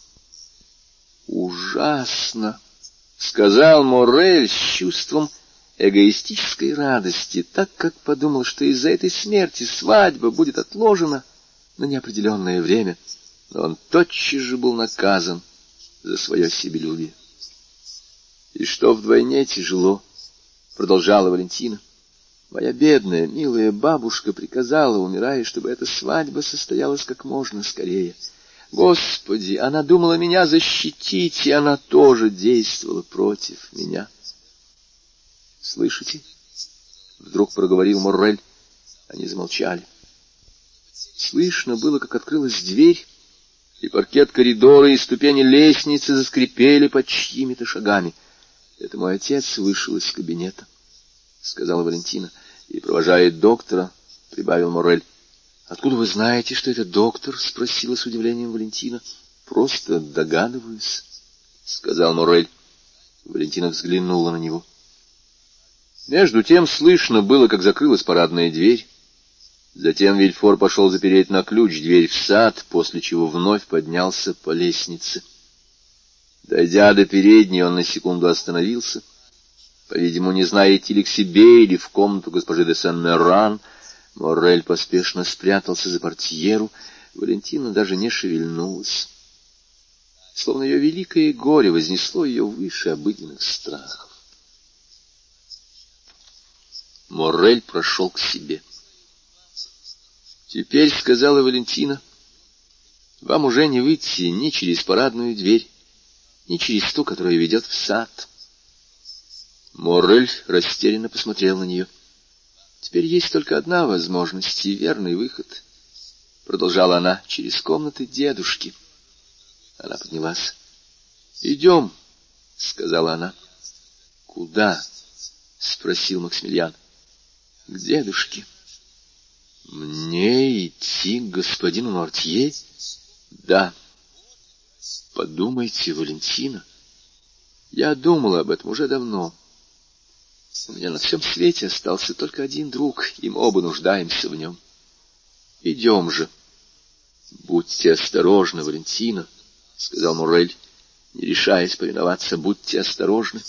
«Ужасно!» — сказал Моррель с чувством эгоистической радости, так как подумал, что из-за этой смерти свадьба будет отложена на неопределенное время. Но он тотчас же был наказан за свое себелюбие. «И что вдвойне тяжело?» — продолжала Валентина. Моя бедная, милая бабушка приказала, умирая, чтобы эта свадьба состоялась как можно скорее. Господи, она думала меня защитить, и она тоже действовала против меня. «Слышите?» — вдруг проговорил Моррель. Они замолчали. Слышно было, как открылась дверь, и паркет коридора и ступени лестницы заскрипели под чьими-то шагами. Это мой отец вышел из кабинета, — сказала Валентина и провожает доктора, — прибавил Морель. — Откуда вы знаете, что это доктор? — спросила с удивлением Валентина. — Просто догадываюсь, — сказал Морель. Валентина взглянула на него. Между тем слышно было, как закрылась парадная дверь. Затем Вильфор пошел запереть на ключ дверь в сад, после чего вновь поднялся по лестнице. Дойдя до передней, он на секунду остановился — по-видимому, не зная, идти ли к себе или в комнату госпожи де Сен-Меран, Моррель поспешно спрятался за портьеру, Валентина даже не шевельнулась. Словно ее великое горе вознесло ее выше обыденных страхов. Моррель прошел к себе. «Теперь, — сказала Валентина, — вам уже не выйти ни через парадную дверь, ни через ту, которая ведет в сад». Моррель растерянно посмотрел на нее. «Теперь есть только одна возможность и верный выход», — продолжала она, — «через комнаты дедушки». Она поднялась. «Идем», — сказала она. «Куда?» — спросил Максимилиан. «К дедушке». «Мне идти к господину Нортье?» «Да». «Подумайте, Валентина. Я думала об этом уже давно». У меня на всем свете остался только один друг, и мы оба нуждаемся в нем. Идем же. Будьте осторожны, Валентина, — сказал Мурель, не решаясь повиноваться. Будьте осторожны.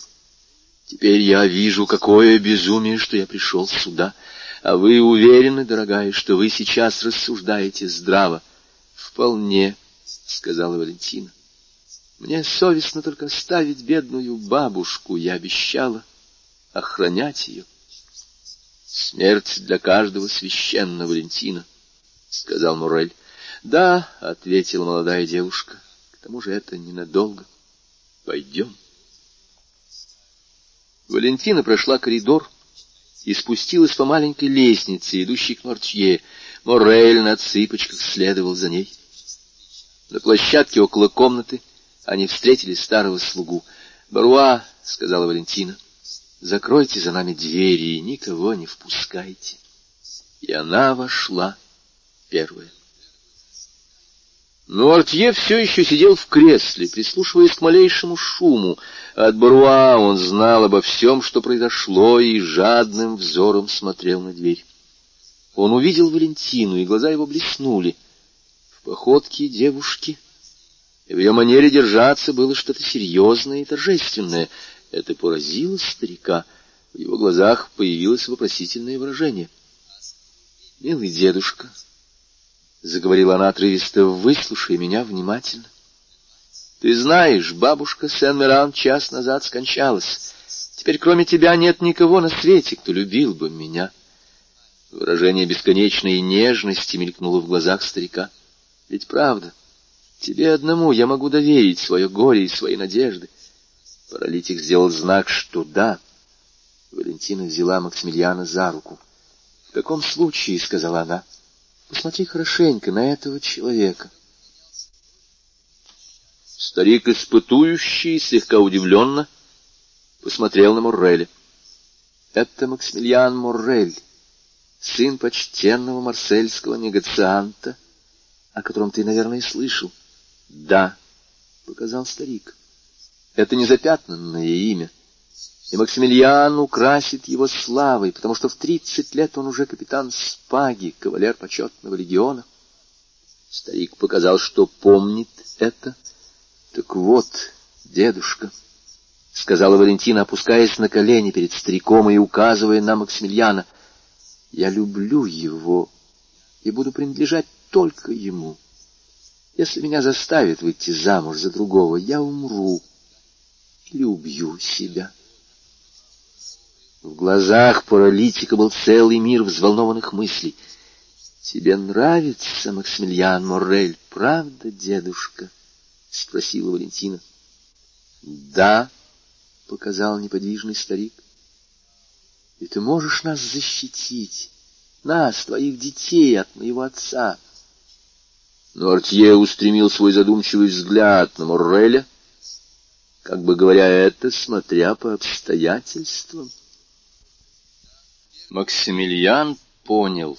Теперь я вижу, какое безумие, что я пришел сюда. А вы уверены, дорогая, что вы сейчас рассуждаете здраво? Вполне, — сказала Валентина. Мне совестно только оставить бедную бабушку, я обещала. — охранять ее. Смерть для каждого священна, Валентина, — сказал Мурель. Да, — ответила молодая девушка, — к тому же это ненадолго. Пойдем. Валентина прошла коридор и спустилась по маленькой лестнице, идущей к Мортье. Морель на цыпочках следовал за ней. На площадке около комнаты они встретили старого слугу. «Баруа», — сказала Валентина, закройте за нами двери и никого не впускайте. И она вошла первая. Но Артье все еще сидел в кресле, прислушиваясь к малейшему шуму. От Баруа он знал обо всем, что произошло, и жадным взором смотрел на дверь. Он увидел Валентину, и глаза его блеснули. В походке девушки и в ее манере держаться было что-то серьезное и торжественное — это поразило старика. В его глазах появилось вопросительное выражение. — Милый дедушка, — заговорила она отрывисто, — выслушай меня внимательно. Ты знаешь, бабушка Сен-Меран час назад скончалась. Теперь кроме тебя нет никого на свете, кто любил бы меня. Выражение бесконечной нежности мелькнуло в глазах старика. Ведь правда, тебе одному я могу доверить свое горе и свои надежды. Паралитик сделал знак, что да. Валентина взяла Максимилиана за руку. — В каком случае, — сказала она, — посмотри хорошенько на этого человека. Старик, испытующий, слегка удивленно, посмотрел на Морреля. Это Максимилиан Моррель, сын почтенного марсельского негацианта, о котором ты, наверное, слышал. — Да, — показал старик. — Это незапятнанное имя. И Максимилиан украсит его славой, потому что в тридцать лет он уже капитан Спаги, кавалер почетного легиона. Старик показал, что помнит это. — Так вот, дедушка, — сказала Валентина, опускаясь на колени перед стариком и указывая на Максимилиана, — я люблю его и буду принадлежать только ему. Если меня заставят выйти замуж за другого, я умру убью себя. В глазах паралитика был целый мир взволнованных мыслей. «Тебе нравится, Максимилиан Моррель, правда, дедушка?» — спросила Валентина. «Да», — показал неподвижный старик. «И ты можешь нас защитить, нас, твоих детей, от моего отца». Но Артье устремил свой задумчивый взгляд на Морреля, как бы говоря это, смотря по обстоятельствам. Максимилиан понял.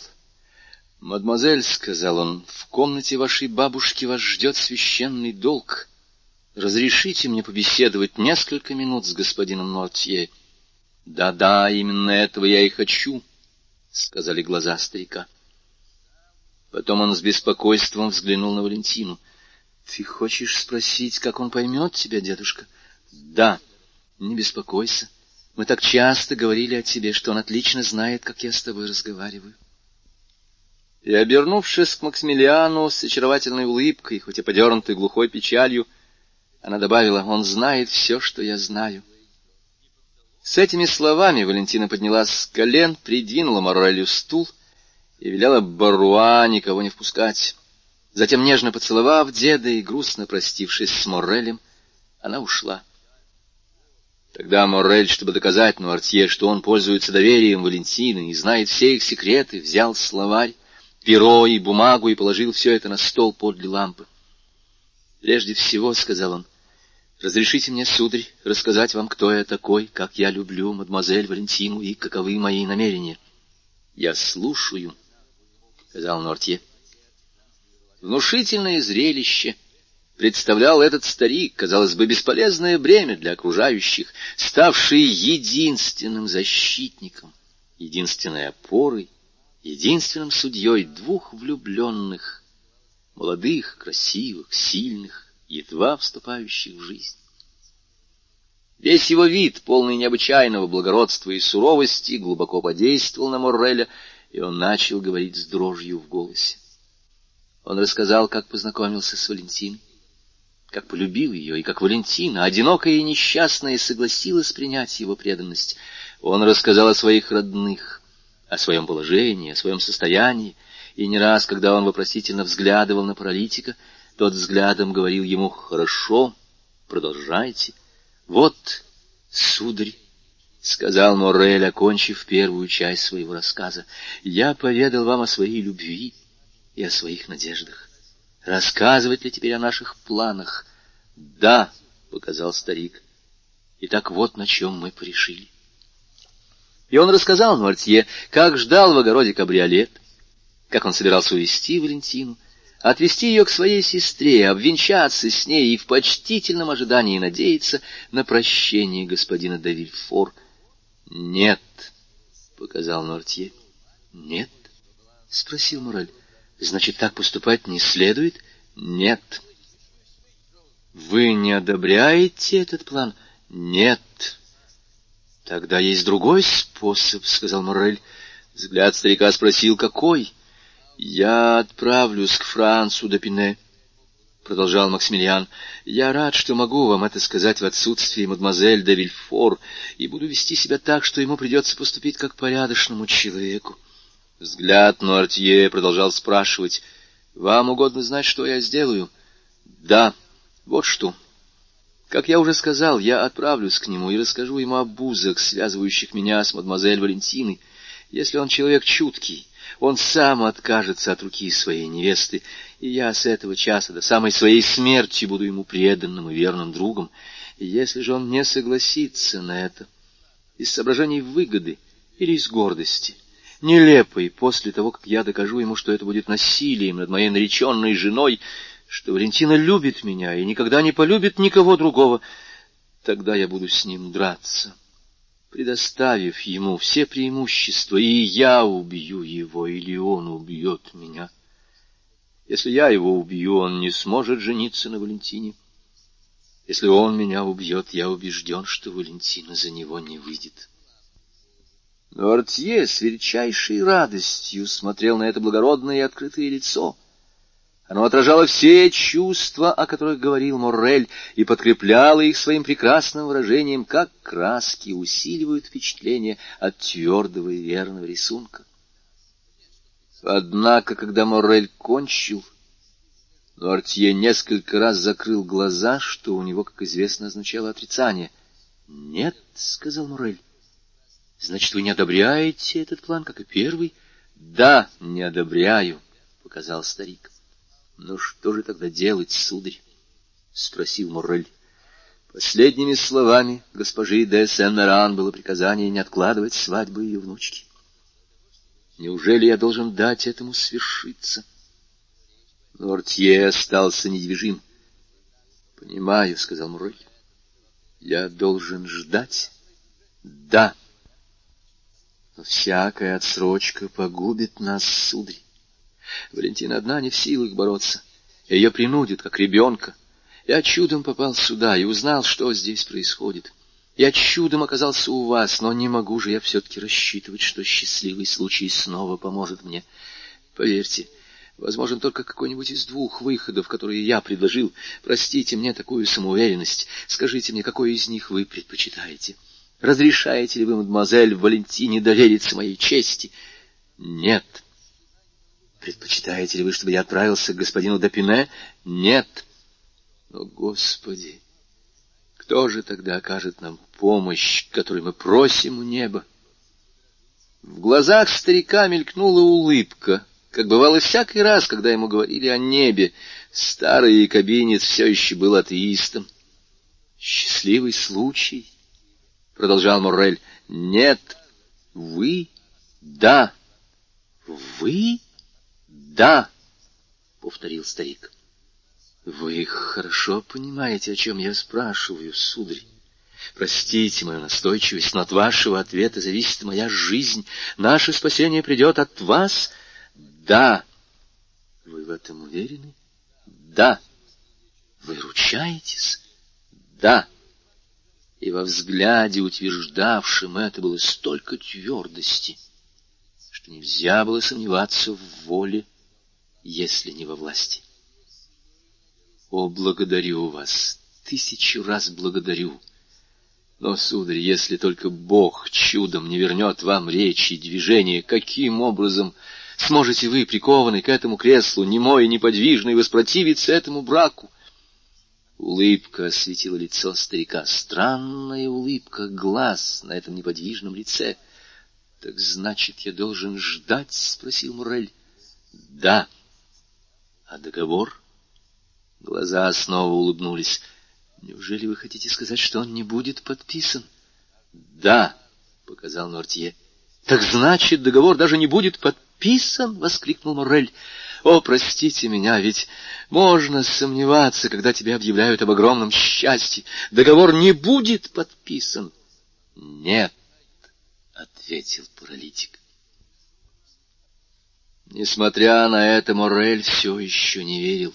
«Мадемуазель», — сказал он, — «в комнате вашей бабушки вас ждет священный долг. Разрешите мне побеседовать несколько минут с господином Нортье». «Да-да, именно этого я и хочу», — сказали глаза старика. Потом он с беспокойством взглянул на Валентину. «Ты хочешь спросить, как он поймет тебя, дедушка?» «Да, не беспокойся. Мы так часто говорили о тебе, что он отлично знает, как я с тобой разговариваю. И, обернувшись к Максимилиану с очаровательной улыбкой, хоть и подернутой глухой печалью, она добавила, «Он знает все, что я знаю». С этими словами Валентина поднялась с колен, придвинула Моррелю стул и велела Баруа никого не впускать. Затем, нежно поцеловав деда и грустно простившись с Моррелем, она ушла. Тогда Моррель, чтобы доказать Нуартье, что он пользуется доверием Валентины и знает все их секреты, взял словарь, перо и бумагу и положил все это на стол подле лампы. «Прежде всего, — сказал он, — разрешите мне, сударь, рассказать вам, кто я такой, как я люблю мадемуазель Валентину и каковы мои намерения». «Я слушаю», — сказал Нортье. Внушительное зрелище — представлял этот старик, казалось бы, бесполезное бремя для окружающих, ставший единственным защитником, единственной опорой, единственным судьей двух влюбленных, молодых, красивых, сильных, едва вступающих в жизнь. Весь его вид, полный необычайного благородства и суровости, глубоко подействовал на Морреля, и он начал говорить с дрожью в голосе. Он рассказал, как познакомился с Валентиной, как полюбил ее, и как Валентина, одинокая и несчастная, согласилась принять его преданность. Он рассказал о своих родных, о своем положении, о своем состоянии, и не раз, когда он вопросительно взглядывал на паралитика, тот взглядом говорил ему «Хорошо, продолжайте». «Вот, сударь», — сказал Моррель, окончив первую часть своего рассказа, — «я поведал вам о своей любви и о своих надеждах. Рассказывать ли теперь о наших планах? Да, показал старик. Итак, вот на чем мы порешили. И он рассказал Нуартье, как ждал в огороде кабриолет, как он собирался увезти Валентину, отвезти ее к своей сестре, обвенчаться с ней и в почтительном ожидании надеяться на прощение господина Давильфор. — Нет, — показал Нортье. — Нет, — спросил Мораль. Значит, так поступать не следует? Нет. Вы не одобряете этот план? Нет. Тогда есть другой способ, сказал Моррель. Взгляд старика спросил, какой? Я отправлюсь к Францу до Пине, продолжал Максимилиан. Я рад, что могу вам это сказать в отсутствии мадемуазель де Вильфор, и буду вести себя так, что ему придется поступить как порядочному человеку. Взгляд Нуартье продолжал спрашивать. «Вам угодно знать, что я сделаю?» «Да, вот что. Как я уже сказал, я отправлюсь к нему и расскажу ему об узах, связывающих меня с мадемуазель Валентиной. Если он человек чуткий, Он сам откажется от руки своей невесты, и я с этого часа до самой своей смерти буду ему преданным и верным другом. И если же он не согласится на это, из соображений выгоды или из гордости, нелепой после того, как я докажу ему, что это будет насилием над моей нареченной женой, что Валентина любит меня и никогда не полюбит никого другого, тогда я буду с ним драться, предоставив ему все преимущества, и я убью его, или он убьет меня. Если я его убью, он не сможет жениться на Валентине. Если он меня убьет, я убежден, что Валентина за него не выйдет. Но Артье с величайшей радостью смотрел на это благородное и открытое лицо. Оно отражало все чувства, о которых говорил Моррель, и подкрепляло их своим прекрасным выражением, как краски усиливают впечатление от твердого и верного рисунка. Однако, когда Моррель кончил, но Артье несколько раз закрыл глаза, что у него, как известно, означало отрицание. — Нет, — сказал Моррель. — Значит, вы не одобряете этот план, как и первый? — Да, не одобряю, — показал старик. — Ну что же тогда делать, сударь? — спросил Моррель. Последними словами госпожи де Сен-Меран было приказание не откладывать свадьбу ее внучки. Неужели я должен дать этому свершиться? Но остался недвижим. — Понимаю, — сказал Мурой. — Я должен ждать? — Да. Но всякая отсрочка погубит нас, сударь. Валентина одна не в силах бороться. Ее принудят, как ребенка. Я чудом попал сюда и узнал, что здесь происходит. Я чудом оказался у вас, но не могу же я все-таки рассчитывать, что счастливый случай снова поможет мне. Поверьте, возможен только какой-нибудь из двух выходов, которые я предложил. Простите мне такую самоуверенность. Скажите мне, какой из них вы предпочитаете? Разрешаете ли вы, мадемуазель Валентине, довериться моей чести? Нет. Предпочитаете ли вы, чтобы я отправился к господину Допине? Нет. Но, Господи! Кто же тогда окажет нам помощь, которой мы просим у неба? В глазах старика мелькнула улыбка, как бывало всякий раз, когда ему говорили о небе. Старый якобинец все еще был атеистом. «Счастливый случай», — продолжал Моррель. «Нет, вы — да». «Вы — да», — повторил старик. Вы хорошо понимаете, о чем я спрашиваю, сударь. Простите мою настойчивость, но от вашего ответа зависит моя жизнь. Наше спасение придет от вас? Да. Вы в этом уверены? Да. Вы ручаетесь? Да. И во взгляде, утверждавшем это, было столько твердости, что нельзя было сомневаться в воле, если не во власти. О, благодарю вас, тысячу раз благодарю. Но, сударь, если только Бог чудом не вернет вам речи и движения, каким образом сможете вы, прикованный к этому креслу, немой и неподвижный, воспротивиться этому браку? Улыбка осветила лицо старика, странная улыбка глаз на этом неподвижном лице. — Так значит, я должен ждать? — спросил Мурель. — Да. — А договор? — Глаза снова улыбнулись. «Неужели вы хотите сказать, что он не будет подписан?» «Да», — показал Нортье. «Так значит, договор даже не будет подписан?» — воскликнул Моррель. «О, простите меня, ведь можно сомневаться, когда тебе объявляют об огромном счастье. Договор не будет подписан». «Нет», — ответил паралитик. Несмотря на это, Моррель все еще не верил.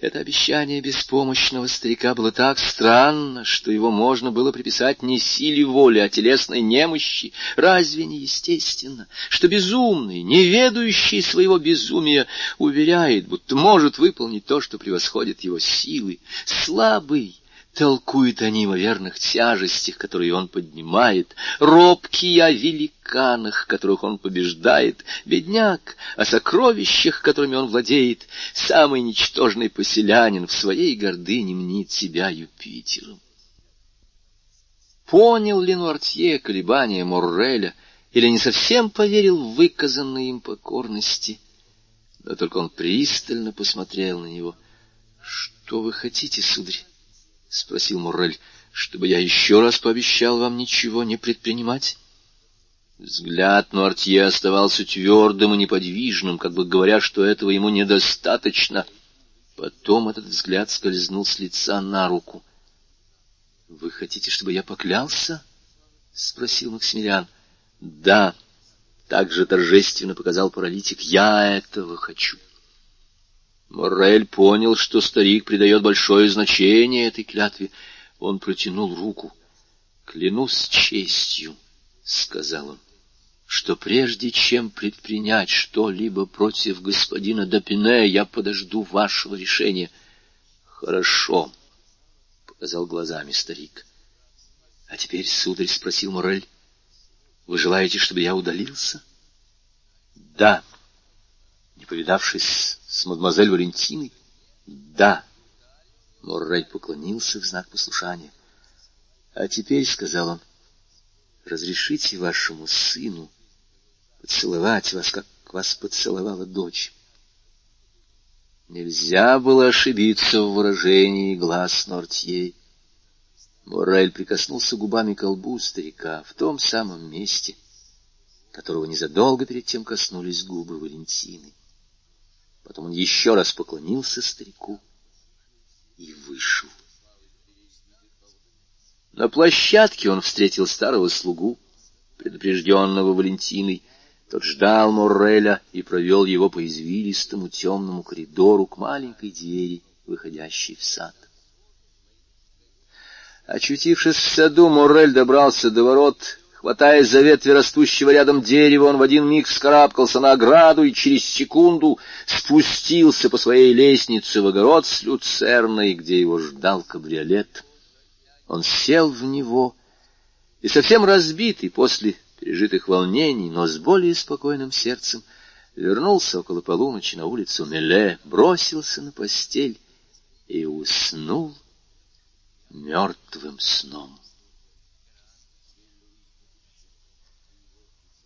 Это обещание беспомощного старика было так странно, что его можно было приписать не силе воли, а телесной немощи. Разве не естественно, что безумный, не ведающий своего безумия, уверяет, будто может выполнить то, что превосходит его силы? Слабый, толкует о неимоверных тяжестях, которые он поднимает, робкий о великанах, которых он побеждает, бедняк о сокровищах, которыми он владеет, самый ничтожный поселянин в своей гордыне мнит себя Юпитером. Понял ли Нуартье колебания Морреля, или не совсем поверил в выказанные им покорности. Но только он пристально посмотрел на него. — Что вы хотите, сударь? — спросил Муррель. — Чтобы я еще раз пообещал вам ничего не предпринимать? Взгляд Нуартье оставался твердым и неподвижным, как бы говоря, что этого ему недостаточно. Потом этот взгляд скользнул с лица на руку. — Вы хотите, чтобы я поклялся? — спросил Максимилиан. — Да, — так же торжественно показал паралитик. — Я этого хочу. Моррель понял, что старик придает большое значение этой клятве. Он протянул руку. — Клянусь честью, — сказал он что прежде чем предпринять что-либо против господина Допине, я подожду вашего решения. — Хорошо, — показал глазами старик. — А теперь, сударь, — спросил Морель, — вы желаете, чтобы я удалился? — Да. Не повидавшись с мадемуазель Валентиной? — Да. Моррель поклонился в знак послушания. — А теперь, — сказал он, — разрешите вашему сыну поцеловать вас, как вас поцеловала дочь. Нельзя было ошибиться в выражении глаз Нортье. Морель прикоснулся губами к колбу старика в том самом месте, которого незадолго перед тем коснулись губы Валентины. Потом он еще раз поклонился старику и вышел. На площадке он встретил старого слугу, предупрежденного Валентиной, тот ждал Морреля и провел его по извилистому темному коридору к маленькой двери, выходящей в сад. Очутившись в саду, Моррель добрался до ворот. Хватаясь за ветви растущего рядом дерева, он в один миг вскарабкался на ограду и через секунду спустился по своей лестнице в огород с люцерной, где его ждал кабриолет. Он сел в него и совсем разбитый после пережитых волнений, но с более спокойным сердцем, вернулся около полуночи на улицу Меле, бросился на постель и уснул мертвым сном.